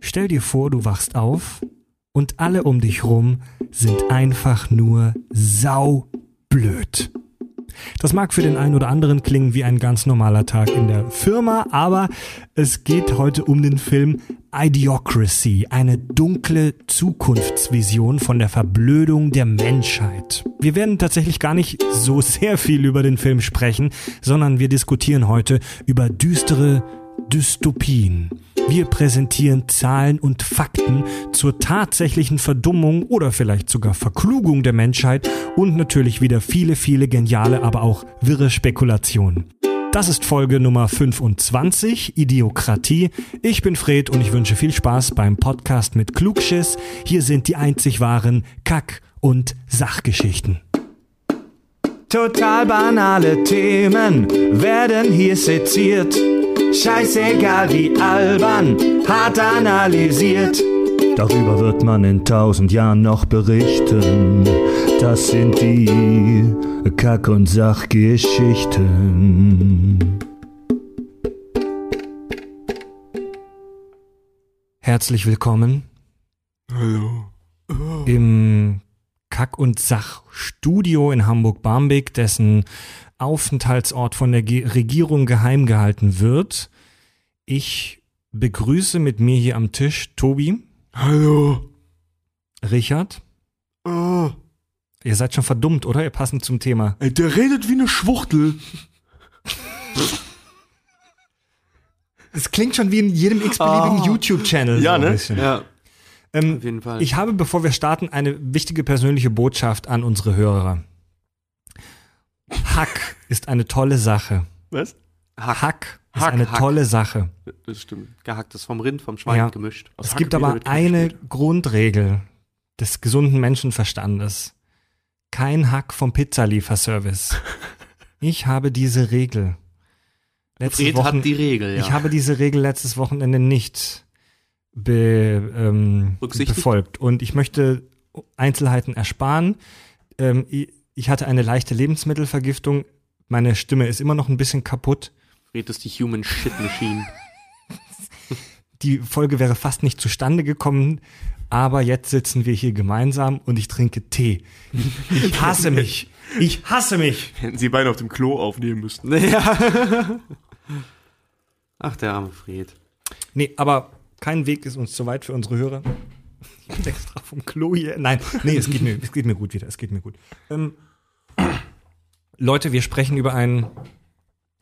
Stell dir vor, du wachst auf und alle um dich rum sind einfach nur saublöd. Das mag für den einen oder anderen klingen wie ein ganz normaler Tag in der Firma, aber es geht heute um den Film Idiocracy, eine dunkle Zukunftsvision von der Verblödung der Menschheit. Wir werden tatsächlich gar nicht so sehr viel über den Film sprechen, sondern wir diskutieren heute über düstere Dystopien. Wir präsentieren Zahlen und Fakten zur tatsächlichen Verdummung oder vielleicht sogar Verklugung der Menschheit und natürlich wieder viele, viele geniale, aber auch wirre Spekulationen. Das ist Folge Nummer 25, Idiokratie. Ich bin Fred und ich wünsche viel Spaß beim Podcast mit Klugschiss. Hier sind die einzig wahren Kack- und Sachgeschichten. Total banale Themen werden hier seziert. Scheißegal wie albern, hart analysiert. Darüber wird man in tausend Jahren noch berichten. Das sind die Kack- und Sachgeschichten. Herzlich willkommen Hallo. im Kack- und Sachstudio in Hamburg-Barmbek, dessen Aufenthaltsort von der Ge Regierung geheim gehalten wird. Ich begrüße mit mir hier am Tisch Tobi, Hallo. Richard. Oh, Ihr seid schon verdummt, oder? Ihr passen zum Thema. ey, der redet wie eine Schwuchtel. Es klingt schon wie in jedem x-beliebigen Ah. YouTube-Channel. Ja, so ne? bisschen. Ja. Ähm, Auf jeden Fall. Ich habe, bevor wir starten, eine wichtige persönliche Botschaft an unsere Hörer. Hack ist eine tolle Sache. Was? Hack, ist Hack, eine Hack. tolle Sache. Das stimmt. Gehacktes vom Rind, vom Schwein Ja. gemischt. Aus Es gibt Hackbier aber eine. Grundregel des gesunden Menschenverstandes. Kein Hack vom Pizzalieferservice. Ich habe diese Regel. Letztes Fred Wochen, hat die Regel, ja. Ich habe diese Regel letztes Wochenende nicht be, ähm, befolgt. Und ich möchte Einzelheiten ersparen. Ähm, ich- hatte eine leichte Lebensmittelvergiftung. Meine Stimme ist immer noch ein bisschen kaputt. Fred ist die Human Shit Machine. Die Folge wäre fast nicht zustande gekommen. Aber jetzt sitzen wir hier gemeinsam und ich trinke Tee. Ich hasse mich. Ich hasse mich. Hätten sie beide auf dem Klo aufnehmen müssen. Ja. Ach, der arme Fred. Nee, aber kein Weg ist uns zu weit für unsere Hörer. Ich bin extra vom Klo hier. Nein, nee, es geht mir, es geht mir gut wieder. Es geht mir gut. Ähm, Leute, wir sprechen über ein,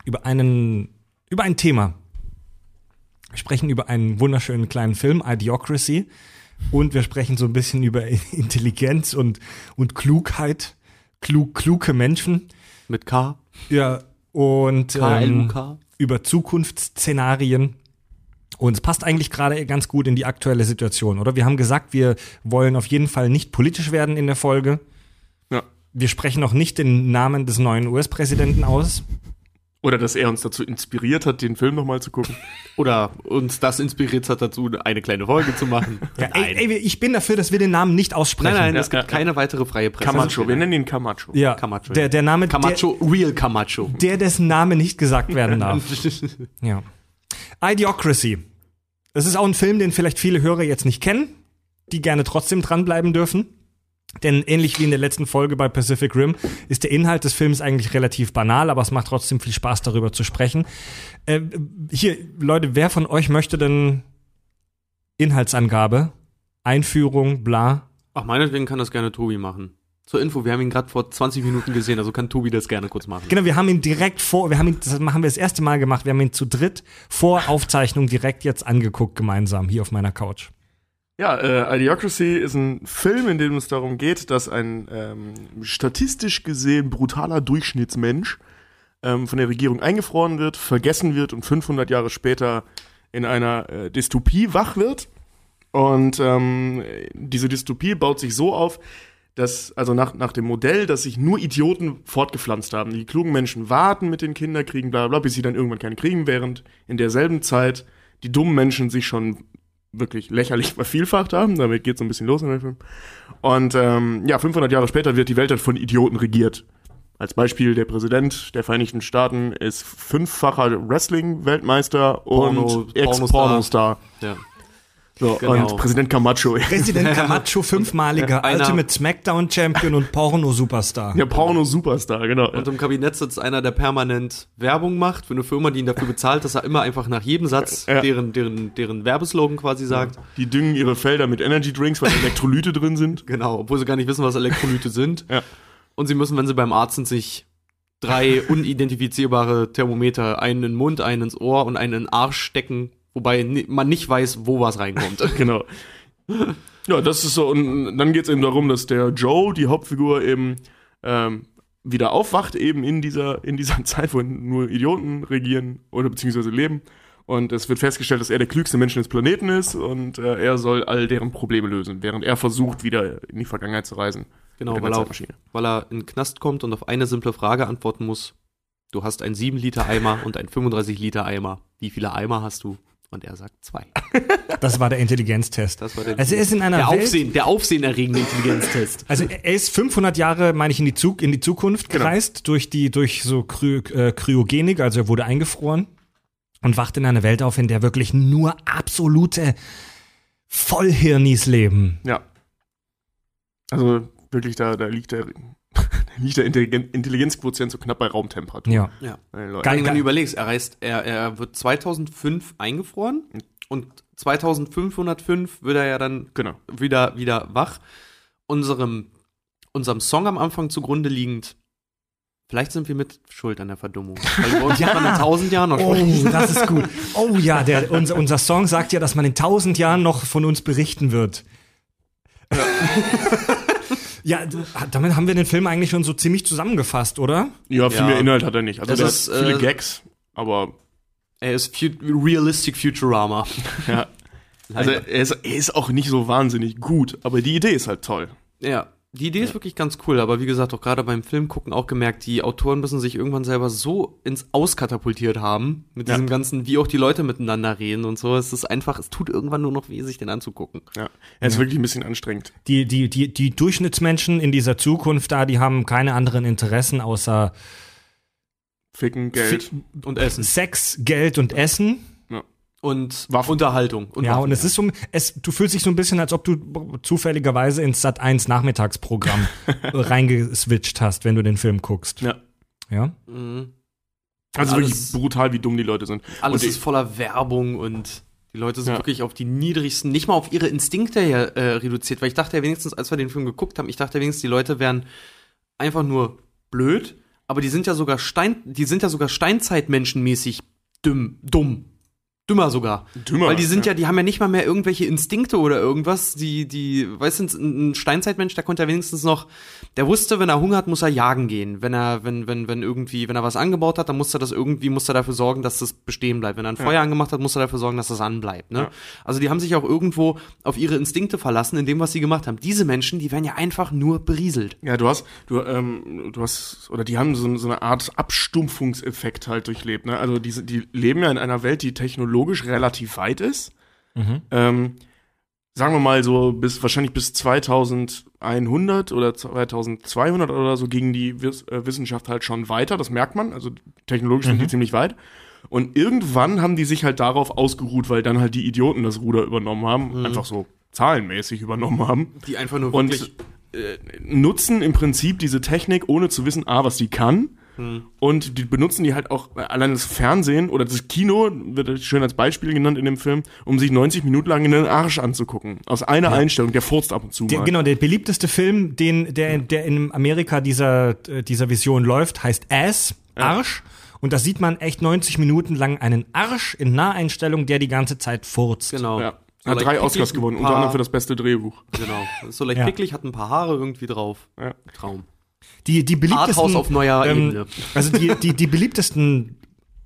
über einen, über ein Thema. Wir sprechen über einen wunderschönen kleinen Film, Idiocracy. Und wir sprechen so ein bisschen über Intelligenz und, und Klugheit. Klug, kluge Menschen. Mit K. Ja, und ähm, über Zukunftsszenarien. Und es passt eigentlich gerade ganz gut in die aktuelle Situation, oder? Wir haben gesagt, wir wollen auf jeden Fall nicht politisch werden in der Folge. Ja. Wir sprechen auch nicht den Namen des neuen US-Präsidenten aus. Oder dass er uns dazu inspiriert hat, den Film nochmal zu gucken. Oder uns das inspiriert hat dazu, eine kleine Folge zu machen. Ja, ey, ey, ich bin dafür, dass wir den Namen nicht aussprechen. Nein, nein, Ja, es gibt ja, keine weitere freie Presse. Camacho, wir nennen ihn Camacho. Ja, Camacho, der, der Name, Camacho, real Camacho. Der, der dessen Name nicht gesagt werden darf. Ja. Idiocracy. Das ist auch ein Film, den vielleicht viele Hörer jetzt nicht kennen, die gerne trotzdem dranbleiben dürfen. Denn ähnlich wie in der letzten Folge bei Pacific Rim ist der Inhalt des Films eigentlich relativ banal, aber es macht trotzdem viel Spaß, darüber zu sprechen. Äh, hier, Leute, wer von euch möchte denn Inhaltsangabe, Einführung, bla? Ach, meinetwegen kann das gerne Tobi machen. Zur Info, wir haben ihn gerade vor 20 Minuten gesehen, also kann Tobi das gerne kurz machen. Genau, wir haben ihn direkt vor, wir haben ihn, das haben wir das erste Mal gemacht, wir haben ihn zu dritt vor Aufzeichnung direkt jetzt angeguckt, gemeinsam, hier auf meiner Couch. Ja, äh, Idiocracy ist ein Film, in dem es darum geht, dass ein ähm, statistisch gesehen brutaler Durchschnittsmensch ähm, von der Regierung eingefroren wird, vergessen wird und 500 Jahre später in einer äh, Dystopie wach wird. Und ähm, diese Dystopie baut sich so auf, dass, also nach, nach dem Modell, dass sich nur Idioten fortgepflanzt haben. Die klugen Menschen warten mit den Kinderkriegen, bla bla, bis sie dann irgendwann keine kriegen, während in derselben Zeit die dummen Menschen sich schon wirklich lächerlich vervielfacht haben. Damit geht so ein bisschen los in dem Film. Und ähm, ja, 500 Jahre später wird die Welt dann von Idioten regiert. Als Beispiel, der Präsident der Vereinigten Staaten ist fünffacher Wrestling-Weltmeister Porno- und Ex-Pornostar. Ja. So, Genau. Und Präsident Camacho. Präsident Camacho, fünfmaliger Ultimate Smackdown Champion und Porno-Superstar. Ja, Porno-Superstar, genau. Und im Kabinett sitzt einer, der permanent Werbung macht für eine Firma, die ihn dafür bezahlt, dass er immer einfach nach jedem Satz Ja. deren, deren, deren Werbeslogan quasi sagt. Die düngen ihre Felder mit Energy Drinks, weil Elektrolyte drin sind. Genau, obwohl sie gar nicht wissen, was Elektrolyte sind. Ja. Und sie müssen, wenn sie beim Arzt sind, sich drei unidentifizierbare Thermometer, einen in den Mund, einen ins Ohr und einen in den Arsch stecken, wobei man nicht weiß, wo was reinkommt. Genau. Ja, das ist so. Und dann geht es eben darum, dass der Joe, die Hauptfigur, eben ähm, wieder aufwacht, eben in dieser, in dieser Zeit, wo nur Idioten regieren oder beziehungsweise leben. Und es wird festgestellt, dass er der klügste Mensch des Planeten ist und äh, er soll all deren Probleme lösen, während er versucht, wieder in die Vergangenheit zu reisen. Genau, weil er, weil er in den Knast kommt und auf eine simple Frage antworten muss. Du hast einen 7-Liter-Eimer und einen 35-Liter-Eimer. Wie viele Eimer hast du? Und er sagt zwei. Das war der Intelligenztest. Das war der, Also er ist in einer der, Welt- Aufsehen, der aufsehenerregende Intelligenztest. Also er ist 500 Jahre, meine ich, in die, Zug, in die Zukunft Genau. gereist durch die durch so Kry äh, Kryogenik, also er wurde eingefroren und wacht in einer Welt auf, in der wirklich nur absolute Vollhirnis leben. Ja. Also wirklich, da, da liegt der, da liegt der Intelligen- Intelligenzquotient so knapp bei Raumtemperatur. Ja. Ja. Leute. Geil. Wenn du überlegst, er reist, er, er wird 2005 eingefroren und 2505 wird er ja dann Genau. wieder, wieder wach. Unserem, unserem Song am Anfang zugrunde liegend, vielleicht sind wir mit schuld an der Verdummung. Weil bei uns Ja. man in 1000 Jahren noch Oh, das ist gut. Oh ja, der, unser, unser Song sagt ja, dass man in tausend Jahren noch von uns berichten wird. Ja, d- damit haben wir den Film eigentlich schon so ziemlich zusammengefasst, oder? Ja, viel Ja. mehr Inhalt hat er nicht. Also Das der ist, hat viele äh, Gags, aber Er ist Realistic Futurama. ja. Also er ist, er ist auch nicht so wahnsinnig gut, aber die Idee ist halt toll. Ja, die Idee ist wirklich ganz cool, aber wie gesagt, auch gerade beim Film gucken auch gemerkt, die Autoren müssen sich irgendwann selber so ins Auskatapultiert haben, mit Ja. diesem ganzen, wie auch die Leute miteinander reden und so. Es ist einfach, es tut irgendwann nur noch weh, sich den anzugucken. Ja. Er ist wirklich ein bisschen anstrengend. Die, die, die, die Durchschnittsmenschen in dieser Zukunft da, die haben keine anderen Interessen außer Ficken, Geld. Und Essen. Sex, Geld und Essen. Und Waffen. Unterhaltung. Und ja, Waffen, und es ist so, es, du fühlst dich so ein bisschen, als ob du zufälligerweise ins Sat 1 Nachmittagsprogramm reingeswitcht hast, wenn du den Film guckst. Ja. Ja. Mhm. Also Alles- wirklich brutal, wie dumm die Leute sind. Alles Und ist voller Werbung und die Leute sind Ja. wirklich auf die niedrigsten, nicht mal auf ihre Instinkte ja, äh, reduziert, weil ich dachte ja wenigstens, als wir den Film geguckt haben, ich dachte ja wenigstens, die Leute wären einfach nur blöd, aber die sind ja sogar Stein, die sind ja sogar Steinzeitmenschenmäßig dumm, dumm. Dümmer sogar. Dümmer, Weil die sind ja. ja, die haben ja nicht mal mehr irgendwelche Instinkte oder irgendwas. Die, die, weißt du, ein ein Steinzeitmensch, der konnte ja wenigstens noch, der wusste, wenn er Hunger hat, muss er jagen gehen. Wenn er, wenn, wenn, wenn irgendwie, wenn er was angebaut hat, dann muss er das irgendwie, muss er dafür sorgen, dass das bestehen bleibt. Wenn er ein Feuer angemacht hat, muss er dafür sorgen, dass das anbleibt, ne? Ja. Also die haben sich auch irgendwo auf ihre Instinkte verlassen in dem, was sie gemacht haben. Diese Menschen, die werden ja einfach nur berieselt. Ja, du hast, du, ähm, du hast, oder die haben so, so eine Art Abstumpfungseffekt halt durchlebt. Ne? Also die, die leben ja in einer Welt, die technologisch relativ weit ist. Ähm, sagen wir mal so bis wahrscheinlich bis 2100 oder 2200 oder so ging die Wiss äh, Wissenschaft halt schon weiter. Das merkt man. Also technologisch sind die ziemlich weit. Und irgendwann haben die sich halt darauf ausgeruht, weil dann halt die Idioten das Ruder übernommen haben, einfach so zahlenmäßig übernommen haben Die einfach nur und wirklich. äh, nutzen im Prinzip diese Technik, ohne zu wissen, A, was die kann. Und die benutzen die halt auch, allein das Fernsehen oder das Kino, wird schön als Beispiel genannt in dem Film, um sich 90 Minuten lang in den Arsch anzugucken. Aus einer Einstellung, der furzt ab und zu Der, mal. genau, der beliebteste Film, den, der, der in Amerika dieser, äh, dieser Vision läuft, heißt Ass, Arsch. Und da sieht man echt 90 Minuten lang einen Arsch in Naheinstellung, der die ganze Zeit furzt. Genau. Ja. So Hat drei Oscars gewonnen, paar- unter anderem für das beste Drehbuch. Genau. Ist so leicht Ja. picklig, hat ein paar Haare irgendwie drauf. Ja. Traum. Die, die beliebtesten, Arthouse auf neuer ähm, Ebene. Also die, die, die beliebtesten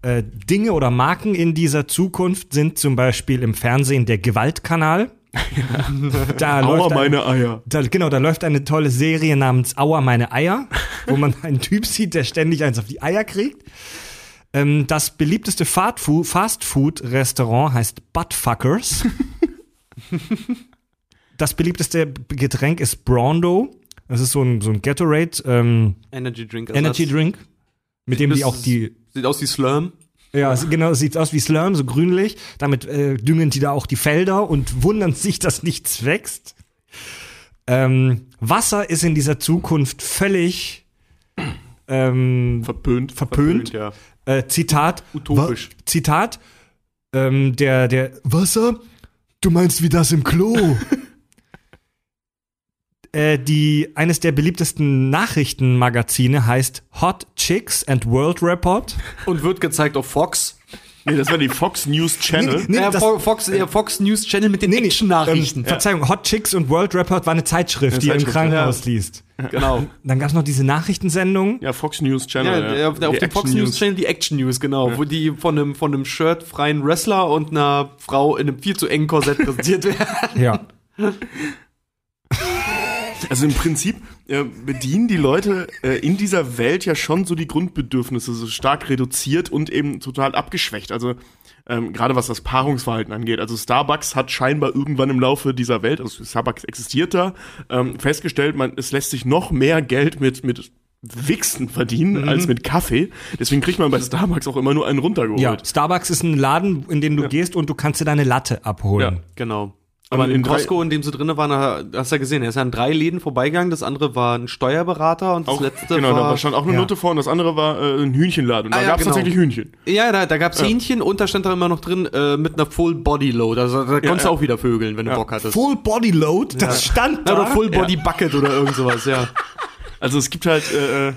äh, Dinge oder Marken in dieser Zukunft sind zum Beispiel im Fernsehen der Gewaltkanal. da Aua, läuft ein, meine Eier. da, genau, da läuft eine tolle Serie namens Aua meine Eier, wo man einen Typ sieht, der ständig eins auf die Eier kriegt. Ähm, das beliebteste Fast-Food- Fast-Food-Restaurant heißt Buttfuckers. das beliebteste Getränk ist Brando. Das ist so ein, so ein Gatorade ähm, Energy Drink. Energy Drink, mit dem die auch die Sieht aus wie Slurm. Ja, genau, sieht aus wie Slurm, so grünlich. Damit äh, düngen die da auch die Felder und wundern sich, dass nichts wächst. Ähm, Wasser ist in dieser Zukunft völlig ähm, Verpönt. verpönt. ja. Äh, Zitat. Utopisch. Zitat. Ähm, der, der Wasser? Du meinst wie das im Klo? äh, die, eines der beliebtesten Nachrichtenmagazine heißt Hot Chicks and World Report. Und wird gezeigt auf Fox. Nee, das war die Fox News Channel. Nee, ja, das- Fo- Fox, ja, Fox News Channel mit den Action-Nachrichten. Ähm, Verzeihung, Hot Chicks und World Report war eine Zeitschrift, die ihr im Zeitschrift, Krankenhaus liest. genau. Dann gab's noch diese Nachrichtensendung. Ja, Fox News Ja, Channel. der- auf Die dem Fox Action News Channel die Action News, genau, wo die von einem, von einem shirtfreien Wrestler und einer Frau in einem viel zu engen Korsett präsentiert werden. Ja. Also im Prinzip äh, bedienen die Leute äh, in dieser Welt ja schon so die Grundbedürfnisse so stark reduziert und eben total abgeschwächt. Also ähm, gerade was das Paarungsverhalten angeht. Also Starbucks hat scheinbar irgendwann im Laufe dieser Welt, also Starbucks existiert da, ähm, festgestellt, man, es lässt sich noch mehr Geld mit, mit Wichsen verdienen als mit Kaffee. Deswegen kriegt man bei Starbucks auch immer nur einen runtergeholt. ja. Starbucks ist ein Laden, in den du gehst und du kannst dir deine Latte abholen. Ja. Genau. Aber in in Costco, in dem sie drin waren, da- hast du ja gesehen, er ist ja an drei Läden vorbeigegangen. Das andere war ein Steuerberater und das Auch, letzte genau, war. da stand auch eine ja. Note vor und das andere war äh, ein Hühnchenladen. Und da Ah, ja, gab es genau. tatsächlich Hühnchen. ja, da, da gab's Hähnchen und da stand da immer noch drin äh, mit einer Full Body Load. Also da konntest du ja. auch wieder vögeln, wenn du Bock hattest. Full Body Load, das stand Ja, da. oder Full Body Bucket oder irgend sowas, ja. Also es gibt halt äh, äh,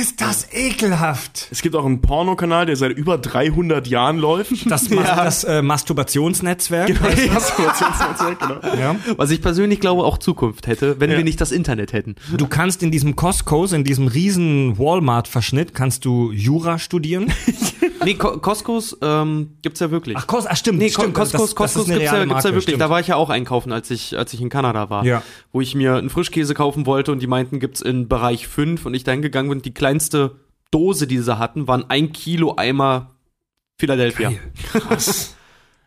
Ist das ekelhaft. Es gibt auch einen Pornokanal, der seit über 300 Jahren läuft. Das, Mas das äh, Masturbationsnetzwerk. Masturbationsnetzwerk, genau. Ja. Was ich persönlich glaube auch Zukunft hätte, wenn Ja. wir nicht das Internet hätten. Du kannst in diesem Costco's, in diesem riesen Walmart-Verschnitt, kannst du Jura studieren. Nee, Co Costco's ähm, gibt's ja wirklich. Ach, Cos, ach stimmt, Nee, stimmt. Costco's, das- das Costco's eine gibt's, ja, gibt's ja wirklich. stimmt. Da war ich ja auch einkaufen, als ich, als ich in Kanada war. Ja. Wo ich mir einen Frischkäse kaufen wollte und die meinten, gibt's in Bereich 5 und ich da hingegangen bin. Die kleinste Dose, die sie hatten, waren ein Kilo Eimer Philadelphia. Krass.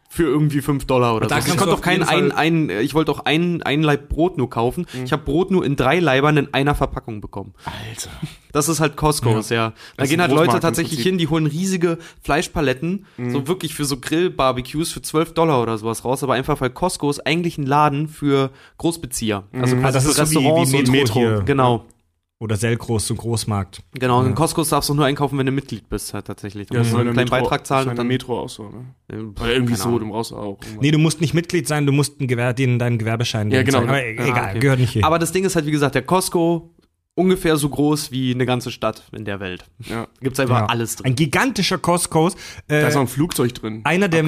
Für irgendwie 5 Dollar oder da so. Ich konnte doch keinen ein, ein, ich wollte auch ein, ein Laib Brot nur kaufen. Ich habe Brot nur in drei Leibern in einer Verpackung bekommen. Alter. Das ist halt Costco's, ja. Da Das ist gehen halt Leute tatsächlich hin, die holen riesige Fleischpaletten, Mhm. so wirklich für so Grill-Barbecues für 12 Dollar oder sowas raus, aber einfach weil Costco ist eigentlich ein Laden für Großbezieher. Also Ah, quasi das für ist so wie- Restaurants wie und Metro hier. Genau. Oder Selgros, so ein Großmarkt. Genau, und in Costco's darfst du nur einkaufen, wenn du Mitglied bist, halt tatsächlich. Da Ja, musst du einen kleinen Beitrag zahlen und dann. Metro auch so, ne? äh, Oder irgendwie so, du brauchst auch. Nee, du musst nicht Mitglied sein, du musst einen Gewer den, deinen Gewerbeschein Ja, genau. zeigen. Aber Ah, egal, okay. gehört nicht hier. Aber das Ding ist halt, wie gesagt, der Costco ungefähr so groß wie eine ganze Stadt in der Welt. Ja. Gibt's einfach Ja. alles drin. Ein gigantischer Costco's. Da Äh, ist auch ein Flugzeug drin. einer, der,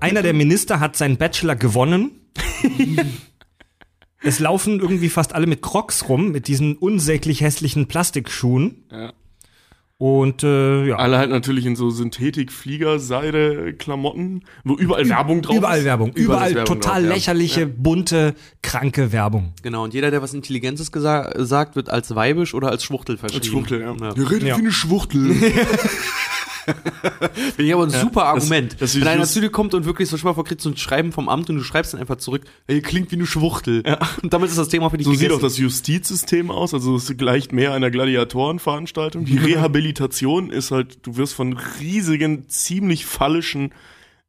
einer der Minister hat seinen Bachelor gewonnen. es laufen irgendwie fast alle mit Crocs rum, mit diesen unsäglich hässlichen Plastikschuhen. Ja. Und äh, ja, Alle halt natürlich in so Synthetik-Flieger-Seide-Klamotten, wo überall Werbung drauf überall ist. Werbung. Überall Überall, ist Werbung total drauf, ja. lächerliche, bunte, kranke Werbung. Genau, und jeder, der was Intelligentes gesa sagt, wird als weibisch oder als Schwuchtel verschrieben. Als Schwuchtel, ja. Ja. Ihr redet Ja. wie eine Schwuchtel. Finde ich aber ein super Argument. das ist Wenn einer zu dir kommt und wirklich so schmal vor kriegst du ein Schreiben vom Amt und du schreibst dann einfach zurück, ey, klingt wie eine Schwuchtel. Und damit ist das Thema für dich So sieht auch gegessen. das Justizsystem aus, also es gleicht mehr einer Gladiatorenveranstaltung. Die Rehabilitation ist halt, du wirst von riesigen, ziemlich phallischen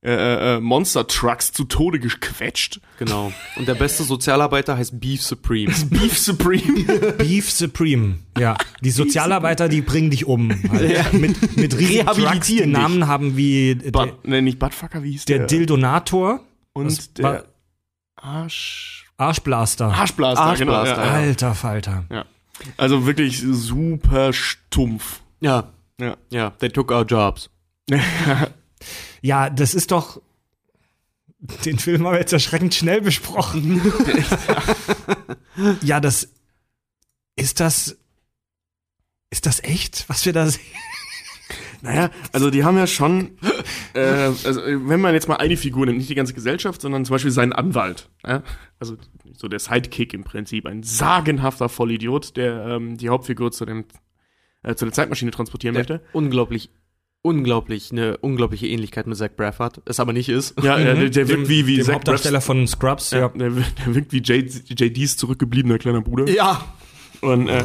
äh, äh, Monster-Trucks zu Tode gequetscht. Genau. Und der beste Sozialarbeiter heißt Beef Supreme. Beef Supreme. Beef Supreme. Ja, die Sozialarbeiter, die bringen dich um. Halt. Mit, mit riesigen Trucks, die Rehabilitieren dich. Namen haben wie der, But, ne, nicht Buttfucker, wie hieß der der? Dildonator und der Arsch... Arschblaster. Arschblaster, Arschblaster, genau. Ja, ja. Alter Falter. ja. Also wirklich super stumpf. Ja. Ja. Ja, they took our jobs. Ja, das ist doch. Den Film haben wir jetzt erschreckend schnell besprochen. ja, das. Ist das. Ist das echt, was wir da sehen? Naja, also die haben ja schon, äh, also wenn man jetzt mal eine Figur nimmt, nicht die ganze Gesellschaft, sondern zum Beispiel seinen Anwalt, ja? also so der Sidekick im Prinzip, ein sagenhafter Vollidiot, der ähm, die Hauptfigur zu dem äh, zu der Zeitmaschine transportieren möchte. Unglaublich, unglaublich, eine unglaubliche Ähnlichkeit mit Zach Brafford. Es aber nicht ist. Ja, äh, der, der wirkt wie wie dem Zach Hauptdarsteller von Scrubs. Ja. ja, der, wirkt- der wirkt wie JDs zurückgebliebener kleiner Bruder. Ja. Und äh,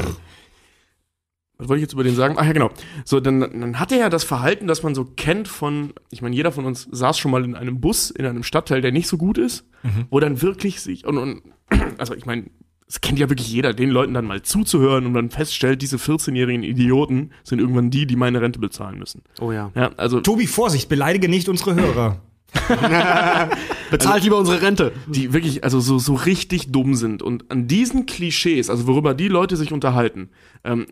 was wollte ich jetzt über den sagen? Ach ja, genau. So, dann, dann hat er ja das Verhalten, das man so kennt von, ich meine, jeder von uns saß schon mal in einem Bus in einem Stadtteil, der nicht so gut ist, wo dann wirklich sich, und, und also ich meine, das kennt ja wirklich jeder, den Leuten dann mal zuzuhören und dann feststellt, diese 14-jährigen Idioten sind irgendwann die, die meine Rente bezahlen müssen. Oh ja. Ja, also Tobi, Vorsicht, beleidige nicht unsere Hörer. Bezahlt lieber unsere Rente. die wirklich, also so, so richtig dumm sind. Und an diesen Klischees, also worüber die Leute sich unterhalten, ähm,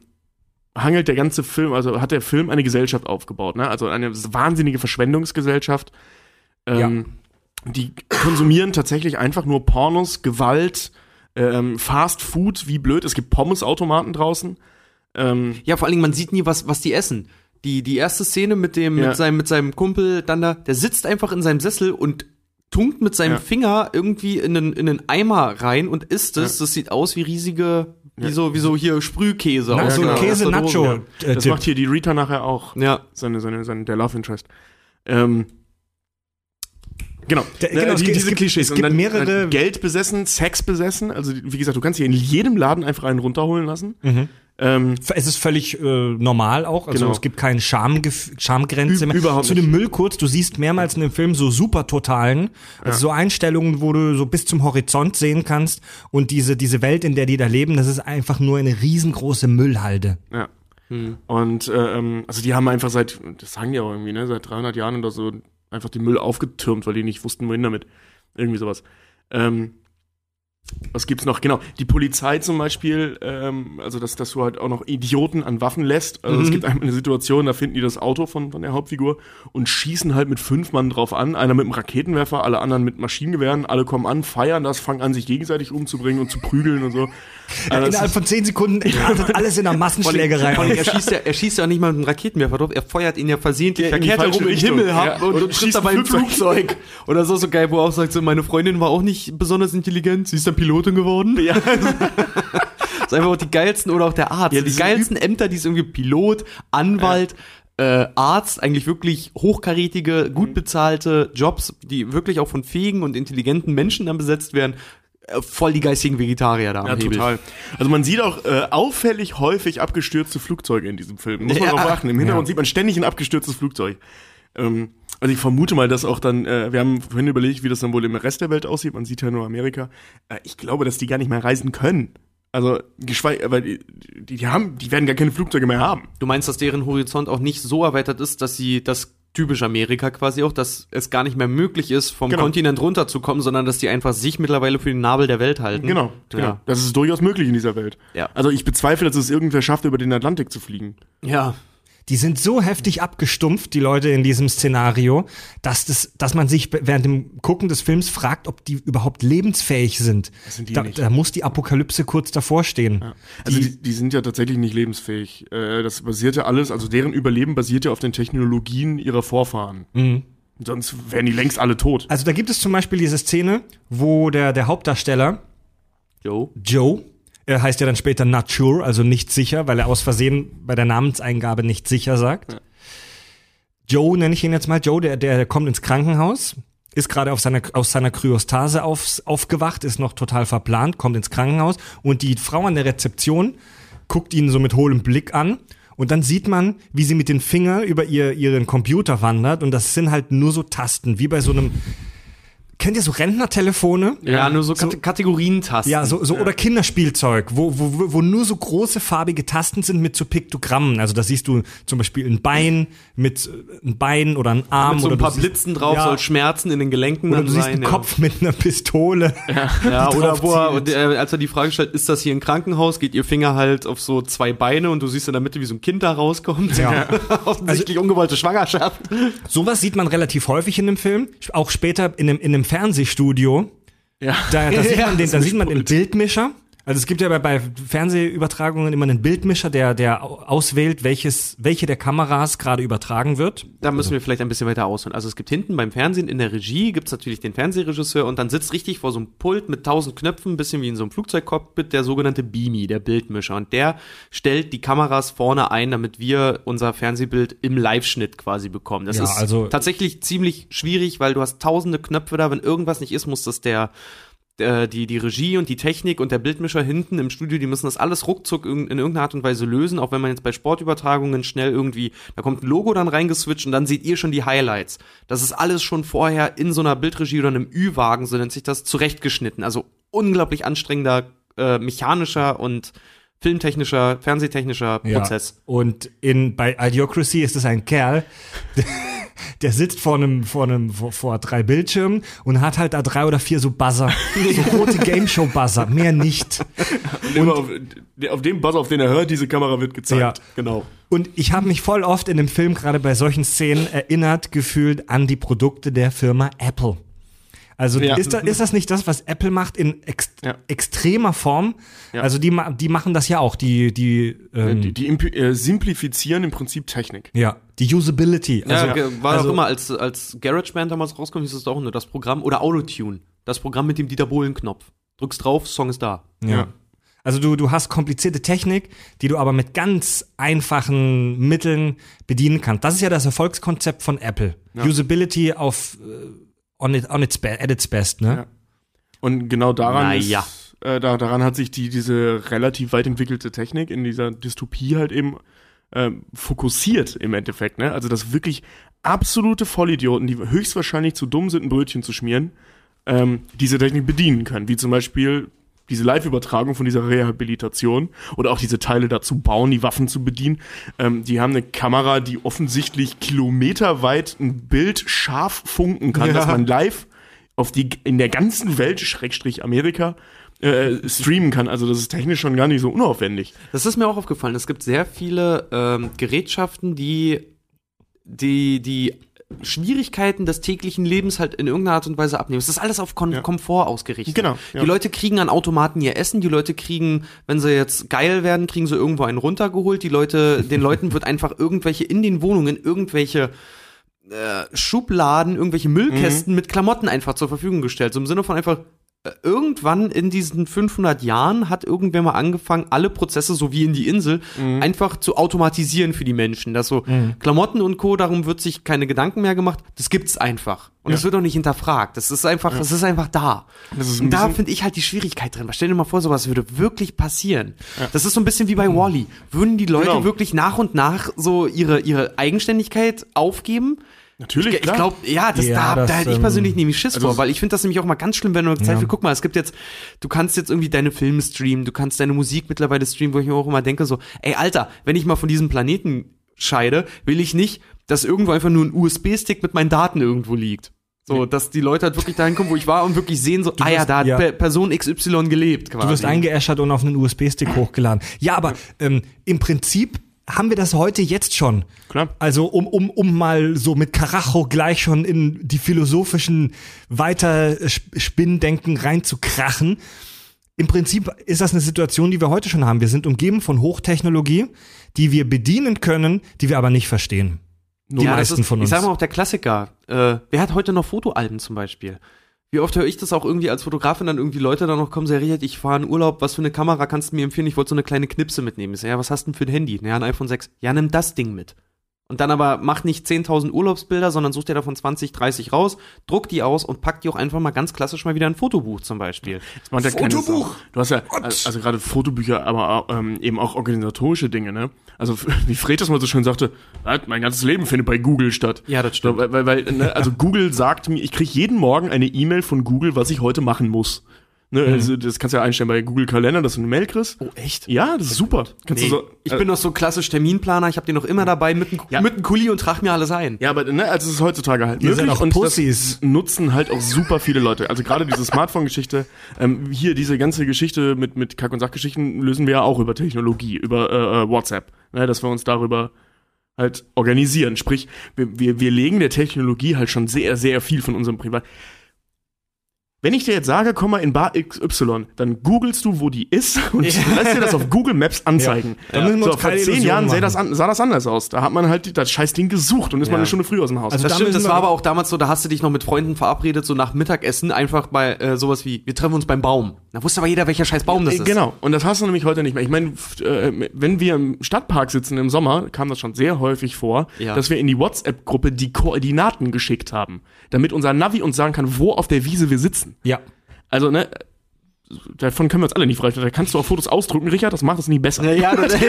hangelt der ganze Film, also hat der Film eine Gesellschaft aufgebaut, ne? Also eine wahnsinnige Verschwendungsgesellschaft. Ähm, Die konsumieren tatsächlich einfach nur Pornos, Gewalt, ähm, Fast Food, wie blöd. Es gibt Pommesautomaten draußen. Ähm, Ja, vor allen Dingen, man sieht nie, was, was die essen. Die, die erste Szene mit dem, Ja. mit seinem, mit seinem Kumpel dann da, der sitzt einfach in seinem Sessel und tunkt mit seinem Ja. Finger irgendwie in einen, in einen Eimer rein und isst es. Das sieht aus wie riesige, wie so, wie so hier Sprühkäse. Na, so Dose. Käse-Nacho. äh, das macht hier die Rita nachher auch. Ja. Seine, seine, seine, der Love Interest. Ähm, Genau, Der- Ne, genau, es die, gibt- diese es gibt- Klischees. es Und gibt dann, mehrere- dann Geld besessen, Sex besessen. Also wie gesagt, du kannst hier in jedem Laden einfach einen runterholen lassen. Ähm, Es ist völlig äh, normal auch. Also Genau. es gibt keine Schamgrenze mehr. überhaupt Zu dem Müll kurz, du siehst mehrmals in dem Film so super totalen, also so Einstellungen, wo du so bis zum Horizont sehen kannst und diese, diese Welt, in der die da leben, das ist einfach nur eine riesengroße Müllhalde. Ja. Und äh, ähm, also die haben einfach seit, das sagen die auch irgendwie, ne, seit 300 Jahren oder so einfach den Müll aufgetürmt, weil die nicht wussten, wohin damit. Irgendwie sowas. Ähm, was gibt's noch? Genau, die Polizei zum Beispiel, ähm, also dass, dass du halt auch noch Idioten an Waffen lässt. Also es gibt einmal eine Situation, da finden die das Auto von, von der Hauptfigur und schießen halt mit fünf Mann drauf an. Einer mit einem Raketenwerfer, alle anderen mit Maschinengewehren. Alle kommen an, feiern das, fangen an, sich gegenseitig umzubringen und zu prügeln und so. Also Innerhalb von zehn Sekunden artet alles in einer Massenschlägerei Vor allem, er schießt ja, er schießt ja auch nicht mal mit einem Raketenwerfer drauf, er feuert ihn ja versehentlich Ja, verkehrt herum im. Himmel Ja, und, und und schießt dabei ein Flugzeug. Oder so, so geil, wo er auch sagt, so, meine Freundin war auch nicht besonders intelligent, sie ist dann Pilotin geworden. Ja. Das ist einfach auch die geilsten, oder auch der Arzt, Ja, die geilsten Ämter, die ist irgendwie Pilot, Anwalt, äh, Arzt, eigentlich wirklich hochkarätige, gut bezahlte Jobs, die wirklich auch von fähigen und intelligenten Menschen dann besetzt werden. Äh, Voll die geistigen Vegetarier da am Ja, total. Also man sieht auch äh, auffällig häufig abgestürzte Flugzeuge in diesem Film. Muss man Ja. darauf achten. Im Hintergrund Ja. sieht man ständig ein abgestürztes Flugzeug. Ähm, also ich vermute mal, dass auch dann, äh, wir haben vorhin überlegt, wie das dann wohl im Rest der Welt aussieht. Man sieht ja nur Amerika. Äh, ich glaube, dass die gar nicht mehr reisen können. Also, geschweige, aber die, die, die haben, die werden gar keine Flugzeuge mehr haben. Du meinst, dass deren Horizont auch nicht so erweitert ist, dass sie das typisch Amerika quasi auch, dass es gar nicht mehr möglich ist, vom Genau. Kontinent runterzukommen, sondern dass die einfach sich mittlerweile für den Nabel der Welt halten. Genau, genau. Ja. Das ist durchaus möglich in dieser Welt. Ja. Also ich bezweifle, dass es irgendwer schafft, über den Atlantik zu fliegen. Ja. Die sind so heftig abgestumpft, die Leute in diesem Szenario, dass, das, dass man sich während dem Gucken des Films fragt, ob die überhaupt lebensfähig sind. sind die da, nicht. da muss die Apokalypse kurz davor stehen. Also Die- die, die sind ja tatsächlich nicht lebensfähig. Äh, das basiert ja alles, also deren Überleben basiert ja auf den Technologien ihrer Vorfahren. Sonst wären die längst alle tot. Also da gibt es zum Beispiel diese Szene, wo der, der Hauptdarsteller Jo. Joe, er heißt ja dann später not sure, also nicht sicher, weil er aus Versehen bei der Namenseingabe nicht sicher sagt. Joe nenne ich ihn jetzt mal, Joe, der, der kommt ins Krankenhaus, ist gerade auf seiner, aus seiner Kryostase auf, aufgewacht, ist noch total verplant, kommt ins Krankenhaus und die Frau an der Rezeption guckt ihn so mit hohlem Blick an und dann sieht man, wie sie mit den Fingern über ihr, ihren Computer wandert und das sind halt nur so Tasten, wie bei so einem, kennt ihr so Rentnertelefone? Ja, nur so, Kate Kategorientasten. Ja, so, so oder Kinderspielzeug, wo, wo, wo- nur so große farbige Tasten sind mit so Piktogrammen. Also da siehst du zum Beispiel ein Bein mit äh, ein Bein oder ein Arm Mit so oder ein paar siehst, Blitzen drauf, ja, soll Schmerzen in den Gelenken oder dann du siehst sein. einen ja. Kopf mit einer Pistole. Ja, oder er, und, äh, als er die Frage stellt, ist das hier ein Krankenhaus, geht ihr Finger halt auf so zwei Beine und du siehst in der Mitte, wie so ein Kind da rauskommt. Ja. Offensichtlich ungewollte Schwangerschaft. Sowas sieht man relativ häufig in dem Film, auch später in einem, in Fernsehstudio. Ja. Da, da, sieht, man den, da sieht man den Bildmischer. Also es gibt ja bei, bei Fernsehübertragungen immer einen Bildmischer, der, der au- auswählt, welches, welche der Kameras gerade übertragen wird. Da müssen wir vielleicht ein bisschen weiter ausholen. Also es gibt hinten beim Fernsehen in der Regie gibt's natürlich den Fernsehregisseur und dann sitzt richtig vor so einem Pult mit tausend Knöpfen, ein bisschen wie in so einem Flugzeugcockpit, der sogenannte Beamy, der Bildmischer. Und der stellt die Kameras vorne ein, damit wir unser Fernsehbild im Live-Schnitt quasi bekommen. Das Ja, ist also- tatsächlich ziemlich schwierig, weil du hast tausende Knöpfe da. Wenn irgendwas nicht ist, muss das der die, die Regie und die Technik und der Bildmischer hinten im Studio, die müssen das alles ruckzuck in, in irgendeiner Art und Weise lösen, auch wenn man jetzt bei Sportübertragungen schnell irgendwie, da kommt ein Logo dann reingeswitcht und dann seht ihr schon die Highlights. Das ist alles schon vorher in so einer Bildregie oder einem Ü-Wagen, so nennt sich das, zurechtgeschnitten. Also unglaublich anstrengender, äh, mechanischer und filmtechnischer, fernsehtechnischer Ja. Prozess. Und in, bei Idiocracy ist es ein Kerl, der sitzt vor einem, vor einem, vor, vor drei Bildschirmen und hat halt da drei oder vier so Buzzer. So rote Game Show Buzzer. Mehr nicht. Immer auf, der- auf dem Buzzer, auf den er hört, diese Kamera wird gezeigt. Ja. Genau. Und ich habe mich voll oft in dem Film, gerade bei solchen Szenen, erinnert gefühlt an die Produkte der Firma Apple. Also Ja. ist, da, ist das nicht das, was Apple macht in ex Ja. extremer Form? Ja. Also die, ma- die machen das ja auch, die, die, ähm, Die, die äh, simplifizieren im Prinzip Technik. ja, die Usability. Also, ja, war also, auch immer, als, als GarageBand damals rauskommt, hieß es doch nur das Programm oder Autotune. Das Programm mit dem Dieter Bohlen-Knopf. Drückst drauf, Song ist da. Ja. Ja. Also du, du hast komplizierte Technik, die du aber mit ganz einfachen Mitteln bedienen kannst. Das ist ja das Erfolgskonzept von Apple. Usability auf äh, on, it, on its be at its best, ne? Ja. Und genau daran Naja. ist, äh, da, daran hat sich die, diese relativ weit entwickelte Technik in dieser Dystopie halt eben ähm, fokussiert im Endeffekt, ne? Also dass wirklich absolute Vollidioten, die höchstwahrscheinlich zu dumm sind, ein Brötchen zu schmieren, ähm, diese Technik bedienen können. Wie zum Beispiel diese Live-Übertragung von dieser Rehabilitation oder auch diese Teile dazu bauen, die Waffen zu bedienen. Ähm, die haben eine Kamera, die offensichtlich kilometerweit ein Bild scharf funken kann, Ja. dass man live auf die in der ganzen Welt, Schrägstrich Amerika, äh, streamen kann. Also das ist technisch schon gar nicht so unaufwendig. Das ist mir auch aufgefallen. Es gibt sehr viele ähm, Gerätschaften, die, die die Schwierigkeiten des täglichen Lebens halt in irgendeiner Art und Weise abnehmen. Es ist alles auf Kon Ja. Komfort ausgerichtet. Genau, ja. Die Leute kriegen an Automaten ihr Essen, die Leute kriegen, wenn sie jetzt geil werden, kriegen sie irgendwo einen runtergeholt. Die Leute, den Leuten wird einfach irgendwelche in den Wohnungen irgendwelche äh, Schubladen, irgendwelche Müllkästen mit Klamotten einfach zur Verfügung gestellt. So im Sinne von einfach, irgendwann in diesen 500 Jahren hat irgendwer mal angefangen, alle Prozesse, so wie in die Insel, einfach zu automatisieren für die Menschen. Dass so Klamotten und Co., darum wird sich keine Gedanken mehr gemacht. Das gibt's einfach. Und das wird auch nicht hinterfragt. Das ist einfach, das ist einfach da. Ist ein und da finde ich halt die Schwierigkeit drin. Stell dir mal vor, sowas würde wirklich passieren. Das ist so ein bisschen wie bei Wally. Würden die Leute Genau. wirklich nach und nach so ihre, ihre Eigenständigkeit aufgeben? Natürlich, Ich, ich glaube, ja, das, Ja, da, das, da hätte ich ähm, persönlich nämlich Schiss also vor, weil ich finde das nämlich auch mal ganz schlimm, wenn du Zeit Ja. für, guck mal, es gibt jetzt, du kannst jetzt irgendwie deine Filme streamen, du kannst deine Musik mittlerweile streamen, wo ich mir auch immer denke so, ey, Alter, wenn ich mal von diesem Planeten scheide, will ich nicht, dass irgendwo einfach nur ein USB-Stick mit meinen Daten irgendwo liegt. So, dass die Leute halt wirklich dahin kommen, wo ich war und wirklich sehen so, ah ja, wirst- da hat ja. Pe- Person XY gelebt quasi. Du wirst eingeäschert und auf einen USB-Stick hochgeladen. Ja, aber ähm, im Prinzip haben wir das heute jetzt schon. Klar. Also um, um, um mal so mit Karacho gleich schon in die philosophischen Weiterspinndenken reinzukrachen. Im Prinzip ist das eine Situation, die wir heute schon haben. Wir sind umgeben von Hochtechnologie, die wir bedienen können, die wir aber nicht verstehen. Die Ja, meisten ist, von Ich uns. sag mal auch der Klassiker. Äh, wer hat heute noch Fotoalben zum Beispiel? Wie oft höre ich das auch irgendwie als Fotografin dann irgendwie Leute dann noch kommen, sehr Richard, ich fahre in Urlaub, was für eine Kamera kannst du mir empfehlen? Ich wollte so eine kleine Knipse mitnehmen. Ich sag, ja, was hast du denn für ein Handy? Naja, ein iPhone 6. Ja, nimm das Ding mit. Und dann aber mach nicht 10.000 Urlaubsbilder, sondern such dir davon 20, 30 raus, druck die aus und pack die auch einfach mal ganz klassisch mal wieder in ein Fotobuch zum Beispiel. Das macht ja Fotobuch! Du hast ja, also gerade Fotobücher, aber ähm, eben auch organisatorische Dinge, ne? Also wie Fred das mal so schön sagte, "Ah, mein ganzes Leben findet bei Google statt. Ja, das So, weil, weil, weil ne, also Google sagt mir, ich kriege jeden Morgen eine E-Mail von Google, was ich heute machen muss. Ne, also das kannst du ja einstellen bei Google Kalender, dass du eine Mail kriegst. Oh, echt? Ja, das ist super. Kannst Nee, du so, ich äh, bin noch so klassisch Terminplaner, ich habe den noch immer dabei mit einem Ja. mit Kuli und trag mir alles ein. Ja, aber ne, also es ist heutzutage halt Ihr möglich seid auch und Pussys. nutzen halt auch super viele Leute. Also gerade diese Smartphone-Geschichte, ähm, hier diese ganze Geschichte mit mit Kack- und Sachgeschichten lösen wir ja auch über Technologie, über äh, äh, WhatsApp, ne, dass wir uns darüber halt organisieren. Sprich, wir, wir, wir legen der Technologie halt schon sehr, sehr viel von unserem Privat. Wenn ich dir jetzt sage, komm mal in Bar XY, dann googelst du, wo die ist und lässt dir das auf Google Maps anzeigen. Müssen wir so, vor zehn Jahren sah das, an, sah das anders aus. Da hat man halt das Scheißding gesucht und ist mal Ja. eine Stunde früher aus dem Haus. Also Das da stimmt, das war aber auch damals so, da hast du dich noch mit Freunden verabredet, so nach Mittagessen, einfach bei äh, sowas wie, wir treffen uns beim Baum. Da wusste aber jeder, welcher scheiß Baum das ist. Genau, und das hast du nämlich heute nicht mehr. Ich meine, äh, wenn wir im Stadtpark sitzen im Sommer, kam das schon sehr häufig vor, Ja. dass wir in die WhatsApp-Gruppe die Koordinaten geschickt haben, damit unser Navi uns sagen kann, wo auf der Wiese wir sitzen. Ja. Also, ne, davon können wir uns alle nicht frei. Da kannst du auch Fotos ausdrucken, Richard, das macht es nicht besser. Ja, das,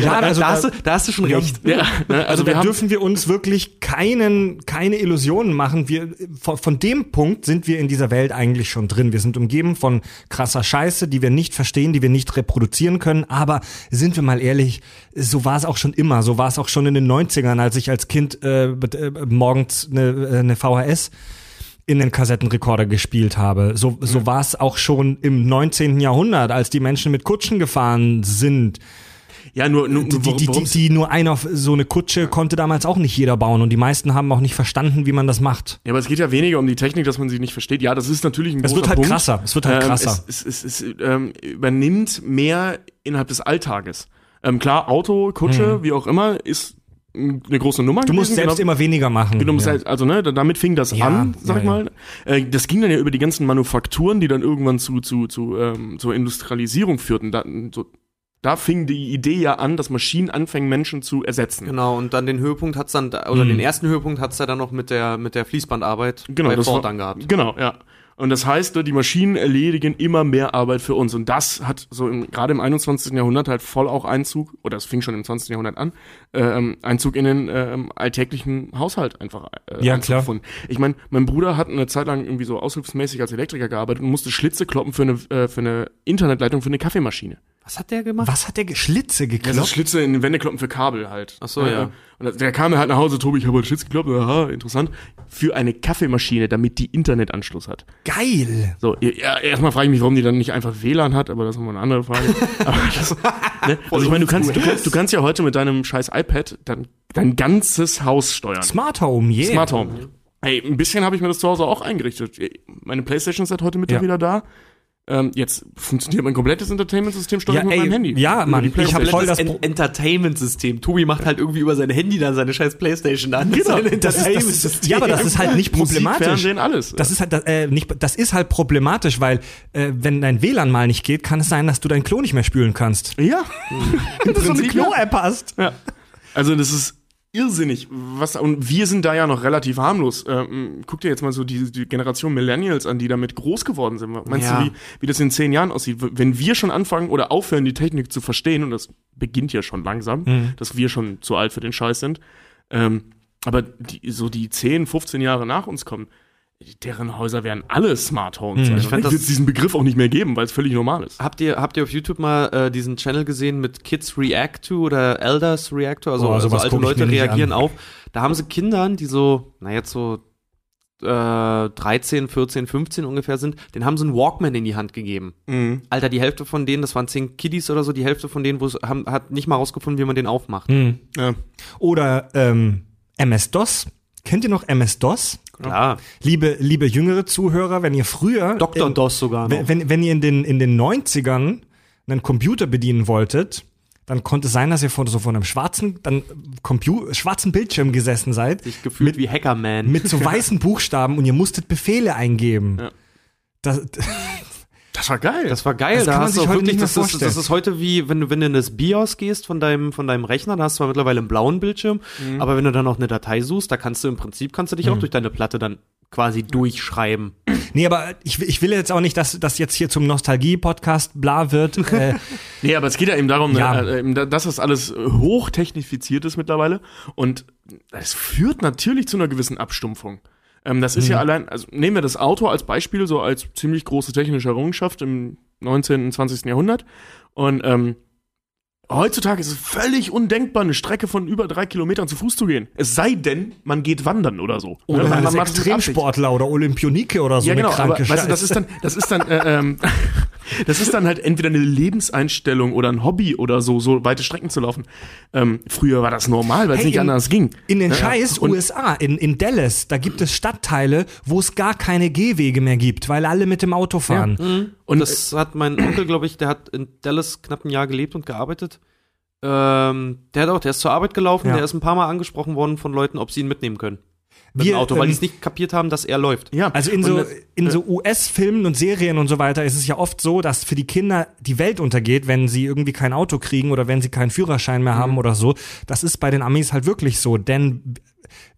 Ja, da, also da, hast du, da hast du schon recht. Ja, ne, also, Also wir da haben, dürfen wir uns wirklich keinen, keine Illusionen machen. Wir, von, von dem Punkt sind wir in dieser Welt eigentlich schon drin. Wir sind umgeben von krasser Scheiße, die wir nicht verstehen, die wir nicht reproduzieren können. Aber sind wir mal ehrlich, so war es auch schon immer. So war es auch schon in den 90ern, als ich als Kind äh, äh, morgens eine, äh, eine VHS in den Kassettenrekorder gespielt habe. So, so war es auch schon im 19. Jahrhundert, als die Menschen mit Kutschen gefahren sind. ja, nur, nur Die, die, die, die nur einer auf so eine Kutsche konnte damals auch nicht jeder bauen und die meisten haben auch nicht verstanden, wie man das macht. Ja, aber es geht ja weniger um die Technik, dass man sie nicht versteht. Ja, das ist natürlich ein Es großer wird halt Punkt. krasser, es wird halt Ähm, krasser. Es, es, es, es ähm, übernimmt mehr innerhalb des Alltages. Ähm, klar, Auto, Kutsche, wie auch immer, ist eine große Nummer. Hm. Du musst selbst immer weniger machen. Du musst ja. halt, also ne, da- damit fing das Ja, an, sag ja, ich ja. mal. Äh, das ging dann ja über die ganzen Manufakturen, die dann irgendwann zu zu zu ähm, zur Industrialisierung führten. Da, so, da fing die Idee ja an, dass Maschinen anfangen, Menschen zu ersetzen. Genau, und dann den Höhepunkt hat's dann, oder Mhm. den ersten Höhepunkt hat's ja dann noch mit der, mit der Fließbandarbeit Genau, bei Ford war- dann gehabt. Genau, ja. Und das heißt, die Maschinen erledigen immer mehr Arbeit für uns. Und das hat so im, gerade im 21. Jahrhundert halt voll auch Einzug, oder es fing schon im 20. Jahrhundert an, ähm, Einzug in den ähm, alltäglichen Haushalt einfach äh, Ja, klar. gefunden. Ich meine, mein Bruder hat eine Zeit lang irgendwie so aushilfsmäßig als Elektriker gearbeitet und musste Schlitze kloppen für eine, äh, für eine Internetleitung für eine Kaffeemaschine. Was hat der gemacht? Was hat der Schlitze Ja, so geklopft? Schlitze in den Wände kloppen für Kabel halt. Ach so, ja. Und der kam halt nach Hause, Tobi, ich habe halt Schlitz gekloppt, aha, interessant. Für eine Kaffeemaschine, damit die Internetanschluss hat. Geil. So, ja, erstmal frage ich mich, warum die dann nicht einfach WLAN hat, aber das ist nochmal eine andere Frage. das, ne? Also ich meine, du kannst, du, kannst, du kannst ja heute mit deinem scheiß iPad dann dein ganzes Haus steuern. Smart Home, yeah. Smart Home. Hey, ein bisschen habe ich mir das zu Hause auch eingerichtet. Meine Playstation ist seit heute Mittag Ja. wieder da. Ähm, jetzt funktioniert mein komplettes Entertainment-System steuere Ja, ich mit ey, meinem Handy. ja, Mann, die ich hab Playstation. voll das En Entertainment-System. Tobi macht halt irgendwie über sein Handy dann seine scheiß Playstation an. Genau. Das ist, das ist, ja, aber das ist halt nicht Musik, problematisch. Fernsehen, alles. Das ist halt äh, nicht, das ist halt problematisch, weil äh, wenn dein WLAN mal nicht geht, kann es sein, dass du dein Klo nicht mehr spülen kannst. ja. Im Dass du eine Prinzip, ja. Klo-App hast. Ja. Also das ist irrsinnig. Was, und wir sind da ja noch relativ harmlos. Ähm, guck dir jetzt mal so die, die Generation Millennials an, die damit groß geworden sind. Meinst Ja. du, wie, wie das in zehn Jahren aussieht? Wenn wir schon anfangen oder aufhören, die Technik zu verstehen, und das beginnt ja schon langsam, dass wir schon zu alt für den Scheiß sind, ähm, aber die, so die 10, 15 Jahre nach uns kommen, deren Häuser werden alle Smart Homes sein. Ich Ich fand wird diesen Begriff auch nicht mehr geben, weil es völlig normal ist. Habt ihr, habt ihr auf YouTube mal äh, diesen Channel gesehen mit Kids React to oder Elders React to? Also, Boah, also alte Leute reagieren an. auf. Da haben sie Kindern, die so, na jetzt so äh, 13, 14, 15 ungefähr sind, den haben sie einen Walkman in die Hand gegeben. Mhm. Alter, die Hälfte von denen, das waren 10 Kiddies oder so, die Hälfte von denen wo es- haben, hat nicht mal rausgefunden, wie man den aufmacht. Hm. Ja. Oder ähm, MS-DOS. Kennt ihr noch MS-DOS? Klar. Liebe, liebe jüngere Zuhörer, wenn ihr früher Dr. in- DOS sogar noch. Wenn, wenn, ihr in den, in den 90ern einen Computer bedienen wolltet, dann konnte es sein, dass ihr vor so vor einem schwarzen, dann Compu schwarzen Bildschirm gesessen seid, sich gefühlt wie Hackerman. mit so weißen Buchstaben und ihr musstet Befehle eingeben. Ja. Das, Das war geil. Das war geil, Das da kann man hast sich du wirklich, nicht mehr das ist, vorstellen. das ist heute wie, wenn du, wenn du in das BIOS gehst von deinem, von deinem Rechner, da hast du zwar mittlerweile einen blauen Bildschirm, Mhm. aber wenn du dann auch eine Datei suchst, da kannst du im Prinzip, kannst du dich auch durch deine Platte dann quasi durchschreiben. nee, aber ich, will- ich will jetzt auch nicht, dass das jetzt hier zum Nostalgie-Podcast bla wird. äh, Nee, aber es geht ja eben darum, Ja. ne, äh, eben, da- dass das alles äh, hochtechnifiziert ist mittlerweile und es führt natürlich zu einer gewissen Abstumpfung. Ähm, das ist ja allein, also nehmen wir das Auto als Beispiel, so als ziemlich große technische Errungenschaft im 19. und 20. Jahrhundert und ähm, Heutzutage ist es völlig undenkbar, eine Strecke von über drei Kilometern zu Fuß zu gehen. Es sei denn, man geht wandern oder so. oder Ne, man, ist macht. Extremsportler oder Olympionike oder so Ja, genau, aber weißt du, das ist dann, das ist dann, äh, ähm, das ist dann halt entweder eine Lebenseinstellung oder ein Hobby oder so, so weite Strecken zu laufen. Ähm, früher war das normal, weil es Hey, nicht in- anders ging. In den Ja, scheiß und- USA, in, in Dallas, da gibt es Stadtteile, wo es gar keine Gehwege mehr gibt, weil alle mit dem Auto fahren. Und Und das hat mein Onkel, glaube ich, der hat in Dallas knapp ein Jahr gelebt und gearbeitet. Ähm, der hat auch, der ist zur Arbeit gelaufen, Ja. der ist ein paar Mal angesprochen worden von Leuten, ob sie ihn mitnehmen können. Mit Wir, dem Auto, weil ähm, die es nicht kapiert haben, dass er läuft. ja, Also in so, das- in so US-Filmen und Serien und so weiter ist es ja oft so, dass für die Kinder die Welt untergeht, wenn sie irgendwie kein Auto kriegen oder wenn sie keinen Führerschein mehr Mhm. haben oder so. Das ist bei den Amis halt wirklich so, denn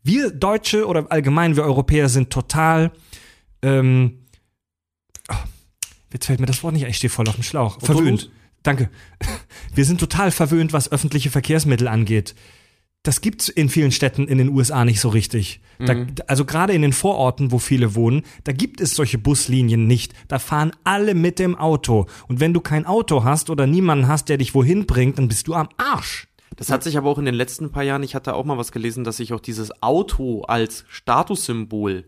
wir Deutsche oder allgemein wir Europäer sind total ähm, jetzt fällt mir das Wort nicht, ein, ich stehe voll auf dem Schlauch. Verwöhnt. Danke. Wir sind total verwöhnt, was öffentliche Verkehrsmittel angeht. Das gibt's in vielen Städten in den USA nicht so richtig. Da, also gerade in den Vororten, wo viele wohnen, da gibt es solche Buslinien nicht. Da fahren alle mit dem Auto. Und wenn du kein Auto hast oder niemanden hast, der dich wohin bringt, dann bist du am Arsch. Das hat sich aber auch in den letzten paar Jahren, ich hatte auch mal was gelesen, dass sich auch dieses Auto als Statussymbol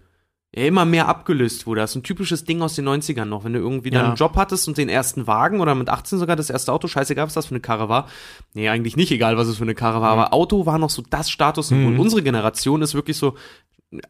immer mehr abgelöst wurde. Das ist ein typisches Ding aus den 90ern noch. Wenn du irgendwie Ja. dann einen Job hattest und den ersten Wagen oder mit 18 sogar das erste Auto, scheißegal, was das für eine Karre war. Nee, eigentlich nicht egal, was es für eine Karre war, aber Auto war noch so das Statussymbol. Mhm. Unsere Generation ist wirklich so,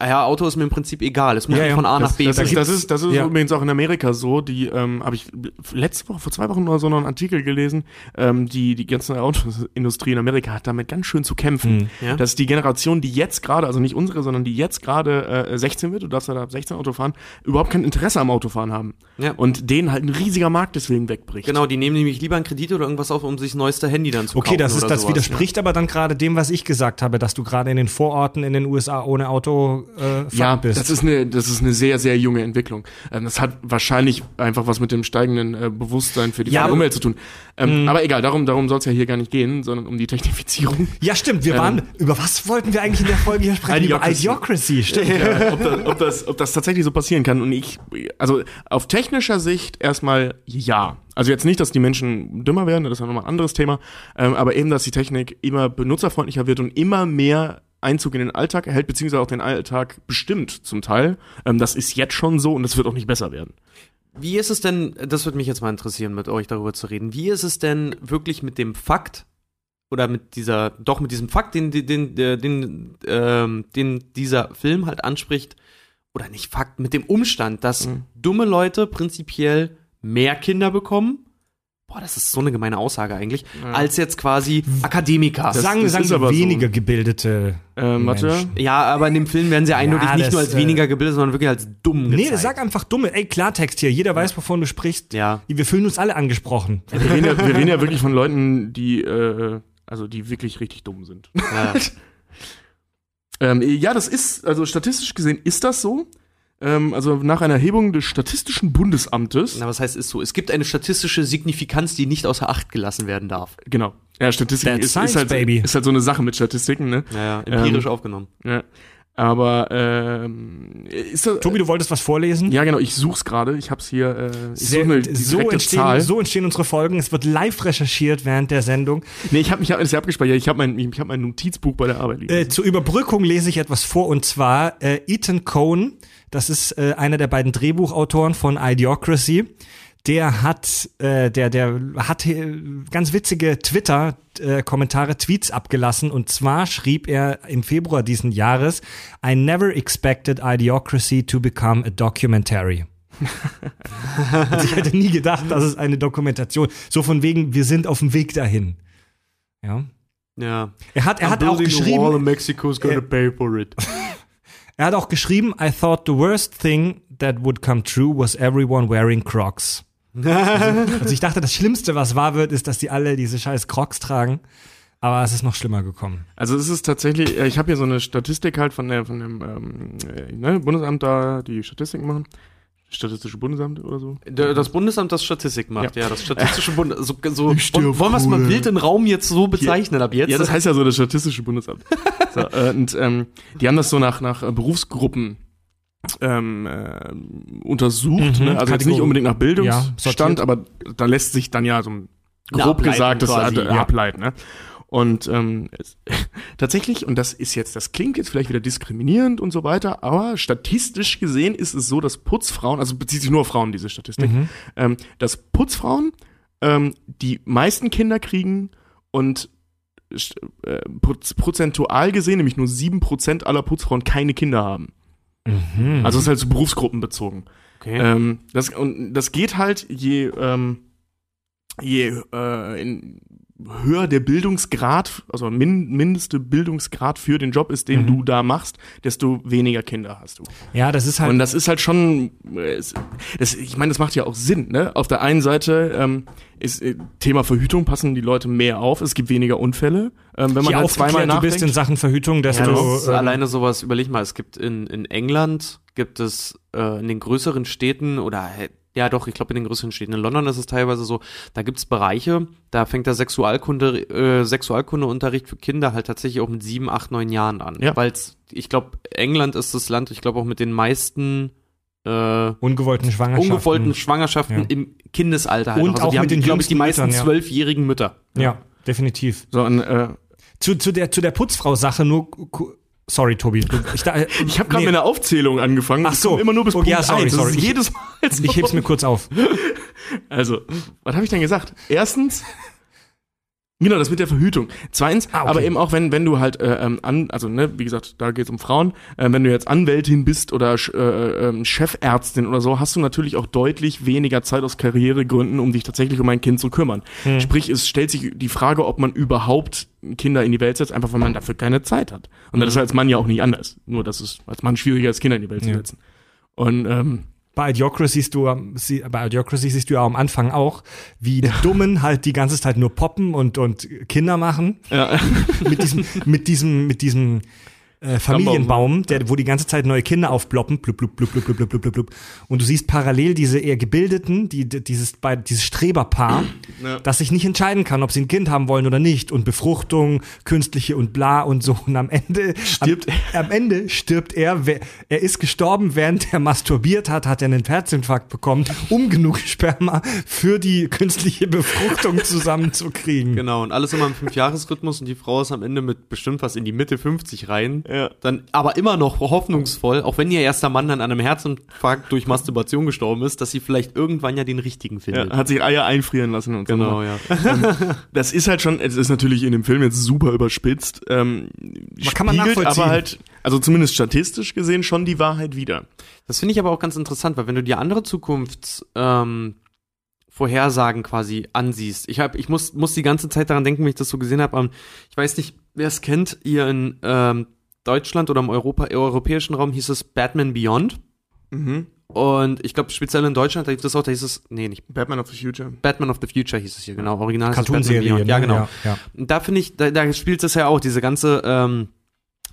ja, Auto ist mir im Prinzip egal. Es muss Ja, ja. von A nach Das, B das, ist, das ist, das ist ja. übrigens auch in Amerika so. Die ähm, habe ich letzte Woche, vor zwei Wochen oder so noch einen Artikel gelesen. Ähm, die die ganze Autoindustrie in Amerika hat damit ganz schön zu kämpfen. Ja. Dass die Generation, die jetzt gerade, also nicht unsere, sondern die jetzt gerade äh, 16 wird, du darfst ja ab 16 Auto fahren, überhaupt kein Interesse am Autofahren haben. Ja. Und denen halt ein riesiger Markt deswegen wegbricht. Genau, die nehmen nämlich lieber einen Kredit oder irgendwas auf, um sich das neueste Handy dann zu kaufen. Okay, das, ist, das sowas. widerspricht aber dann gerade dem, was ich gesagt habe, dass du gerade in den Vororten in den USA ohne Auto äh, Ja, bist. das ist eine, das ist eine sehr, sehr junge Entwicklung. Ähm, das hat wahrscheinlich einfach was mit dem steigenden äh, Bewusstsein für die Ja, Umwelt zu tun. Ähm, Aber egal, darum, darum soll es ja hier gar nicht gehen, sondern um die Technifizierung. ja, stimmt. Wir waren, über was wollten wir eigentlich in der Folge hier sprechen? Idiocracy. Über Idiocracy, stimmt. ja, ob, das, ob, das, ob das tatsächlich so passieren kann. Und ich, also auf technischer Sicht erstmal ja. Also jetzt nicht, dass die Menschen dümmer werden, das ist ja nochmal ein anderes Thema, ähm, aber eben, dass die Technik immer benutzerfreundlicher wird und immer mehr Einzug in den Alltag erhält, beziehungsweise auch den Alltag bestimmt zum Teil. Ähm, das ist jetzt schon so und das wird auch nicht besser werden. Wie ist es denn, das würde mich jetzt mal interessieren, mit euch darüber zu reden, wie ist es denn wirklich mit dem Fakt, oder mit dieser, doch mit diesem Fakt, den, den, den, den, ähm, den dieser Film halt anspricht, oder nicht Fakt, mit dem Umstand, dass Mhm. dumme Leute prinzipiell mehr Kinder bekommen, boah, das ist so eine gemeine Aussage eigentlich, als jetzt quasi Akademiker. Das- sagen das sagen wir aber so. weniger gebildete Ähm, warte. Ja, aber in dem Film werden sie eindeutig nicht das, nur als äh, weniger gebildet, sondern wirklich als dumm Nee, gezeigt. sag einfach dumme. Ey, Klartext hier. Jeder weiß, wovon du sprichst. Ja. Wir fühlen uns alle angesprochen. Wir reden, ja, wir reden ja wirklich von Leuten, die, äh, also die wirklich richtig dumm sind. ja. Ähm, ja, das ist, also statistisch gesehen ist das so. Ähm, also nach einer Erhebung des Statistischen Bundesamtes, Na, was heißt ist so? Es gibt eine statistische Signifikanz, die nicht außer Acht gelassen werden darf. genau. Ja, Statistik ist, science, ist, halt, baby. ist halt so eine Sache mit Statistiken, ne? Naja, empirisch aufgenommen. Ja. Aber ähm, ist das, Tobi, du wolltest was vorlesen? ja genau, ich such's gerade. Ich hab's hier. Äh, ich Sehr, eine die so, entstehen, Zahl. so entstehen unsere Folgen. Es wird live recherchiert während der Sendung. Nee, ich habe mich hab das ja abgespeichert. Ich habe mein, ich hab mein Notizbuch bei der Arbeit liegen. Äh, zur Überbrückung lese ich etwas vor und zwar äh, Ethan Cohn, das ist äh, einer der beiden Drehbuchautoren von Idiocracy. Der hat, äh, der, der hat äh, ganz witzige Twitter-Kommentare, Tweets abgelassen. Und zwar schrieb er im Februar diesen Jahres, I never expected Idiocracy to become a documentary. also ich hätte nie gedacht, dass es eine Dokumentation, so von wegen, wir sind auf dem Weg dahin. Ja. Ja. Er hat, er hat auch geschrieben, Mexico's gonna pay for it. Er hat auch geschrieben, I thought the worst thing that would come true was everyone wearing Crocs. also ich dachte, das Schlimmste, was wahr wird, ist, dass die alle diese scheiß Crocs tragen. Aber es ist noch schlimmer gekommen. Also es ist tatsächlich, äh, ich habe hier so eine Statistik halt von der von dem ähm, äh, ne, Bundesamt da, die Statistiken machen. Statistische Bundesamt oder so. Das Bundesamt, das Statistik macht, ja, das Statistische Bundesamt. So, so, auf wollen wir es mal wild den Raum jetzt so bezeichnen ab jetzt? Ja, das heißt ja so das Statistische Bundesamt. so, äh, und ähm, die haben das so nach, nach äh, Berufsgruppen ähm, äh, untersucht. Mhm, ne? Also jetzt nicht unbedingt nach Ja, Bildungsstand, sortiert. aber da lässt sich dann ja so ein grob gesagt das ja. ableiten. Ne? Und ähm, es, tatsächlich, und das ist jetzt, das klingt jetzt vielleicht wieder diskriminierend und so weiter, aber statistisch gesehen ist es so, dass Putzfrauen, also bezieht sich nur auf Frauen, diese Statistik, Mhm. ähm, dass Putzfrauen ähm, die meisten Kinder kriegen und äh, proz- prozentual gesehen, nämlich nur 7% aller Putzfrauen keine Kinder haben. Mhm. Also es ist halt so berufsgruppenbezogen. okay. Ähm, das, und das geht halt, je, ähm, je äh, in, höher der Bildungsgrad, also min, mindeste Bildungsgrad für den Job ist, den Mhm. du da machst, desto weniger Kinder hast du. ja, das ist halt. Und das ist halt schon, äh, das, ich meine, das macht ja auch Sinn. Ne? Auf der einen Seite ähm, ist äh, Thema Verhütung passen die Leute mehr auf. Es gibt weniger Unfälle, ähm, wenn man halt zweimal aufgeklärt du nachdenkt. bist in Sachen Verhütung, desto. ja, das ist ähm, alleine sowas, überleg mal, es gibt in, in England, gibt es äh, in den größeren Städten oder Ja, doch, ich glaube in den größeren Städten. In London ist es teilweise so, da gibt's Bereiche, da fängt der Sexualkunde, äh, Sexualkundeunterricht für Kinder halt tatsächlich auch mit sieben, acht, neun Jahren an. Ja. Weil's, ich glaube, England ist das Land, ich glaube auch mit den meisten äh, Ungewollten Schwangerschaften. ungewollten Schwangerschaften Ja. im Kindesalter halt. Und. Also auch die mit haben, den glaube ich, die meisten ja. zwölfjährigen Mütter. Ja, definitiv. So, und, äh, Zu, zu der, zu der Putzfrau-Sache nur, sorry, Tobi. Du, ich da, ich habe gerade mit einer Aufzählung angefangen. Ach so. immer nur bis Oh, Punkt ja, sorry, 1. Das sorry. Ich- jedes Mal so. ich heb's mir kurz auf. Also, was habe ich denn gesagt? Erstens, genau, das mit der Verhütung. Zweitens, Ah, okay. aber eben auch, wenn, wenn du halt, äh, ähm, an, also, ne, wie gesagt, da geht's um Frauen, äh, wenn du jetzt Anwältin bist oder äh, ähm, Chefärztin oder so, hast du natürlich auch deutlich weniger Zeit aus Karrieregründen, um dich tatsächlich um ein Kind zu kümmern. Hm. Sprich, es stellt sich die Frage, ob man überhaupt Kinder in die Welt setzt, einfach weil man dafür keine Zeit hat. Und das ist als Mann ja auch nicht anders. Nur, dass es als Mann schwieriger ist, Kinder in die Welt zu Ja. setzen. Und ähm, Bei Idiocracy siehst du, bei Idiocracy siehst du ja am Anfang auch, wie die Dummen halt die ganze Zeit nur poppen und, und Kinder machen. ja. Mit diesem, mit diesem, mit diesem äh, Familienbaum, der, wo die ganze Zeit neue Kinder aufploppen, blub, blub, blub, blub, blub, blub, blub, blub. Und du siehst parallel diese eher gebildeten, die, die- dieses, bei, dieses Streberpaar, Ja. das sich nicht entscheiden kann, ob sie ein Kind haben wollen oder nicht. Und Befruchtung, künstliche und bla und so. Und am Ende Stirbt am, am Ende stirbt er. Er ist gestorben, während er masturbiert hat, hat er einen Herzinfarkt bekommen, um genug Sperma für die künstliche Befruchtung zusammenzukriegen. Genau, und alles immer im Fünfjahresrhythmus und die Frau ist am Ende mit bestimmt was in die Mitte 50 rein. Ja. Dann aber immer noch hoffnungsvoll, auch wenn ihr erster Mann dann an einem Herzinfarkt durch Masturbation gestorben ist, dass sie vielleicht irgendwann ja den richtigen findet. Ja, hat sich Eier einfrieren lassen und Genau, so. ja. Das ist halt schon, es ist natürlich in dem Film jetzt super überspitzt. Ähm, kann man nachvollziehen. aber halt, also zumindest statistisch gesehen, schon die Wahrheit wieder. Das finde ich aber auch ganz interessant, weil wenn du dir andere Zukunfts ähm, Vorhersagen quasi ansiehst. Ich hab, ich muss, muss die ganze Zeit daran denken, wenn ich das so gesehen habe. Ich weiß nicht, wer es kennt, ihr in ähm, Deutschland oder im Europa, europäischen Raum hieß es Batman Beyond. Mhm. Und ich glaube, speziell in Deutschland, da gibt es auch, da hieß es, nee, nicht Batman of the Future. Batman of the Future hieß es hier, genau. Original ist es Batman Cartoonserie. Beyond. Ja, ne? genau. Ja, ja. Da finde ich, da, da spielt es ja auch, diese ganze ähm,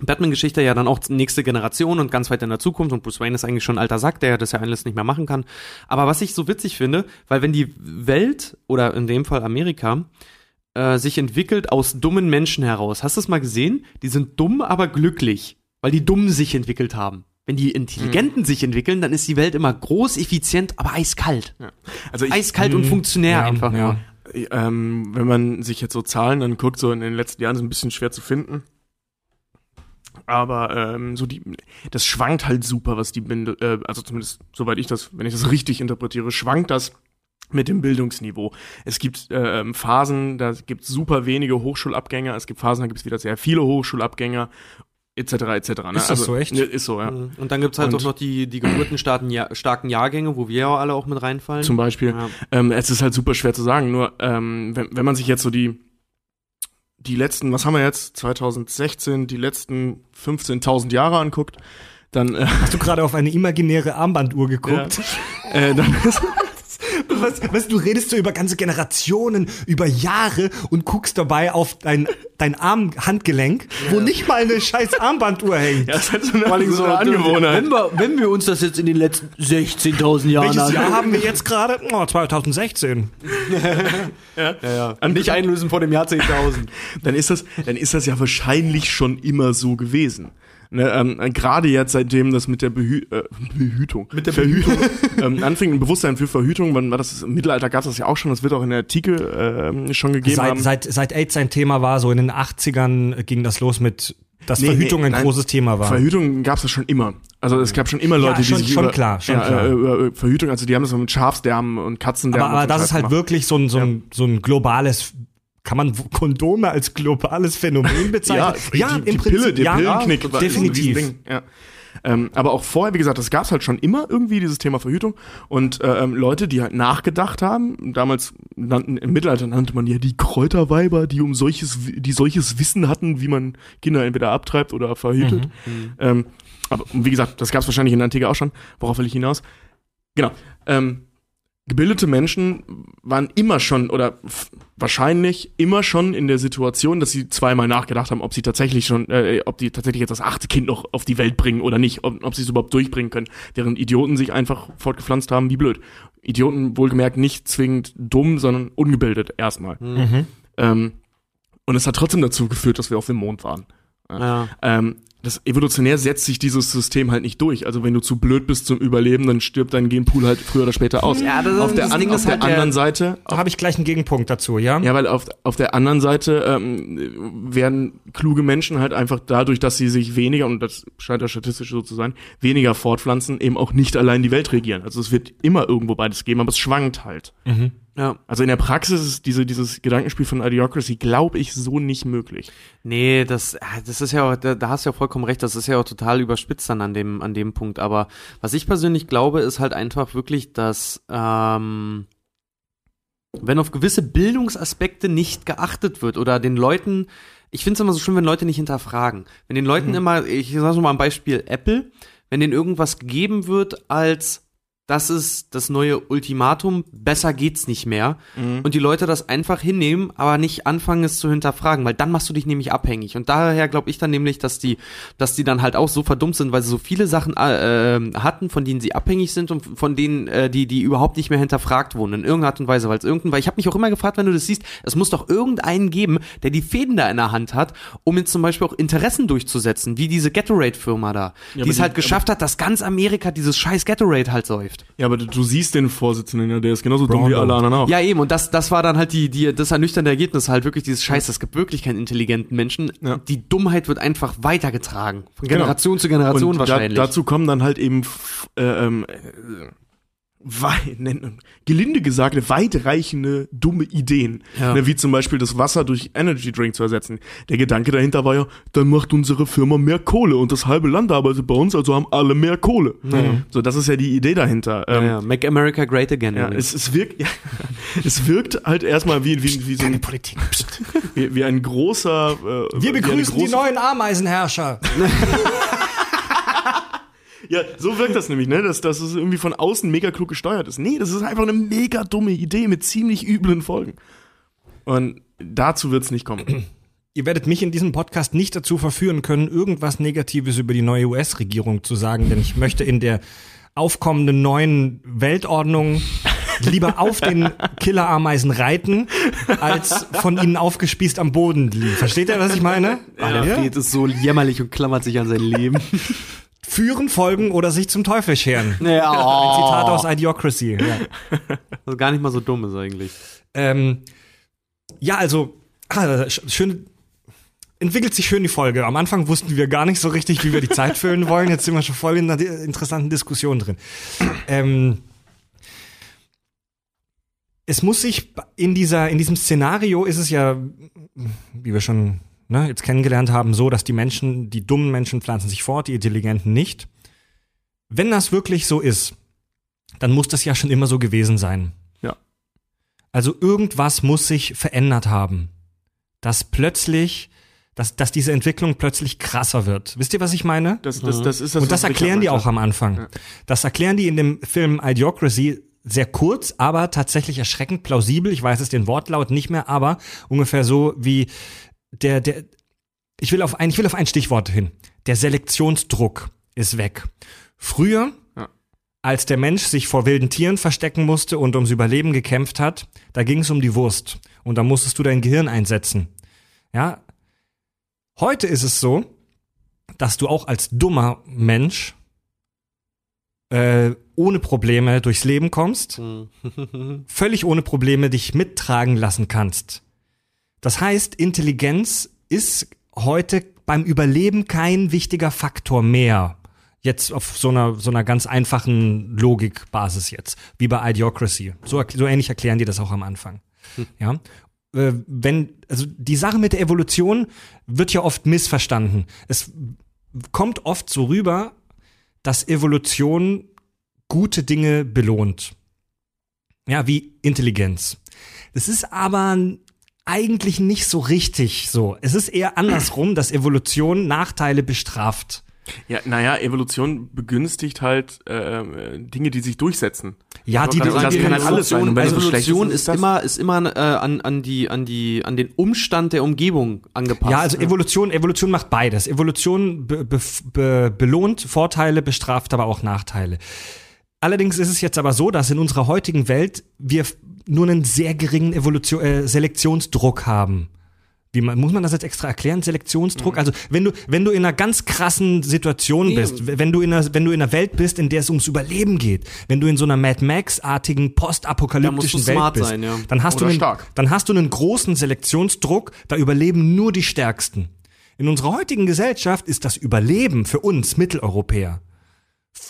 Batman-Geschichte ja dann auch nächste Generation und ganz weit in der Zukunft und Bruce Wayne ist eigentlich schon ein alter Sack, der das ja alles nicht mehr machen kann. Aber was ich so witzig finde, weil wenn die Welt oder in dem Fall Amerika äh, sich entwickelt aus dummen Menschen heraus, hast du es mal gesehen? Die sind dumm, aber glücklich, weil die Dummen sich entwickelt haben. Wenn die Intelligenten sich entwickeln, dann ist die Welt immer groß, effizient, aber eiskalt. Also ich, Eiskalt und funktionär ja, einfach ja. nur. ähm, wenn man sich jetzt so Zahlen anguckt, so in den letzten Jahren ist ein bisschen schwer zu finden. Aber ähm, so die, das schwankt halt super, was die Binde, äh, also zumindest soweit ich das, wenn ich das richtig interpretiere, schwankt das mit dem Bildungsniveau. Es gibt ähm, Phasen, da gibt es super wenige Hochschulabgänger, es gibt Phasen, da gibt es wieder sehr viele Hochschulabgänger, etc. etc. Ne? Ist das so echt? Ne, ist so, ja. Und dann gibt's halt Und- auch noch die, die geburtenstarken Jahr, starken Jahrgänge, wo wir ja alle auch mit reinfallen. Zum Beispiel. Ja. Ähm, es ist halt super schwer zu sagen. Nur ähm, wenn, wenn man sich jetzt so die die letzten, was haben wir jetzt? 2016, die letzten 15.000 Jahre anguckt, dann äh, Hast du gerade auf eine imaginäre Armbanduhr geguckt? äh, dann ist, Was, was, du redest so über ganze Generationen, über Jahre und guckst dabei auf dein, dein Arm-Handgelenk, wo nicht mal eine scheiß Armbanduhr hängt. ja, das ist halt so eine, so eine Angewohnheit. Wenn wir, wenn wir uns das jetzt in den letzten 16.000 Jahren Welches Jahr haben wir jetzt gerade? Oh, 2016. ja, ja. Nicht einlösen vor dem Jahr 10.000. dann ist das, dann ist das ja wahrscheinlich schon immer so gewesen. Ne, ähm, Gerade jetzt, seitdem das mit der Behü äh, Behütung, mit der Verhütung ähm, anfing, ein Bewusstsein für Verhütung, wann war das? Im Mittelalter gab es das ja auch schon, das wird auch in der Artikel ähm, schon gegeben Seit, haben. seit, seit AIDS ein Thema war, so in den 80ern ging das los mit, dass Nee, Verhütung nee, ein nein. großes Thema war. Verhütung gab es ja schon immer. Also es gab schon immer Leute, schon- die sich schon über, klar, schon ja, klar. Äh, über Verhütung, also die haben das mit Schafsdärmen und Katzendärmen. aber aber das ist halt gemacht. wirklich so ein, so ein, so ein globales, kann man Kondome als globales Phänomen bezeichnen? Ja, die, die Pille, der ja, Pillenknick ein definitiv. Ja. Ähm, aber auch vorher, wie gesagt, das gab es halt schon immer irgendwie, dieses Thema Verhütung. Und äh, ähm, Leute, die halt nachgedacht haben, damals nannten, im Mittelalter nannte man ja die Kräuterweiber, die um solches, die solches Wissen hatten, wie man Kinder entweder abtreibt oder verhütet. Ähm, aber wie gesagt, das gab es wahrscheinlich in der Antike auch schon. Worauf will ich hinaus? Genau. Ähm, gebildete Menschen waren immer schon oder wahrscheinlich immer schon in der Situation, dass sie zweimal nachgedacht haben, ob sie tatsächlich schon, äh, ob die tatsächlich jetzt das achte Kind noch auf die Welt bringen oder nicht, ob, ob sie es überhaupt durchbringen können, während Idioten sich einfach fortgepflanzt haben wie blöd. Idioten wohlgemerkt nicht zwingend dumm, sondern ungebildet erstmal. Ähm, und es hat trotzdem dazu geführt, dass wir auf dem Mond waren. Ja. Ähm, das evolutionär setzt sich dieses System halt nicht durch. Also wenn du zu blöd bist zum Überleben, dann stirbt dein Genpool halt früher oder später aus. Ja, das ist- auf der, das an, Ding auf ist der halt der- anderen Seite, Da habe ich gleich einen Gegenpunkt dazu, ja? ja, weil auf, auf der anderen Seite ähm, werden kluge Menschen halt einfach dadurch, dass sie sich weniger, und das scheint ja statistisch so zu sein, weniger fortpflanzen, eben auch nicht allein die Welt regieren. Also es wird immer irgendwo beides geben, aber es schwankt halt. Ja. Also in der Praxis ist diese, dieses Gedankenspiel von Idiocracy, glaube ich, so nicht möglich. Nee, das, ah, das ist ja, auch- da, da hast du ja vollkommen recht, das ist ja auch total überspitzt dann an dem, an dem Punkt. Aber was ich persönlich glaube, ist halt einfach wirklich, dass, ähm, wenn auf gewisse Bildungsaspekte nicht geachtet wird oder den Leuten, ich finde es immer so schön, wenn Leute nicht hinterfragen. Wenn den Leuten immer, ich sage mal ein Beispiel Apple, wenn denen irgendwas gegeben wird als das ist das neue Ultimatum, besser geht's nicht mehr. Und die Leute das einfach hinnehmen, aber nicht anfangen es zu hinterfragen, weil dann machst du dich nämlich abhängig. Und daher glaube ich dann nämlich, dass die, dass die dann halt auch so verdummt sind, weil sie so viele Sachen äh, äh, hatten, von denen sie abhängig sind und von denen, äh, die, die überhaupt nicht mehr hinterfragt wurden, in irgendeiner Art und Weise, weil es irgendein, weil ich habe mich auch immer gefragt, wenn du das siehst, es muss doch irgendeinen geben, der die Fäden da in der Hand hat, um jetzt zum Beispiel auch Interessen durchzusetzen, wie diese Gatorade-Firma da, die aber es die- halt geschafft hat, dass ganz Amerika dieses scheiß Gatorade halt säuft. Ja, aber du, siehst den Vorsitzenden, ja, der ist genauso dumm wie alle anderen auch. Ja, eben, und das, das war dann halt die, die, das ernüchternde Ergebnis, halt wirklich dieses Scheiß, es gibt wirklich keinen intelligenten Menschen. Ja. Die Dummheit wird einfach weitergetragen. Von Generation zu Generation Und wahrscheinlich. Da, dazu kommen dann halt eben äh, äh, gelinde gesagt, weitreichende dumme Ideen. Ja. Ne, wie zum Beispiel das Wasser durch Energy Drink zu ersetzen. Der Gedanke dahinter war ja, dann macht unsere Firma mehr Kohle und das halbe Land arbeitet bei uns, also haben alle mehr Kohle. So, das ist ja die Idee dahinter. ja, Ähm, ja. Make America Great Again. ja, es, es wirkt, ja, es wirkt halt erstmal wie, wie, wie so ein, Politik. Wie, wie ein großer. Äh, Wir begrüßen die große- neuen Ameisenherrscher. Ja, so wirkt das nämlich, ne? Dass, dass es irgendwie von außen mega klug gesteuert ist. Nee, das ist einfach eine mega dumme Idee mit ziemlich üblen Folgen. Und dazu wird's nicht kommen. Ihr werdet mich in diesem Podcast nicht dazu verführen können, irgendwas Negatives über die neue US-Regierung zu sagen, denn ich möchte in der aufkommenden neuen Weltordnung lieber auf den Killerameisen reiten, als von ihnen aufgespießt am Boden liegen. Versteht ihr, was ich meine? Ah, der Fred ist so jämmerlich und klammert sich an sein Leben. Führen, folgen oder sich zum Teufel scheren. ja, Ein Zitat oh. aus Idiocracy. Ja. Was gar nicht mal so dumm ist eigentlich. Ähm, ja, also, ah, sch- schön, entwickelt sich schön die Folge. Am Anfang wussten wir gar nicht so richtig, wie wir die Zeit füllen wollen. Jetzt sind wir schon voll in einer interessanten Diskussion drin. Ähm, es muss sich in dieser, in diesem Szenario ist es ja, wie wir schon ne, jetzt kennengelernt haben, so, dass die Menschen, die dummen Menschen pflanzen sich fort, die intelligenten nicht. Wenn das wirklich so ist, dann muss das ja schon immer so gewesen sein. Ja. Also irgendwas muss sich verändert haben. Dass plötzlich, dass, dass diese Entwicklung plötzlich krasser wird. Wisst ihr, was ich meine? Das, das, das ist das. Und das erklären die auch am Anfang. Das erklären die in dem Film Idiocracy sehr kurz, aber tatsächlich erschreckend plausibel. Ich weiß es den Wortlaut nicht mehr, aber ungefähr so wie der, der, ich will auf ein, ich will auf ein Stichwort hin. Der Selektionsdruck ist weg. Früher, Ja. als der Mensch sich vor wilden Tieren verstecken musste und ums Überleben gekämpft hat, da ging es um die Wurst. Und da musstest du dein Gehirn einsetzen. Ja. Heute ist es so, dass du auch als dummer Mensch äh, ohne Probleme durchs Leben kommst, völlig ohne Probleme dich mittragen lassen kannst. Das heißt, Intelligenz ist heute beim Überleben kein wichtiger Faktor mehr. Jetzt auf so einer, so einer ganz einfachen Logikbasis jetzt, wie bei Idiocracy. So, so ähnlich erklären die das auch am Anfang. Ja. Äh, wenn, also die Sache mit der Evolution wird ja oft missverstanden. Es kommt oft so rüber, dass Evolution gute Dinge belohnt. Ja, wie Intelligenz. Das ist aber eigentlich nicht so richtig so. Es ist eher andersrum, dass Evolution Nachteile bestraft. Ja, naja, Evolution begünstigt halt äh, Dinge, die sich durchsetzen. Ja, die, kann- die, das die, kann halt alles sein. Und wenn es so schlecht Evolution ist, ist, ist das- immer ist immer äh, an an die an die an den Umstand der Umgebung angepasst. Ja, also Evolution, Evolution macht beides. Evolution be, be, be, belohnt Vorteile, bestraft aber auch Nachteile. Allerdings ist es jetzt aber so, dass in unserer heutigen Welt wir nur einen sehr geringen Evolution, äh, Selektionsdruck haben. Wie man, muss man das jetzt extra erklären? Selektionsdruck? Also wenn du wenn du in einer ganz krassen Situation Nee. bist, wenn du in einer wenn du in einer Welt bist, in der es ums Überleben geht, wenn du in so einer Mad Max artigen postapokalyptischen du Welt bist, sein, ja. dann hast du Oder einen, stark. dann hast du einen großen Selektionsdruck, da überleben nur die Stärksten. In unserer heutigen Gesellschaft ist das Überleben für uns Mitteleuropäer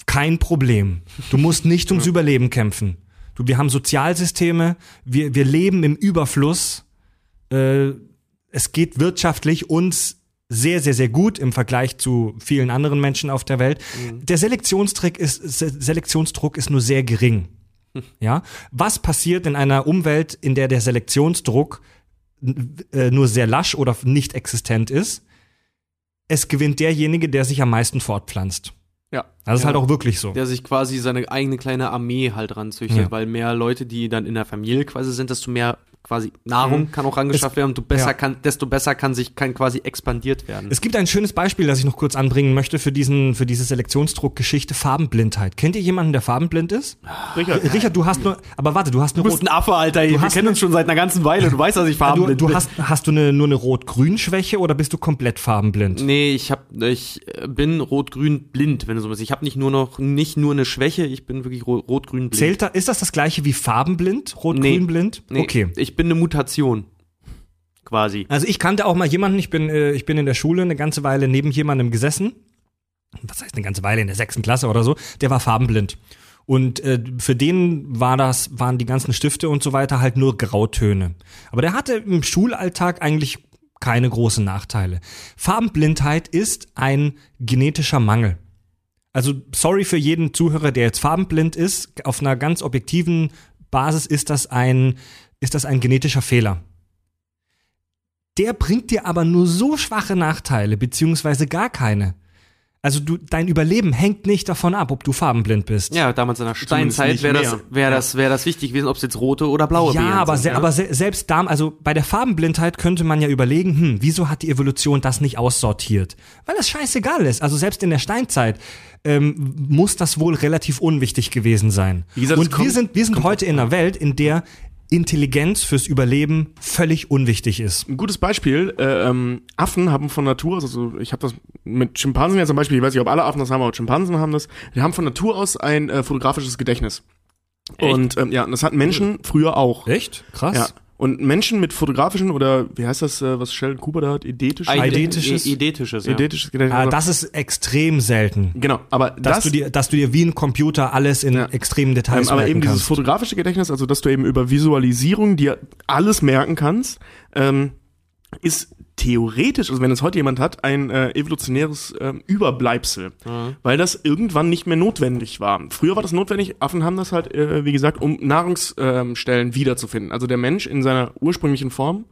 kein Problem. Du musst nicht ums Überleben kämpfen. Du, wir haben Sozialsysteme, wir, wir leben im Überfluss. Äh, es geht wirtschaftlich uns sehr, sehr, sehr gut im Vergleich zu vielen anderen Menschen auf der Welt. Der Selektionsdruck ist, Se- Selektionsdruck ist nur sehr gering. Ja, was passiert in einer Umwelt, in der der Selektionsdruck äh, nur sehr lasch oder nicht existent ist? Es gewinnt derjenige, der sich am meisten fortpflanzt. Ja. Das ist Ja. halt auch wirklich so. der sich quasi seine eigene kleine Armee halt ranzüchtet, Ja. weil mehr Leute, die dann in der Familie quasi sind, desto mehr quasi Nahrung kann auch angeschafft werden und du besser ja. kann, desto besser kann sich kann quasi expandiert werden. Es gibt ein schönes Beispiel, das ich noch kurz anbringen möchte für diesen, für diese Selektionsdruckgeschichte Farbenblindheit. Kennt ihr jemanden, der farbenblind ist? Richard, Richard, du hast nur, aber warte, du hast eine du bist ein Affe, Alter. Wir hast kennen uns schon seit einer ganzen Weile. Du weißt, dass ich du, farbenblind du bin. hast, hast du eine, nur eine Rot-Grün-Schwäche oder bist du komplett farbenblind? Nee, ich hab, ich äh, bin rot-grün blind, wenn du so willst. Ich habe nicht nur noch, nicht nur eine Schwäche, ich bin wirklich ro- rot-grün blind. Zählt da, ist das das gleiche wie farbenblind? Rot-Grün-blind? Nee, Okay. Ich bin eine Mutation. Quasi. Also ich kannte auch mal jemanden, ich bin, äh, ich bin in der Schule eine ganze Weile neben jemandem gesessen. Was heißt eine ganze Weile in der sechsten Klasse oder so? Der war farbenblind. Und äh, für den war das, waren die ganzen Stifte und so weiter halt nur Grautöne. Aber der hatte im Schulalltag eigentlich keine großen Nachteile. Farbenblindheit ist ein genetischer Mangel. Also sorry für jeden Zuhörer, der jetzt farbenblind ist. Auf einer ganz objektiven Basis ist das ein, ist das ein genetischer Fehler. Der bringt dir aber nur so schwache Nachteile, beziehungsweise gar keine. Also du, dein Überleben hängt nicht davon ab, ob du farbenblind bist. Ja, damals in der Steinzeit wäre das, wäre das, wäre das wichtig gewesen, ob es jetzt rote oder blaue Ja, Beeren aber, sind. se aber se selbst da, also bei der Farbenblindheit könnte man ja überlegen, hm, wieso hat die Evolution das nicht aussortiert? Weil das scheißegal ist. Also selbst in der Steinzeit ähm, muss das wohl relativ unwichtig gewesen sein. Gesagt, es Und wir sind, wir sind heute in einer Welt, in der Intelligenz fürs Überleben völlig unwichtig ist. Ein gutes Beispiel, äh, ähm, Affen haben von Natur aus, also ich habe das mit Schimpansen jetzt zum Beispiel, ich weiß nicht, ob alle Affen das haben, aber Schimpansen haben das, die haben von Natur aus ein äh, fotografisches Gedächtnis. Und ähm, ja, und das hatten Menschen früher auch. Echt? Krass. Ja. Und Menschen mit fotografischen oder wie heißt das, äh, was Sheldon Cooper da hat, idetisch, Eidetisches? Eidetisches. Eidetisches, ja. idetisches Gedächtnis. Ah, das ist extrem selten. genau, aber Dass, das, du dir, dass du dir wie ein Computer alles in Ja. extremen Details ähm, aber eben dieses kannst. fotografische Gedächtnis, also dass du eben über Visualisierung dir alles merken kannst, ähm, ist theoretisch, also wenn es heute jemand hat, ein äh, evolutionäres ähm, Überbleibsel, weil das irgendwann nicht mehr notwendig war. Früher war das notwendig, Affen haben das halt, äh, wie gesagt, um Nahrungsstellen wiederzufinden. Also der Mensch in seiner ursprünglichen Form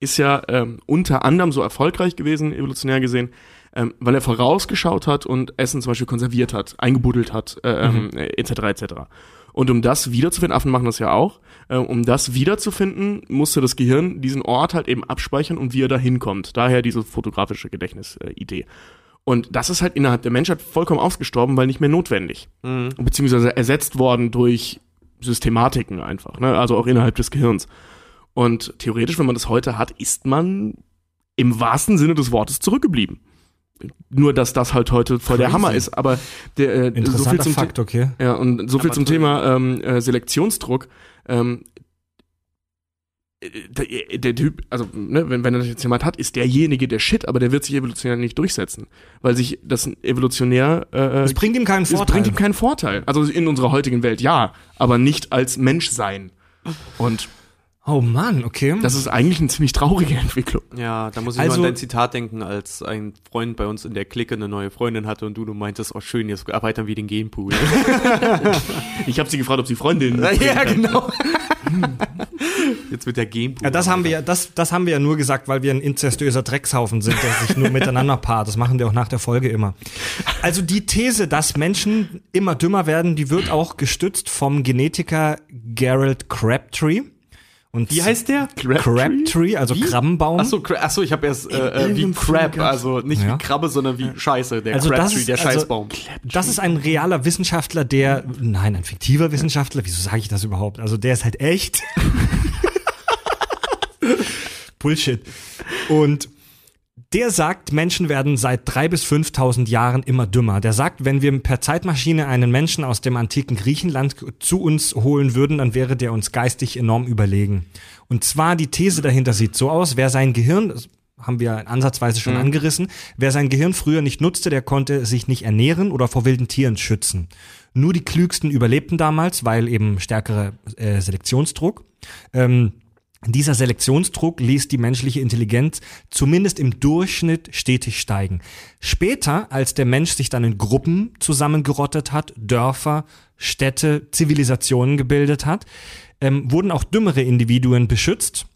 ist ja ähm, unter anderem so erfolgreich gewesen, evolutionär gesehen, ähm, weil er vorausgeschaut hat und Essen zum Beispiel konserviert hat, eingebuddelt hat, äh, ähm, äh, etc. etc. Und um das wiederzufinden, Affen machen das ja auch, äh, um das wiederzufinden, musste das Gehirn diesen Ort halt eben abspeichern und wie er da hinkommt. Daher diese fotografische Gedächtnisidee. Und das ist halt innerhalb der Menschheit vollkommen ausgestorben, weil nicht mehr notwendig. Mhm. Beziehungsweise ersetzt worden durch Systematiken einfach, ne? also auch innerhalb des Gehirns. Und theoretisch, wenn man das heute hat, ist man im wahrsten Sinne des Wortes zurückgeblieben. Nur, dass das halt heute voll der Crazy. Hammer ist. Aber der, äh, so viel zum, Fakt, okay. ja, und so viel Aber zum. Thema ähm, äh, Selektionsdruck. Ähm, äh, der, der Typ, also ne, wenn, wenn das jetzt jemand hat, ist derjenige der Shit, aber der wird sich evolutionär nicht durchsetzen, weil sich das evolutionär äh, Es bringt ihm keinen es Vorteil. bringt ihm keinen Vorteil. Also in unserer heutigen Welt ja, aber nicht als Menschsein. Und Oh Mann, okay. Das ist eigentlich eine ziemlich traurige Entwicklung. Ja, da muss ich Also- nur an dein Zitat denken, als ein Freund bei uns in der Clique eine neue Freundin hatte und du, du meintest, oh schön, jetzt erweitern wir den Genpool. Ich habe sie gefragt, ob sie Freundin ja, genau. jetzt wird der Genpool. Ja, das haben wir ja, das, das haben wir ja nur gesagt, weil wir ein inzestuöser Dreckshaufen sind, der sich nur miteinander paart. Das machen wir auch nach der Folge immer. Also die These, dass Menschen immer dümmer werden, die wird auch gestützt vom Genetiker Gerald Crabtree. Und Wie heißt der? Crabtree, also Krabbenbaum. Achso, achso, ich habe erst äh, äh, wie Crab, also nicht Ja. wie Krabbe, sondern wie Scheiße, der Also Crabtree, der also- Scheißbaum. Das ist ein realer Wissenschaftler, der, nein, ein fiktiver Wissenschaftler, wieso sage ich das überhaupt? Also der ist halt echt. Bullshit. Und der sagt, Menschen werden seit drei bis 5.000 Jahren immer dümmer. Der sagt, wenn wir per Zeitmaschine einen Menschen aus dem antiken Griechenland zu uns holen würden, dann wäre der uns geistig enorm überlegen. Und zwar die These dahinter sieht so aus, wer sein Gehirn, das haben wir ansatzweise schon angerissen, wer sein Gehirn früher nicht nutzte, der konnte sich nicht ernähren oder vor wilden Tieren schützen. Nur die Klügsten überlebten damals, weil eben stärkere äh, Selektionsdruck. Ähm, dieser Selektionsdruck ließ die menschliche Intelligenz zumindest im Durchschnitt stetig steigen. Später, als der Mensch sich dann in Gruppen zusammengerottet hat, Dörfer, Städte, Zivilisationen gebildet hat, ähm, wurden auch dümmere Individuen beschützt.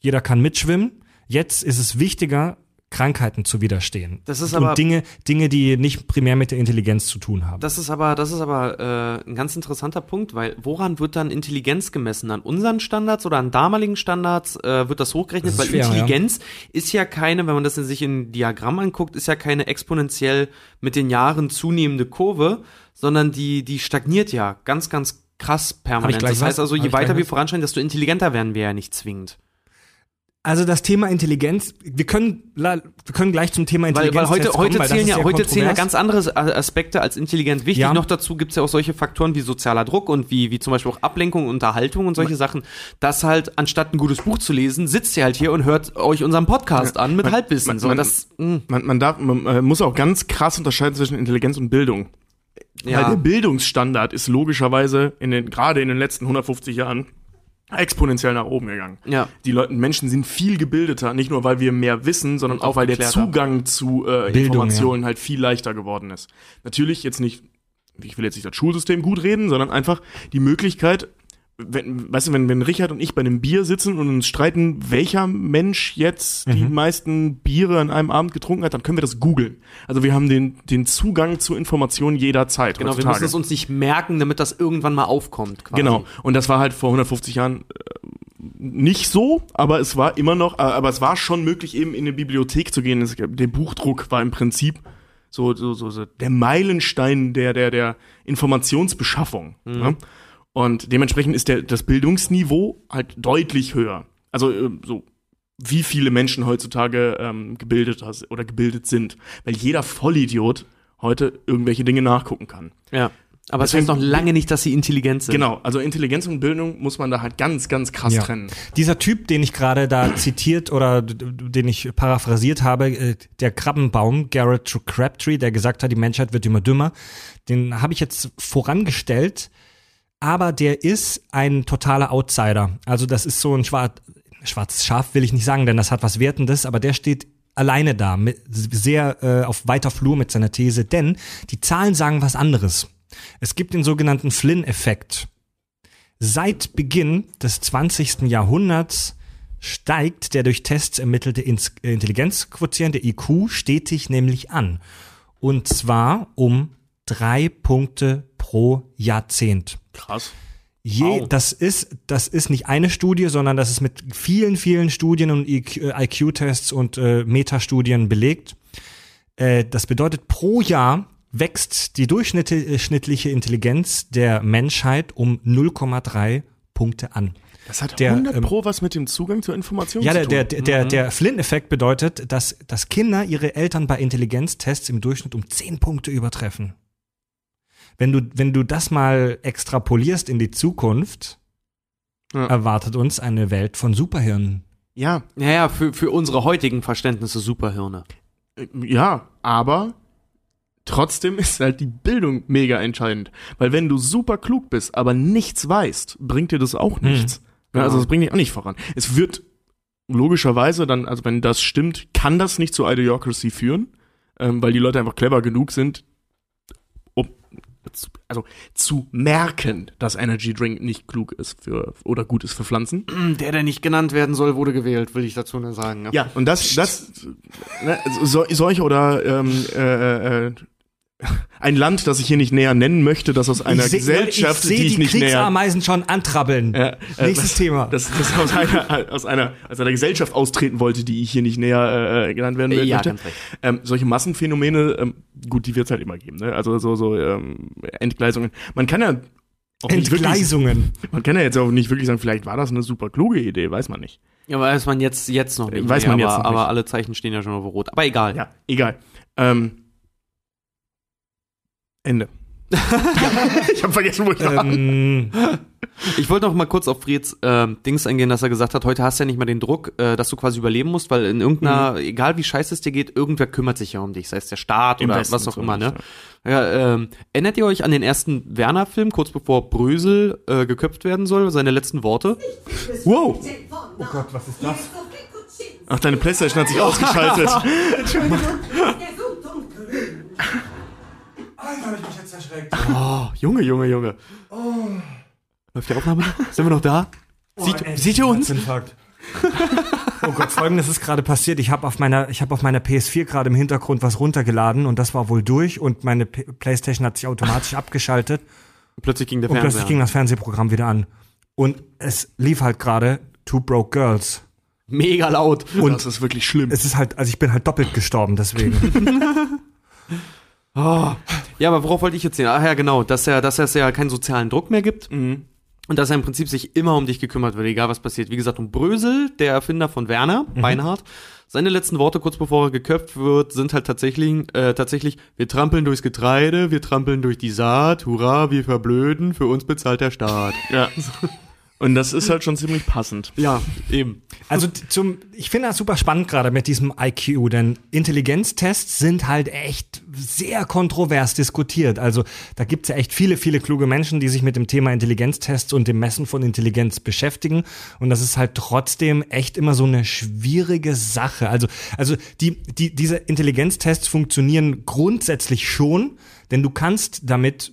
Jeder kann mitschwimmen. Jetzt ist es wichtiger, Krankheiten zu widerstehen. Das ist aber- Und Dinge, Dinge, die nicht primär mit der Intelligenz zu tun haben. Das ist aber, das ist aber äh, ein ganz interessanter Punkt, weil woran wird dann Intelligenz gemessen? An unseren Standards oder an damaligen Standards äh, wird das hochgerechnet? Das weil schwer, Intelligenz ist ja keine, wenn man das in sich in Diagramm anguckt, ist ja keine exponentiell mit den Jahren zunehmende Kurve, sondern die, die stagniert ja ganz, ganz krass permanent. Das heißt also, je weiter wir voranschreiten, desto intelligenter werden wir ja nicht zwingend. Also das Thema Intelligenz, wir können, wir können gleich zum Thema Weil, Intelligenz weil heute, heute, kommen, zählen, das ja, ist sehr heute zählen ja kontrovers. ganz andere Aspekte als intelligent wichtig. Ja. Noch dazu gibt's ja auch solche Faktoren wie sozialer Druck und wie, wie zum Beispiel auch Ablenkung, Unterhaltung und solche Sachen. Das halt, anstatt ein gutes Buch zu lesen, sitzt ihr halt hier und hört euch unseren Podcast an mit Man- Halbwissen. man- so, man- das, mh, Man, man, darf, man äh, muss auch ganz krass unterscheiden zwischen Intelligenz und Bildung. Weil der ja, Bildungsstandard ist logischerweise in den, gerade in den letzten 150 Jahren exponentiell nach oben gegangen. ja. Die Leute, Menschen sind viel gebildeter, nicht nur weil wir mehr wissen, sondern auch weil der. Zugang zu äh, Bildung, Informationen halt viel leichter geworden ist. Natürlich jetzt nicht, ich will jetzt nicht das Schulsystem gut reden, sondern einfach die Möglichkeit, wenn, weißt du, wenn, wenn Richard und ich bei einem Bier sitzen und uns streiten, welcher Mensch jetzt die Mhm. meisten Biere an einem Abend getrunken hat, dann können wir das googeln. Also wir haben den, den Zugang zu Informationen jederzeit. Genau, wir heutzutage. müssen es uns nicht merken, damit das irgendwann mal aufkommt. Quasi. Genau. Und das war halt vor 150 Jahren äh, nicht so, aber es war immer noch, äh, aber es war schon möglich, eben in eine Bibliothek zu gehen. Es, der Buchdruck war im Prinzip so, so, so, so der Meilenstein der, der, der Informationsbeschaffung. Ne? Und dementsprechend ist der, das Bildungsniveau halt deutlich höher. Also äh, so wie viele Menschen heutzutage ähm, gebildet oder gebildet sind. Weil jeder Vollidiot heute irgendwelche Dinge nachgucken kann. Ja. Aber es Deswegen- heißt noch lange nicht, dass sie intelligent sind. Genau, also Intelligenz und Bildung muss man da halt ganz, ganz krass Ja. trennen. Dieser Typ, den ich gerade da zitiert oder den ich paraphrasiert habe, äh, der Krabbenbaum, Garrett Crabtree, der gesagt hat, die Menschheit wird immer dümmer, den habe ich jetzt vorangestellt, aber der ist ein totaler Outsider. Also das ist so ein schwarz, schwarzes Schaf, will ich nicht sagen, denn das hat was Wertendes, aber der steht alleine da, mit, sehr äh, auf weiter Flur mit seiner These, denn die Zahlen sagen was anderes. Es gibt den sogenannten Flynn-Effekt. Seit Beginn des 20. Jahrhunderts steigt der durch Tests ermittelte äh, Intelligenzquotient, der IQ, stetig nämlich an. Und zwar um drei Punkte pro Jahrzehnt. Krass. Je, Wow. das ist, das ist nicht eine Studie, sondern das ist mit vielen, vielen Studien und IQ äh, IQ-Tests und äh, Metastudien belegt. Äh, das bedeutet, pro Jahr wächst die durchschnittliche Intelligenz der Menschheit um 0,3 Punkte an. Das hat Der, 100 ähm, Pro was mit dem Zugang zur Information Ja, zu der, tun. der, der, der Flynn-Effekt bedeutet, dass, dass Kinder ihre Eltern bei Intelligenztests im Durchschnitt um 10 Punkte übertreffen. Wenn du, wenn du das mal extrapolierst in die Zukunft, Ja. erwartet uns eine Welt von Superhirnen. ja, Ja, ja, für, für unsere heutigen Verständnisse Superhirne. äh, ja, aber trotzdem ist halt die Bildung mega entscheidend. Weil wenn du super klug bist, aber nichts weißt, bringt dir das auch nichts. Ja, also das bringt dich auch nicht voran. Es wird logischerweise dann, also wenn das stimmt, kann das nicht zu Idiocracy führen, ähm, weil die Leute einfach clever genug sind, zu, also zu merken, dass Energy Drink nicht klug ist für oder gut ist für Pflanzen. Der, der nicht genannt werden soll, wurde gewählt, will ich dazu nur sagen. Ja, und das, das, ne, so, solche oder ähm, äh, äh, ein Land, das ich hier nicht näher nennen möchte, das aus einer ich seh- Gesellschaft, ich seh die ich die nicht näher Kriegsameisen schon antrabbeln. Ja, äh, Nächstes das, Thema. Das, das aus, einer, aus, einer, aus einer Gesellschaft austreten wollte, die ich hier nicht näher äh, genannt werden Ja, möchte. ganz recht. Ähm, solche Massenphänomene, ähm, gut, die wird es halt immer geben. Ne? Also so, so ähm, Entgleisungen. Man kann ja nicht wirklich, Entgleisungen. man kann ja jetzt auch nicht wirklich sagen, vielleicht war das eine super kluge Idee, weiß man nicht. Ja, weiß man jetzt, jetzt noch nicht. Weiß mehr, man jetzt aber, noch nicht. aber alle Zeichen stehen ja schon auf Rot. Aber egal. Ja, egal. Ähm, Ende. ich habe vergessen, wo ich war. ähm, Ich wollte noch mal kurz auf Frieds ähm, Dings eingehen, dass er gesagt hat, heute hast du ja nicht mal den Druck, äh, dass du quasi überleben musst, weil in irgendeiner, Mhm. egal wie scheiße es dir geht, irgendwer kümmert sich ja um dich, sei es der Staat Im oder Westen was auch immer, ne? Ja, ähm, erinnert ihr euch an den ersten Werner-Film, kurz bevor Brösel äh, geköpft werden soll, seine letzten Worte? Wow. oh Gott, was ist das? Ach, deine Playstation hat sich ausgeschaltet. Alter, hab ich mich jetzt erschreckt. Oh, Junge, Junge, Junge. Läuft die Aufnahme noch? Sind wir noch da? Sieht, ey, seht ihr uns? Herzinfarkt. oh Gott, folgendes ist gerade passiert. Ich habe auf meiner, ich habe auf meiner PS4 gerade im Hintergrund was runtergeladen und das war wohl durch und meine P Playstation hat sich automatisch abgeschaltet Plötzlich ging der und Fernseher. plötzlich ging das Fernsehprogramm wieder an. Und es lief halt gerade Two Broke Girls. Mega laut. Und das ist wirklich schlimm. Es ist halt, also ich bin halt doppelt gestorben deswegen. Ja, aber worauf wollte ich jetzt sehen? Ach ja, genau, dass er, dass es ja keinen sozialen Druck mehr gibt. Mhm. Und dass er im Prinzip sich immer um dich gekümmert wird, egal was passiert. Wie gesagt, um Brösel, der Erfinder von Werner, Mhm. Beinhardt, seine letzten Worte kurz bevor er geköpft wird, sind halt tatsächlich, äh, tatsächlich, wir trampeln durchs Getreide, wir trampeln durch die Saat, hurra, wir verblöden, für uns bezahlt der Staat. Ja. Und das ist halt schon ziemlich passend. Ja, eben. Also zum, ich finde das super spannend gerade mit diesem IQ, denn Intelligenztests sind halt echt sehr kontrovers diskutiert. Also da gibt's ja echt viele, viele kluge Menschen, die sich mit dem Thema Intelligenztests und dem Messen von Intelligenz beschäftigen. Und das ist halt trotzdem echt immer so eine schwierige Sache. Also, also die, die, diese Intelligenztests funktionieren grundsätzlich schon, denn du kannst damit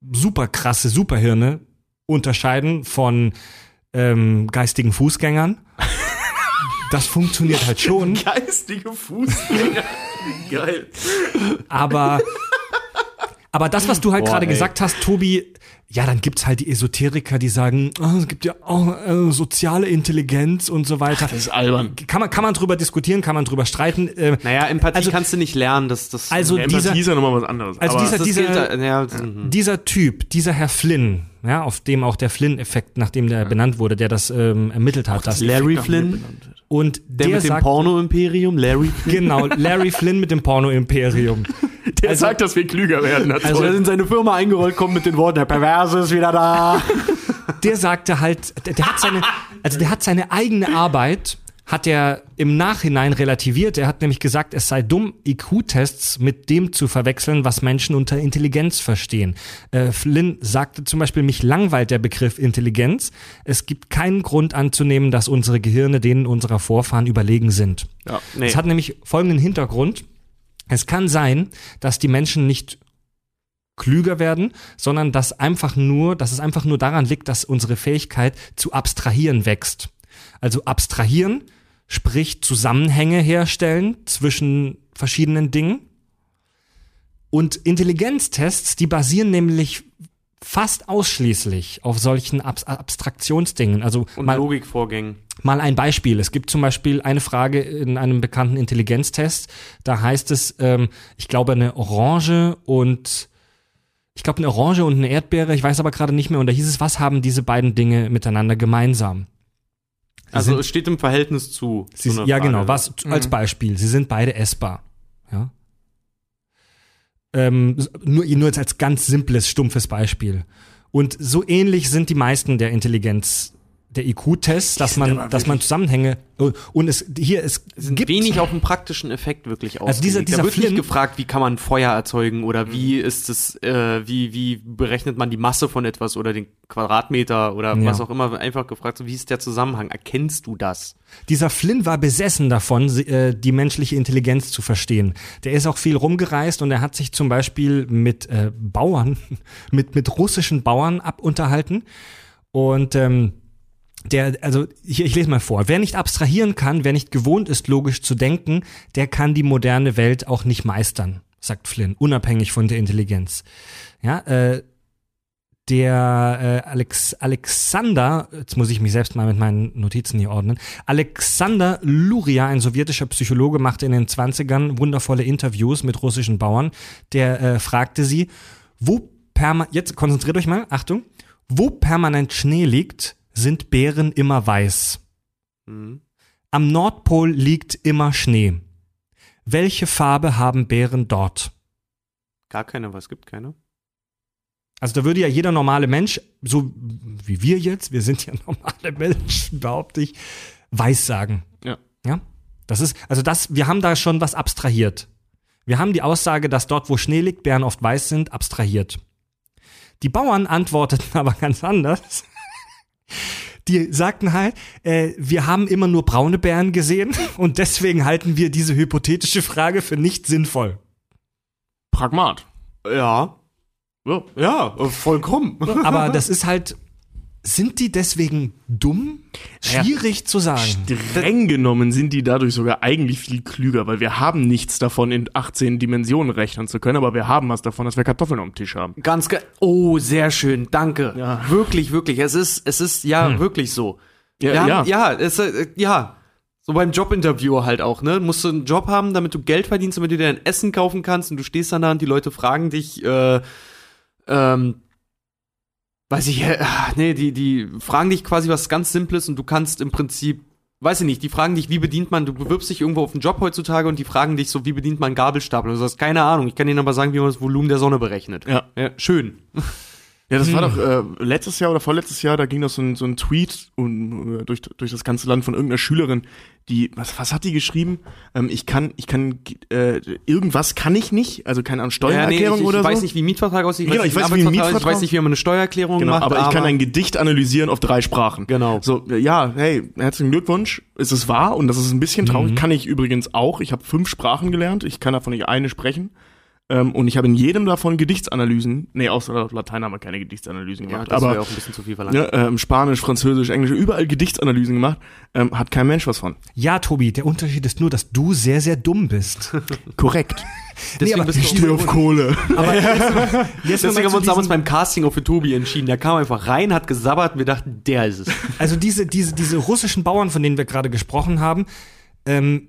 super krasse Superhirne unterscheiden von ähm, geistigen Fußgängern. Das funktioniert halt schon, Geistige Fußgänger. Geil. aber aber das, was du halt gerade gesagt hast, Tobi, ja, dann gibt's halt die Esoteriker, die sagen, oh, es gibt ja auch äh, soziale Intelligenz und so weiter. Das ist albern. Kann man kann man drüber diskutieren, kann man drüber streiten. Äh, Naja, Empathie Also- kannst du nicht lernen, das, das, Also Ja, dieser Empathie ist ja nochmal was anderes. Also aber dieser- dieser- gilt ja, dieser Typ, dieser Herr Flynn, ja, auf dem auch der Flynn-Effekt, nachdem der benannt wurde, der das ähm, ermittelt hat, das Larry nach mir Flynn, und der, der, mit dem sagt, Porno-Imperium, Larry Flynn. genau, Larry Flynn mit dem Porno-Imperium. Der sagt, dass wir klüger werden. Na Also er in seine Firma eingerollt, kommt mit den Worten, der Perverse ist wieder da. der sagte halt, der, der hat seine, also der hat seine eigene Arbeit, hat er im Nachhinein relativiert. Er hat nämlich gesagt, es sei dumm, IQ-Tests mit dem zu verwechseln, was Menschen unter Intelligenz verstehen. Äh, Flynn sagte zum Beispiel, mich langweilt der Begriff Intelligenz. Es gibt keinen Grund anzunehmen, dass unsere Gehirne denen unserer Vorfahren überlegen sind. Ja. Nee. Es hat nämlich folgenden Hintergrund. Es kann sein, dass die Menschen nicht klüger werden, sondern dass einfach nur, dass es einfach nur daran liegt, dass unsere Fähigkeit zu abstrahieren wächst. Also abstrahieren, sprich Zusammenhänge herstellen zwischen verschiedenen Dingen. Und Intelligenztests, die basieren nämlich fast ausschließlich auf solchen Ab Abstraktionsdingen. Also Und mal, Logikvorgängen. Mal ein Beispiel. Es gibt zum Beispiel eine Frage in einem bekannten Intelligenztest. Da heißt es, ähm, ich glaube, eine Orange und ich glaube, eine Orange und eine Erdbeere, ich weiß aber gerade nicht mehr. Und da hieß es, was haben diese beiden Dinge miteinander gemeinsam? Sie Also sind- es steht im Verhältnis zu. Sie, so ja, Frage. genau. Was als Beispiel? Sie sind beide essbar. Ja. Ähm, nur, nur jetzt als ganz simples, stumpfes Beispiel. Und so ähnlich sind die meisten der Intelligenztests. Der IQ-Test, dass man, dass man Zusammenhänge und es hier es gibt wenig auf einen praktischen Effekt wirklich Also dieser- dieser da wird nicht Flynn- gefragt, wie kann man Feuer erzeugen oder wie ist es, äh, wie, wie berechnet man die Masse von etwas oder den Quadratmeter oder Ja. was auch immer. Einfach gefragt, wie ist der Zusammenhang? Erkennst du das? Dieser Flynn war besessen davon, äh, die menschliche Intelligenz zu verstehen. Der ist auch viel rumgereist und er hat sich zum Beispiel mit äh, Bauern, mit, mit russischen Bauern abunterhalten. Und ähm, der, also ich, ich lese mal vor. Wer nicht abstrahieren kann, wer nicht gewohnt ist, logisch zu denken, der kann die moderne Welt auch nicht meistern, sagt Flynn, unabhängig von der Intelligenz. Ja, äh, der äh, Alex, Alexander, jetzt muss ich mich selbst mal mit meinen Notizen hier ordnen, Alexander Luria, ein sowjetischer Psychologe, machte in den 20ern wundervolle Interviews mit russischen Bauern. Der äh, fragte sie, wo perma jetzt konzentriert euch mal, Achtung, wo permanent Schnee liegt, sind Bären immer weiß. Mhm. Am Nordpol liegt immer Schnee. Welche Farbe haben Bären dort? Gar keine, was gibt keine? Also da würde ja jeder normale Mensch, so wie wir jetzt, wir sind ja normale Menschen, behaupte ich, weiß sagen. Ja. Ja. Das ist, also das, wir haben da schon was abstrahiert. Wir haben die Aussage, dass dort, wo Schnee liegt, Bären oft weiß sind, abstrahiert. Die Bauern antworteten aber ganz anders. Die sagten halt, äh, wir haben immer nur braune Bären gesehen und deswegen halten wir diese hypothetische Frage für nicht sinnvoll. Pragmat. Ja. Ja. Ja, vollkommen. Aber das ist halt, sind die deswegen dumm? Schwierig zu sagen. Streng genommen sind die dadurch sogar eigentlich viel klüger, weil wir haben nichts davon, in 18 Dimensionen rechnen zu können, aber wir haben was davon, dass wir Kartoffeln am Tisch haben. Ganz ge Oh, sehr schön. Danke. Ja. Wirklich, wirklich. Es ist, es ist ja wirklich so. Ja, Wir haben, ja. ja, es, äh, ja. So beim Jobinterview halt auch, ne? Musst du einen Job haben, damit du Geld verdienst, damit du dir ein Essen kaufen kannst und du stehst dann da und die Leute fragen dich, äh, ähm, weiß ich, äh, nee, die, die fragen dich quasi was ganz Simples und du kannst im Prinzip, weiß ich nicht, die fragen dich, wie bedient man, du bewirbst dich irgendwo auf einen Job heutzutage und die fragen dich so, wie bedient man Gabelstapler? Und du sagst, keine Ahnung, ich kann ihnen aber sagen, wie man das Volumen der Sonne berechnet. Ja. ja schön. Ja, das war doch äh, letztes Jahr oder vorletztes Jahr, da ging doch so ein, so ein Tweet um, äh, durch, durch das ganze Land von irgendeiner Schülerin, die, was, was hat die geschrieben? Ähm, ich kann, ich kann, äh, irgendwas kann ich nicht, also keine Ahnung, Steuererklärung ich, ich oder weiß so. nicht, wie ein Mietvertrag aussieht. Genau, ich weiß, wie ein Arbeitsvertrag- Ich weiß nicht, wie man eine Steuererklärung Genau, macht. aber ich kann ein Gedicht analysieren auf drei Sprachen. Genau. So, äh, ja, hey, herzlichen Glückwunsch. Es ist wahr und das ist ein bisschen traurig. Kann ich übrigens auch. Ich habe fünf Sprachen gelernt. Ich kann davon nicht eine sprechen. Ähm, und ich habe in jedem davon Gedichtsanalysen. Nee, außer Latein haben wir keine Gedichtsanalysen ja, gemacht. das wäre aber auch ein bisschen zu viel verlangt. ja, ähm, Spanisch, Französisch, Englisch, überall Gedichtsanalysen gemacht. Ähm, hat kein Mensch was von. Ja, Tobi, der Unterschied ist nur, dass du sehr, sehr dumm bist. Korrekt. Deswegen aber bist ich du Steh auf Kohle. Aber jetzt, jetzt Deswegen haben wir uns damals beim Casting auch für Tobi entschieden. Der kam einfach rein, hat gesabbert und wir dachten, der ist es. also diese, diese, diese russischen Bauern, von denen wir gerade gesprochen haben, ähm,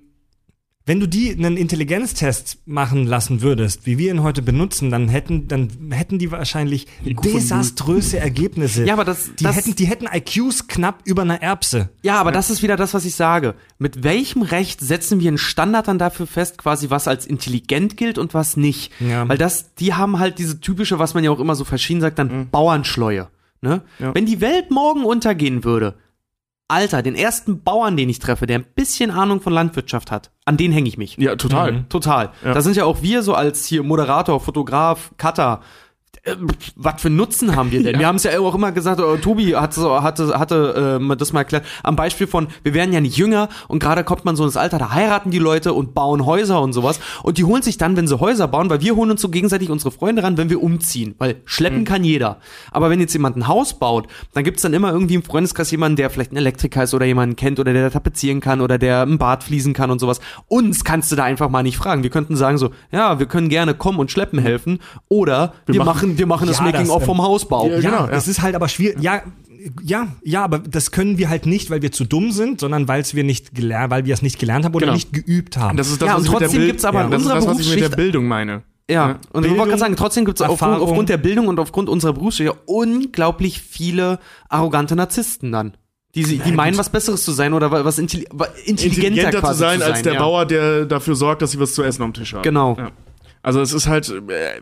wenn du die einen Intelligenztest machen lassen würdest, wie wir ihn heute benutzen, dann hätten, dann hätten die wahrscheinlich desaströse Ergebnisse. Ja, aber das- die das- hätten, die hätten IQs knapp über einer Erbse. Ja, aber das ist wieder das, was ich sage. Mit welchem Recht setzen wir einen Standard dann dafür fest, quasi was als intelligent gilt und was nicht? Ja. Weil das, die haben halt diese typische, was man ja auch immer so verschieden sagt, dann Bauernschleue. Ne? Ja. Wenn die Welt morgen untergehen würde, Alter, den ersten Bauern, den ich treffe, der ein bisschen Ahnung von Landwirtschaft hat, an den hänge ich mich. Ja, total. Total. Ja. Da sind ja auch wir so als hier Moderator, Fotograf, Cutter. Äh, Was für Nutzen haben wir denn? Wir haben es ja auch immer gesagt, äh, Tobi hat hatte, hatte äh, das mal erklärt, am Beispiel von, wir werden ja nicht jünger und gerade kommt man so ins Alter, da heiraten die Leute und bauen Häuser und sowas und die holen sich dann, wenn sie Häuser bauen, weil wir holen uns so gegenseitig unsere Freunde ran, wenn wir umziehen, weil schleppen kann jeder. Aber wenn jetzt jemand ein Haus baut, dann gibt's dann immer irgendwie im Freundeskreis jemanden, der vielleicht ein Elektriker ist oder jemanden kennt oder der tapezieren kann oder der ein Bad fließen kann und sowas. Uns kannst du da einfach mal nicht fragen. Wir könnten sagen so, ja, wir können gerne kommen und schleppen helfen oder wir, machen- machen, wir machen das Ja, Making das, of ähm, vom Hausbau. Ja, Ja, genau, ja. es ist halt aber schwierig. Ja, ja, ja, aber das können wir halt nicht, weil wir zu dumm sind, sondern weil wir nicht gelernt, weil wir es nicht gelernt haben oder Genau. nicht geübt haben. Das ist das, Ja, und trotzdem Bild- gibt's aber ja, in das ist unserer das, was ich mit der Berufsschicht- Bildung meine. Ja, und ich wollte Bildung, gerade sagen, trotzdem gibt es aufgrund, aufgrund der Bildung und aufgrund unserer Berufsschicht unglaublich viele arrogante Narzissten dann. Die, sie- die meinen, was Besseres zu sein oder wa- was intelli wa- intelligenter, intelligenter quasi zu sein als der ja. Bauer, der dafür sorgt, dass sie was zu essen am Tisch haben. Genau. Ja. Also es ist halt, äh,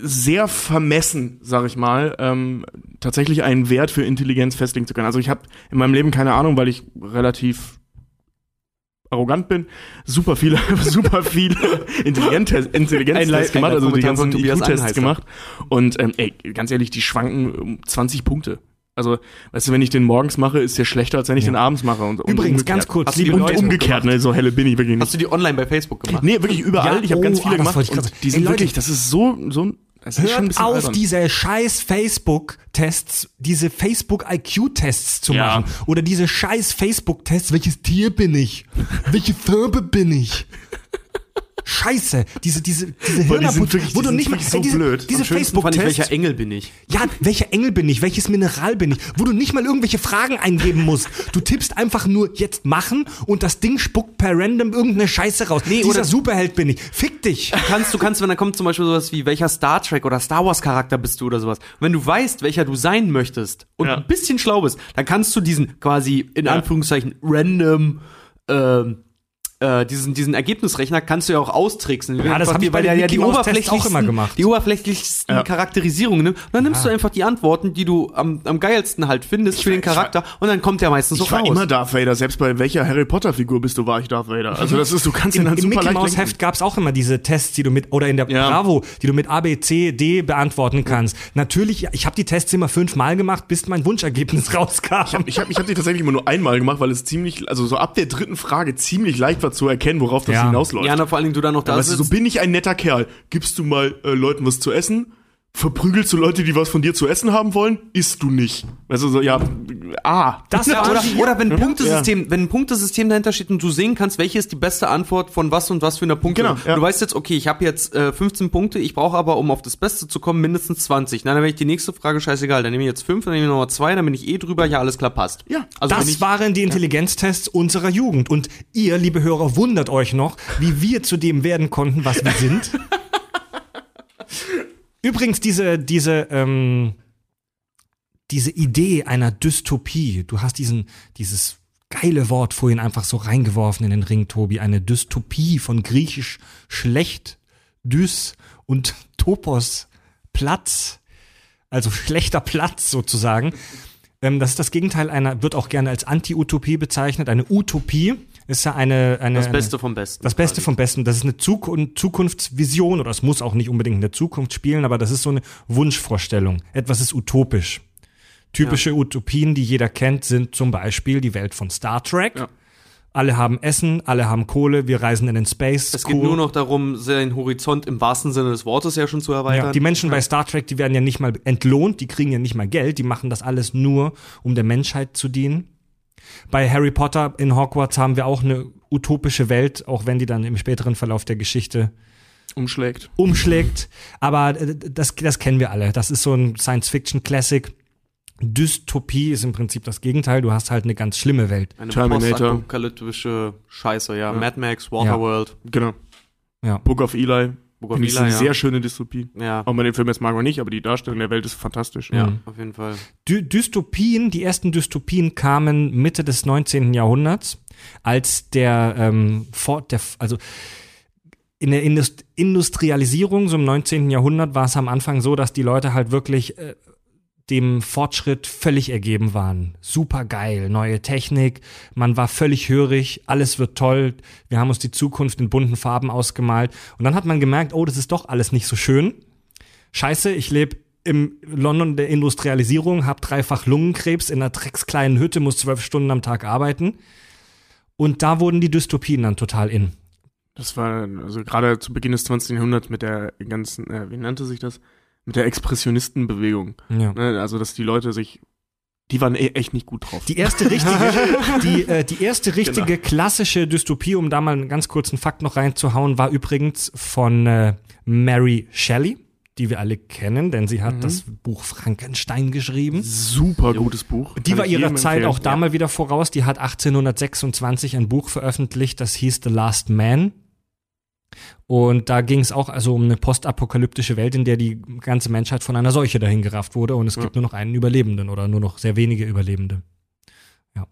sehr vermessen, sag ich mal, ähm, tatsächlich einen Wert für Intelligenz festlegen zu können. Also ich habe in meinem Leben keine Ahnung, weil ich relativ arrogant bin, super viele, super viele Intelligenztests Intelligenztests gemacht, also die ganzen IQ-Tests Einheißer. gemacht. Und ähm, ey, ganz ehrlich, die schwanken um 20 Punkte. Also, weißt du, wenn ich den morgens mache, ist der schlechter, als wenn ich den abends mache. Und, und Übrigens, ganz kurz, Hast du die liebe Und umgekehrt, ne, so helle bin ich wirklich nicht. Hast du die online bei Facebook gemacht? Nee, wirklich überall. Ja, ich habe ganz oh, viele ah, das gemacht. Und die sind Ey, Leute, wirklich, das ist so, so, das ein Hört bisschen auf, albern. diese scheiß Facebook-Tests, diese Facebook-IQ-Tests zu Ja. machen. Oder diese scheiß Facebook-Tests, welches Tier bin ich? Welche Farbe bin ich? Scheiße, diese, diese, diese die Hirnabut, wirklich- wo die du nicht mal, so ey, diese, blöd. diese Facebook-Tests, welcher Engel bin ich? ja, welcher Engel bin ich? Welches Mineral bin ich? Wo du nicht mal irgendwelche Fragen eingeben musst. Du tippst einfach nur jetzt machen und das Ding spuckt per random irgendeine Scheiße raus. Nee, Dieser oder- Superheld bin ich. Fick dich. Du kannst, du kannst, wenn da kommt zum Beispiel sowas wie, welcher Star Trek oder Star Wars Charakter bist du oder sowas. Und wenn du weißt, welcher du sein möchtest und Ja. ein bisschen schlau bist, dann kannst du diesen quasi, in Ja. Anführungszeichen, random, ähm, äh, diesen, diesen Ergebnisrechner kannst du ja auch austricksen. Ja, das Einfach hab ich die- bei weil den er ja die oberflächlichsten, auch immer gemacht. die oberflächlichsten Ja. Charakterisierungen nimmt. Und dann nimmst du einfach die Antworten, die du am, am geilsten halt findest für den ich war- Charakter und dann kommt der meistens so Ich war raus. immer Darth Vader, selbst bei welcher Harry Potter Figur bist du, war ich Darth Vader. Also das ist, du kannst ihn Im, dann im super Mickey Mouse. Heft gab's auch immer diese Tests, die du mit oder in der Ja. Bravo, die du mit A, B, C, D beantworten kannst. Natürlich, ich habe die Tests immer fünfmal gemacht, bis mein Wunschergebnis rauskam. Ich habe ich hab die tatsächlich immer nur einmal gemacht, weil es ziemlich, also so ab der dritten Frage ziemlich leicht war zu erkennen, worauf das Ja. hinausläuft. ja, na, vor allen Dingen du dann noch da weißt du, so sitzt. bin ich ein netter Kerl. Gibst du mal äh, Leuten was zu essen? Verprügelst du Leute, die was von dir zu essen haben wollen? Isst du nicht. Du, so, ja, ah. das Ja, oder, oder wenn ein Punktesystem, wenn ein Punktesystem dahinter steht und du sehen kannst, welche ist die beste Antwort von was und was für einer Punkte. Genau, ja. Du weißt jetzt, okay, ich habe jetzt äh, 15 Punkte, ich brauche aber, um auf das Beste zu kommen, mindestens 20. Na, dann wäre ich die nächste Frage scheißegal. Dann nehme ich jetzt 5, dann nehme ich nochmal 2, dann bin ich eh drüber, ja, alles klar, passt. Ja, also das ich, waren die Intelligenztests unserer Jugend. Und ihr, liebe Hörer, wundert euch noch, wie wir zu dem werden konnten, was wir sind. Übrigens, diese, diese, ähm, diese Idee einer Dystopie, du hast diesen, dieses geile Wort vorhin einfach so reingeworfen in den Ring, Tobi, eine Dystopie von griechisch schlecht, dys und topos, Platz, also schlechter Platz sozusagen. Ähm, das ist das Gegenteil einer, wird auch gerne als Anti-Utopie bezeichnet. Eine Utopie ist ja eine, eine das Beste vom Besten. das Beste quasi. vom Besten. Das ist eine Zukun Zukunftsvision oder es muss auch nicht unbedingt in der Zukunft spielen, aber das ist so eine Wunschvorstellung. Etwas ist utopisch. Typische Utopien, die jeder kennt, sind zum Beispiel die Welt von Star Trek. Ja. Alle haben Essen, alle haben Kohle, wir reisen in den Space. Es geht nur noch darum, seinen Horizont im wahrsten Sinne des Wortes ja schon zu erweitern. Ja, die Menschen bei Star Trek, die werden ja nicht mal entlohnt, die kriegen ja nicht mal Geld, die machen das alles nur, um der Menschheit zu dienen. Bei Harry Potter in Hogwarts haben wir auch eine utopische Welt, auch wenn die dann im späteren Verlauf der Geschichte umschlägt. umschlägt. Aber äh, das, das kennen wir alle. Das ist so ein Science-Fiction-Classic. Dystopie ist im Prinzip das Gegenteil. Du hast halt eine ganz schlimme Welt. Eine Terminator. Scheiße, ja. Mad Max, Waterworld, Genau. Ja. Book of Eli. Finde ich eine ja. sehr schöne Dystopie. ja. Auch wenn man den Film jetzt mag oder nicht, aber die Darstellung der Welt ist fantastisch. Ja, Mhm. auf jeden Fall. Dy Dystopien, die ersten Dystopien kamen Mitte des 19. Jahrhunderts, als der, ähm, Fort, der also in der Indust Industrialisierung, so im 19. Jahrhundert, war es am Anfang so, dass die Leute halt wirklich äh, dem Fortschritt völlig ergeben waren. Super geil, neue Technik, man war völlig hörig, alles wird toll, wir haben uns die Zukunft in bunten Farben ausgemalt. Und dann hat man gemerkt, oh, das ist doch alles nicht so schön. Scheiße, ich lebe im London der Industrialisierung, habe dreifach Lungenkrebs in einer dreckskleinen Hütte, muss zwölf Stunden am Tag arbeiten. Und da wurden die Dystopien dann total in. Das war also gerade zu Beginn des 20. Jahrhunderts mit der ganzen, äh, wie nannte sich das? Mit der Expressionistenbewegung. Ja. Ne? Also, dass die Leute sich, die waren e echt nicht gut drauf. Die erste richtige, die, äh, die erste richtige Genau. klassische Dystopie, um da mal einen ganz kurzen Fakt noch reinzuhauen, war übrigens von äh, Mary Shelley, die wir alle kennen, denn sie hat Mhm. das Buch Frankenstein geschrieben. Super gutes Buch. Die Kann war ihrer Zeit empfehlen. auch da mal wieder voraus. Die hat 1826 ein Buch veröffentlicht, das hieß The Last Man. Und da ging es auch also um eine postapokalyptische Welt, in der die ganze Menschheit von einer Seuche dahin gerafft wurde und es Ja. gibt nur noch einen Überlebenden oder nur noch sehr wenige Überlebende. Ja.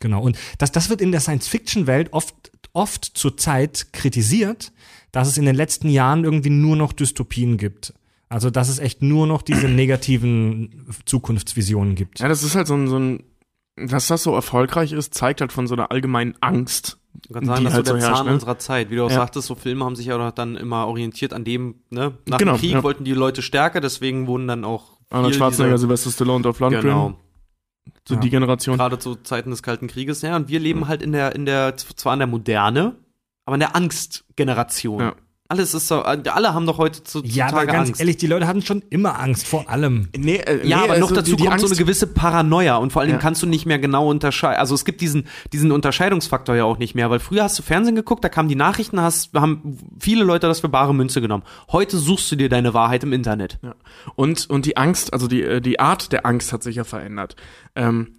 Genau. Und das, das wird in der Science-Fiction-Welt oft, oft zur Zeit kritisiert, dass es in den letzten Jahren irgendwie nur noch Dystopien gibt. Also, dass es echt nur noch diese negativen Zukunftsvisionen gibt. Ja, das ist halt so ein, so ein, dass das so erfolgreich ist, zeigt halt von so einer allgemeinen Angst. Ich kann sagen, das ist halt so der so herrscht, Zahn ne? unserer Zeit. Wie du auch Ja. sagtest, so Filme haben sich ja dann immer orientiert an dem, ne? Nach Genau, dem Krieg ja. wollten die Leute stärker, deswegen wurden dann auch Arnold Schwarzenegger, Sylvester Stallone, Dolph Lundgren, Genau. so Ja. die Generation. Gerade zu Zeiten des Kalten Krieges. Ja, und wir leben halt in der, in der, zwar in der Moderne, aber in der Angstgeneration. Ja. Alles ist so, alle haben doch heute zu, Ja, aber ganz Angst. ehrlich, die Leute hatten schon immer Angst vor allem. Nee, äh, Ja, nee, aber noch also dazu die, die kommt so Angst, eine gewisse Paranoia und vor allen Dingen Ja. kannst du nicht mehr genau unterscheiden. Also es gibt diesen, diesen Unterscheidungsfaktor ja auch nicht mehr, weil früher hast du Fernsehen geguckt, da kamen die Nachrichten, hast, haben viele Leute das für bare Münze genommen. Heute suchst du dir deine Wahrheit im Internet. Ja. Und, und die Angst, also die, äh, die Art der Angst hat sich ja verändert. Ähm,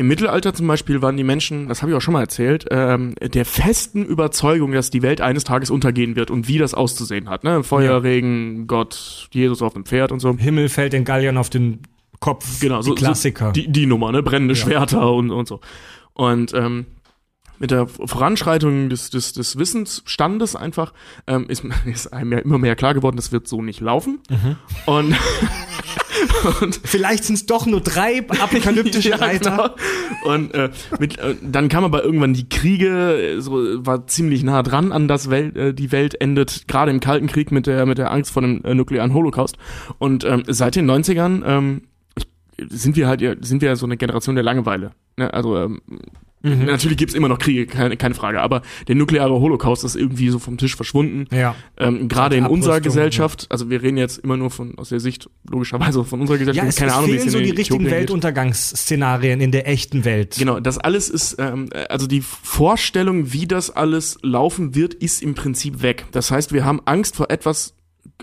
Im Mittelalter zum Beispiel waren die Menschen, das habe ich auch schon mal erzählt, ähm, der festen Überzeugung, dass die Welt eines Tages untergehen wird und wie das auszusehen hat. Ne? Feuer, Regen, Gott, Jesus auf dem Pferd und so. Himmel fällt den Galliern auf den Kopf. Genau, so, die Klassiker. So die, die Nummer, ne? Brennende Ja. Schwerter und, und so. Und ähm, mit der Voranschreitung des, des, des Wissensstandes einfach ähm, ist, ist einem ja immer mehr klar geworden, das wird so nicht laufen. Mhm. Und, und Vielleicht sind es doch nur drei apokalyptische Ja, Reiter. genau. Und äh, mit, äh, dann kam aber irgendwann die Kriege, so war ziemlich nah dran an das Welt, äh, die Welt endet gerade im Kalten Krieg mit der mit der Angst vor dem äh, nuklearen Holocaust. Und ähm, seit den 90ern ähm, sind wir halt ja- sind wir so eine Generation der Langeweile. Ne? Also ähm, natürlich gibt's immer noch Kriege, keine, keine Frage, aber der nukleare Holocaust ist irgendwie so vom Tisch verschwunden. Ja. Ähm, Gerade in unserer Gesellschaft, also wir reden jetzt immer nur von aus der Sicht logischerweise von unserer Gesellschaft. Ja, es, keine es Ahnung, wie fehlen es so die Äthiopien richtigen geht. Weltuntergangsszenarien in der echten Welt. Genau, das alles ist, ähm, also die Vorstellung, wie das alles laufen wird, ist im Prinzip weg. Das heißt, wir haben Angst vor etwas,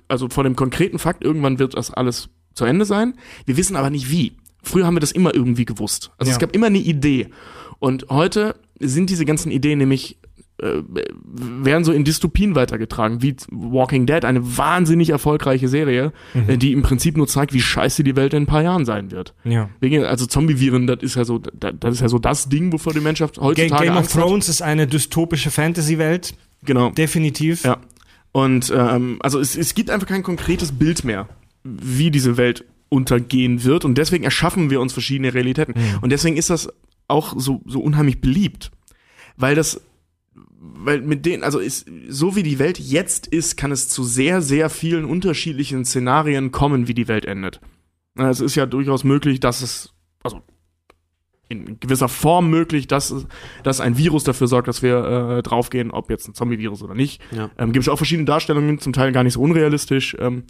also vor dem konkreten Fakt, irgendwann wird das alles zu Ende sein. Wir wissen aber nicht wie. Früher haben wir das immer irgendwie gewusst. Also Ja. es gab immer eine Idee. Und heute sind diese ganzen Ideen nämlich äh, werden so in Dystopien weitergetragen, wie Walking Dead, eine wahnsinnig erfolgreiche Serie, äh, die im Prinzip nur zeigt, wie scheiße die Welt in ein paar Jahren sein wird. Ja. Also Zombie-Viren, das ist ja so, das, ist ja so das Ding, wovor die Menschheit heutzutage Game of Angst hat. Thrones ist eine dystopische Fantasy-Welt, Genau. definitiv. Ja. Und ähm, also es, es gibt einfach kein konkretes Bild mehr, wie diese Welt untergehen wird. Und deswegen erschaffen wir uns verschiedene Realitäten. Und deswegen ist das auch so, so unheimlich beliebt. Weil das, weil mit denen, also ist, so wie die Welt jetzt ist, kann es zu sehr, sehr vielen unterschiedlichen Szenarien kommen, wie die Welt endet. Es ist ja durchaus möglich, dass es, also in gewisser Form möglich, dass, dass ein Virus dafür sorgt, dass wir äh, draufgehen, ob jetzt ein Zombie-Virus oder nicht. Ja. Ähm, Gibt es auch verschiedene Darstellungen, zum Teil gar nicht so unrealistisch. Ähm,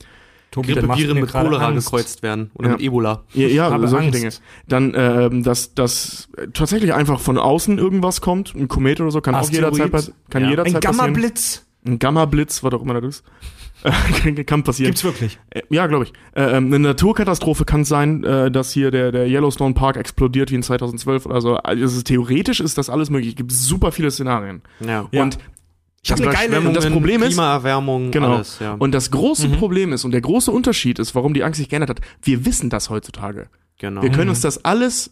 Tobi, Grippeviren mit Cholera Angst. gekreuzt werden oder Ja. mit Ebola. ja, ja habe solche Angst. Dinge. Dann, ähm, dass, dass tatsächlich einfach von außen irgendwas kommt, ein Komet oder so, kann auch Asteroid. jederzeit, pass- kann Ja. jederzeit Ein passieren. Gamma-Blitz Ein Gamma-Blitz, was auch immer das ist. kann- passieren. gibt's wirklich. Äh, Ja, glaube ich. Äh, ähm, eine Naturkatastrophe kann sein, äh, dass hier der, der Yellowstone Park explodiert wie in 2012 oder so. Also theoretisch ist das alles möglich. Es gibt super viele Szenarien. Ja. Ja. Und Ich habe eine geile Überschwemmungen, das Problem ist- Klimaerwärmung, Genau. alles, ja. Und das große Problem ist und der große Unterschied ist, warum die Angst sich geändert hat, wir wissen das heutzutage. genau. Wir können uns das alles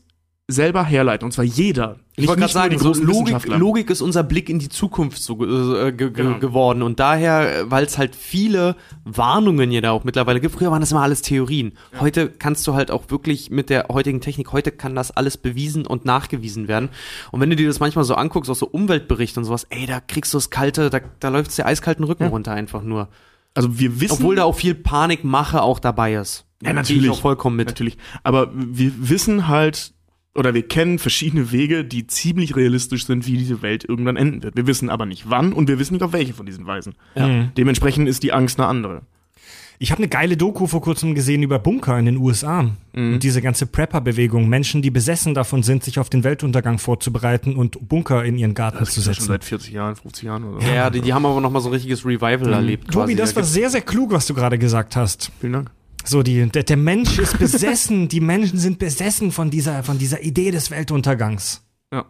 selber herleiten. Und zwar jeder. ich wollte gerade sagen, so Logik. Logik ist unser Blick in die Zukunft so äh, ge ge Genau. geworden und daher, weil es halt viele Warnungen ja da auch mittlerweile gibt. Früher waren das immer alles Theorien. Heute kannst du halt auch wirklich mit der heutigen Technik, heute kann das alles bewiesen und nachgewiesen werden. Und wenn du dir das manchmal so anguckst, auch so Umweltberichte und sowas, ey, da kriegst du das kalte, da, da läuft's dir eiskalten Rücken runter einfach nur. Also wir wissen. Obwohl da auch viel Panikmache auch dabei ist. Ja, Gehe natürlich. Ich auch vollkommen mit. Natürlich. Aber wir wissen halt, oder wir kennen verschiedene Wege, die ziemlich realistisch sind, wie diese Welt irgendwann enden wird. Wir wissen aber nicht wann und wir wissen nicht auf welche von diesen Weisen. Mhm. Dementsprechend ist die Angst eine andere. Ich habe eine geile Doku vor kurzem gesehen über Bunker in den USA. Mhm. Und diese ganze Prepper-Bewegung. Menschen, die besessen davon sind, sich auf den Weltuntergang vorzubereiten und Bunker in ihren Garten zu Das ist ja schon setzen. seit 40 Jahren, 50 Jahren oder so. Ja, die, die haben aber noch mal so ein richtiges Revival erlebt. Tobi, quasi. das Da war sehr, sehr klug, was du gerade gesagt hast. Vielen Dank. So, die, der, der Mensch ist besessen, die Menschen sind besessen von dieser, von dieser Idee des Weltuntergangs. Ja.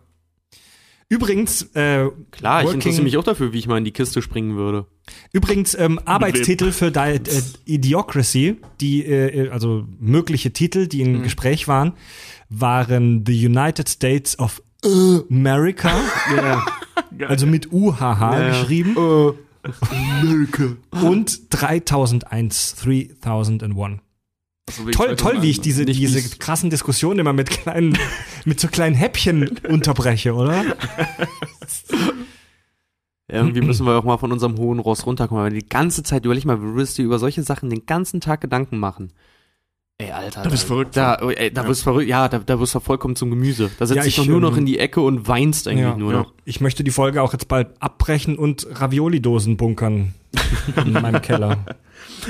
Übrigens, äh, Klar, ich Working- interessiere mich auch dafür, wie ich mal in die Kiste springen würde. Übrigens, ähm, Arbeitstitel für die, äh, Idiocracy, die, äh, also mögliche Titel, die Mhm. im Gespräch waren, waren The United States of America, also mit UHH geschrieben. America. und 3001, 3001. Also Toll, toll, wie ich 2001, diese, Nicht diese krassen Diskussionen immer mit kleinen, mit so kleinen Häppchen unterbreche, oder? Irgendwie müssen wir auch mal von unserem hohen Ross runterkommen. Aber die ganze Zeit, überleg mal, du würdest dir über solche Sachen den ganzen Tag Gedanken machen. Ey, Alter. Da bist du verrückt Da, oh, ey, da Ja. wirst du verrückt. Ja, da, da wirst du vollkommen zum Gemüse. Da setzt Ja, dich ich, doch nur noch ähm, in die Ecke und weinst eigentlich Ja, nur ja. noch. Ich möchte die Folge auch jetzt bald abbrechen und Ravioli-Dosen bunkern in meinem Keller.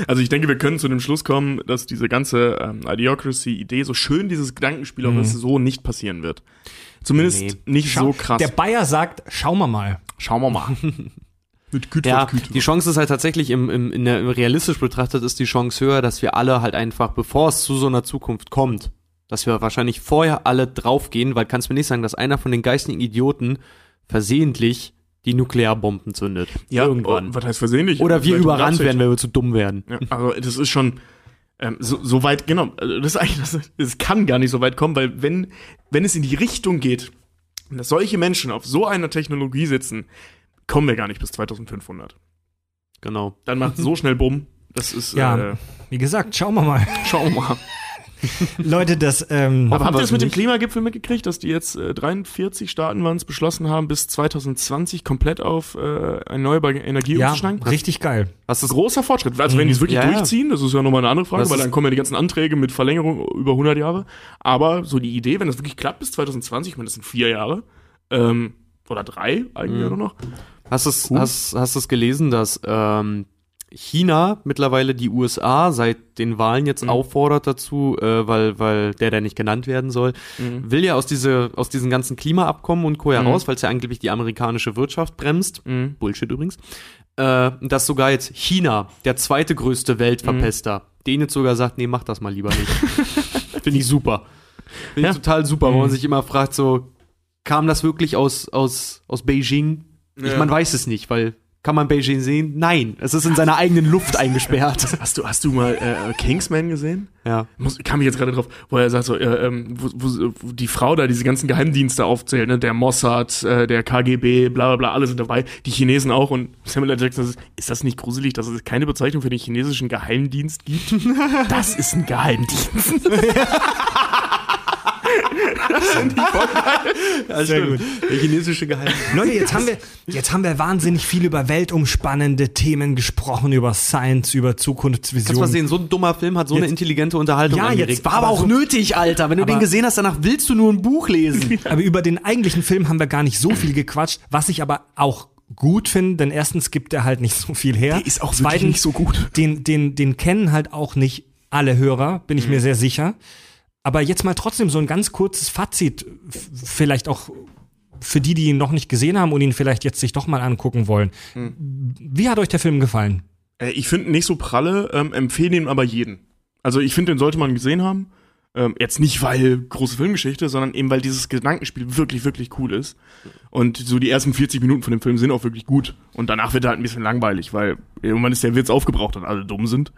Also ich denke, wir können zu dem Schluss kommen, dass diese ganze ähm, Idiocracy-Idee, so schön dieses Gedankenspiel auch Mhm. ist, so nicht passieren wird. Zumindest Nee. nicht so krass. Der Bayer sagt, schauen wir mal. Schauen wir mal. Mit Güte Ja, Güte. die Chance ist halt tatsächlich im, im, in der, realistisch betrachtet ist die Chance höher, dass wir alle halt einfach, bevor es zu so einer Zukunft kommt, dass wir wahrscheinlich vorher alle draufgehen, weil kannst mir nicht sagen, dass einer von den geistigen Idioten versehentlich die Nuklearbomben zündet. ja, irgendwann. oh, was heißt versehentlich? Oder wir überrannt werden, weil wir zu dumm werden. Ja, also das ist schon ähm, so, so weit, genau, also das ist eigentlich, das, das kann gar nicht so weit kommen, weil wenn, wenn es in die Richtung geht, dass solche Menschen auf so einer Technologie sitzen, kommen wir gar nicht bis 2500. Genau. Dann macht so schnell Bumm. Das ist, Ja. äh, Wie gesagt, schauen wir mal. schauen wir mal. Leute, das, ähm, Aber habt ihr das mit dem. Klimagipfel mitgekriegt, dass die jetzt äh, 43 Staaten waren es beschlossen haben, bis 2020 komplett auf äh, erneuerbare Energie ja, umzusteigen? richtig geil. Was ist Großer Fortschritt. Also wenn die es wirklich Ja, durchziehen, das ist ja nochmal eine andere Frage, Das weil dann kommen ja die ganzen Anträge mit Verlängerung über 100 Jahre. Aber so die Idee, wenn das wirklich klappt bis 2020, ich meine, das sind vier Jahre, ähm, oder drei eigentlich Mhm. nur noch. Hast du es Cool. hast, hast du's gelesen, dass ähm, China mittlerweile die USA seit den Wahlen jetzt Mhm. auffordert dazu, äh, weil, weil der, der nicht genannt werden soll, Mhm. will ja aus, diese, aus diesen ganzen Klimaabkommen und Co. Mhm. heraus, weil es ja angeblich die amerikanische Wirtschaft bremst. Mhm. Bullshit übrigens. Äh, dass sogar jetzt China, der zweite größte Weltverpester, Mhm. den jetzt sogar sagt, nee, mach das mal lieber nicht. Finde ich super. Finde ich Ja. total super, wo man Mhm. sich immer fragt, so, kam das wirklich aus, aus, aus Beijing? Ich, Ja. man weiß es nicht, weil kann man Beijing sehen? Nein, es ist in seiner eigenen Luft eingesperrt. Hast du, hast du mal äh, Kingsman gesehen? ja. Muss, kam ich jetzt gerade drauf, wo er sagt so, äh, ähm, wo, wo, wo die Frau da diese ganzen Geheimdienste aufzählt, ne? der Mossad, äh, der KGB, bla bla bla, alle sind dabei, die Chinesen auch und Samuel L. Jackson sagt, ist das nicht gruselig, dass es keine Bezeichnung für den chinesischen Geheimdienst gibt? das ist ein Geheimdienst. Sehr gut. Der chinesische Geheim. Leute, jetzt haben wir, jetzt haben wir wahnsinnig viel über weltumspannende Themen gesprochen, über Science, über Kannst du mal Zukunftsvisionen. sehen, so ein dummer Film hat so eine Jetzt- intelligente Unterhaltung Ja, angeregt. jetzt- War aber aber auch so- nötig, Alter. Wenn du den gesehen hast, danach willst du nur ein Buch lesen. Aber über den eigentlichen Film haben wir gar nicht so viel gequatscht, was ich aber auch gut finde, denn erstens gibt er halt nicht so viel her. Der ist auch wirklich Zweitens, nicht so gut. Den, den, den kennen halt auch nicht alle Hörer, bin Mhm. ich mir sehr sicher. Aber jetzt mal trotzdem so ein ganz kurzes Fazit, vielleicht auch für die, die ihn noch nicht gesehen haben und ihn vielleicht jetzt sich doch mal angucken wollen. Mhm. Wie hat euch der Film gefallen? Äh, ich finde ihn nicht so pralle, ähm, empfehle ihn aber jeden. Also ich finde, den sollte man gesehen haben. Ähm, jetzt nicht, weil große Filmgeschichte, sondern eben, weil dieses Gedankenspiel wirklich, wirklich cool ist. Und so die ersten 40 Minuten von dem Film sind auch wirklich gut. Und danach wird er halt ein bisschen langweilig, weil irgendwann ist der Witz aufgebraucht und alle dumm sind.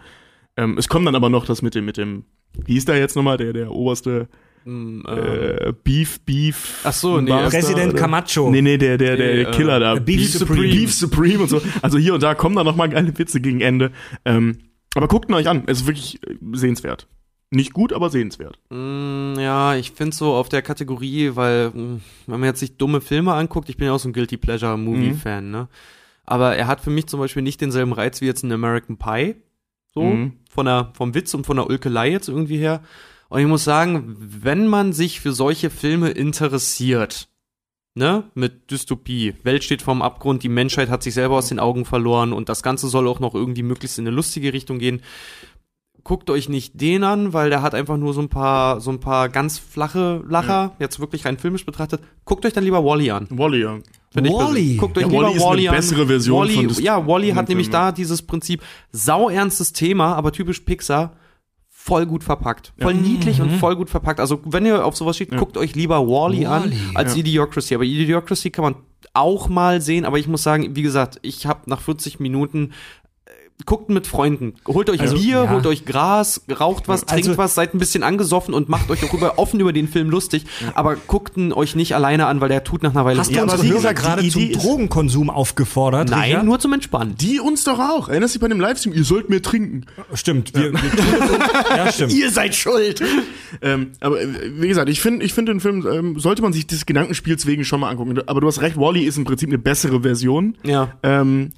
Ähm, es kommt dann aber noch das mit dem, mit dem, wie hieß der jetzt nochmal, der, der oberste Ähm, äh, Beef, Beef. Ach so, nee, Master Präsident oder- Camacho. Nee, nee, der, der, der Nee, äh, Killer da. Beef Supreme. Beef Supreme und so. Also hier und da kommen dann noch mal geile Witze gegen Ende. Ähm, aber guckt ihn euch an. Es ist wirklich äh, sehenswert. Nicht gut, aber sehenswert. Mm, ja, ich finde so auf der Kategorie, weil mm, wenn man jetzt sich dumme Filme anguckt, ich bin ja auch so ein Guilty Pleasure Movie Fan, ne? Aber er hat für mich zum Beispiel nicht denselben Reiz wie jetzt ein American Pie, so Mhm. Von der vom Witz und von der Ulkelei jetzt irgendwie her. Und ich muss sagen, wenn man sich für solche Filme interessiert, ne, mit Dystopie, Welt steht vorm Abgrund, die Menschheit hat sich selber aus den Augen verloren und das Ganze soll auch noch irgendwie möglichst in eine lustige Richtung gehen. Guckt euch nicht den an, weil der hat einfach nur so ein paar, so ein paar ganz flache Lacher, jetzt wirklich rein filmisch betrachtet. Guckt euch dann lieber Wally an. Wally, ja. Find ich Wall-E? persönlich. Guckt euch Ja, lieber eine Wally an. bessere Version Wall-E, von Ja, Wally hat nämlich da dieses Prinzip, sauernstes Thema, aber typisch Pixar, voll gut verpackt. Voll niedlich und voll gut verpackt. Also, wenn ihr auf sowas steht, guckt euch lieber Wally an Wall-E, als ja. Idiocracy. Aber Idiocracy kann man auch mal sehen, aber ich muss sagen, wie gesagt, ich habe nach 40 Minuten guckt mit Freunden. Holt euch Also, Bier, ja. holt euch Gras, raucht was, trinkt Also- was, seid ein bisschen angesoffen und macht euch auch über, offen über den Film lustig. Aber guckt ihn euch nicht alleine an, weil der tut nach einer Weile Hast du Ja, aber unsere wie Hörer gesagt, gerade zum Drogenkonsum aufgefordert? Nein, Richard? nur zum Entspannen. Die uns doch auch. Erinnerst du dich bei dem Livestream? Ihr sollt mehr trinken. Stimmt. Wir, wir ja, stimmt. Ihr seid schuld. Ähm, aber äh, wie gesagt, ich finde, ich finde den Film ähm, sollte man sich des Gedankenspiels wegen schon mal angucken. Aber du hast recht, Wally ist im Prinzip eine bessere Version. Ja. Ähm,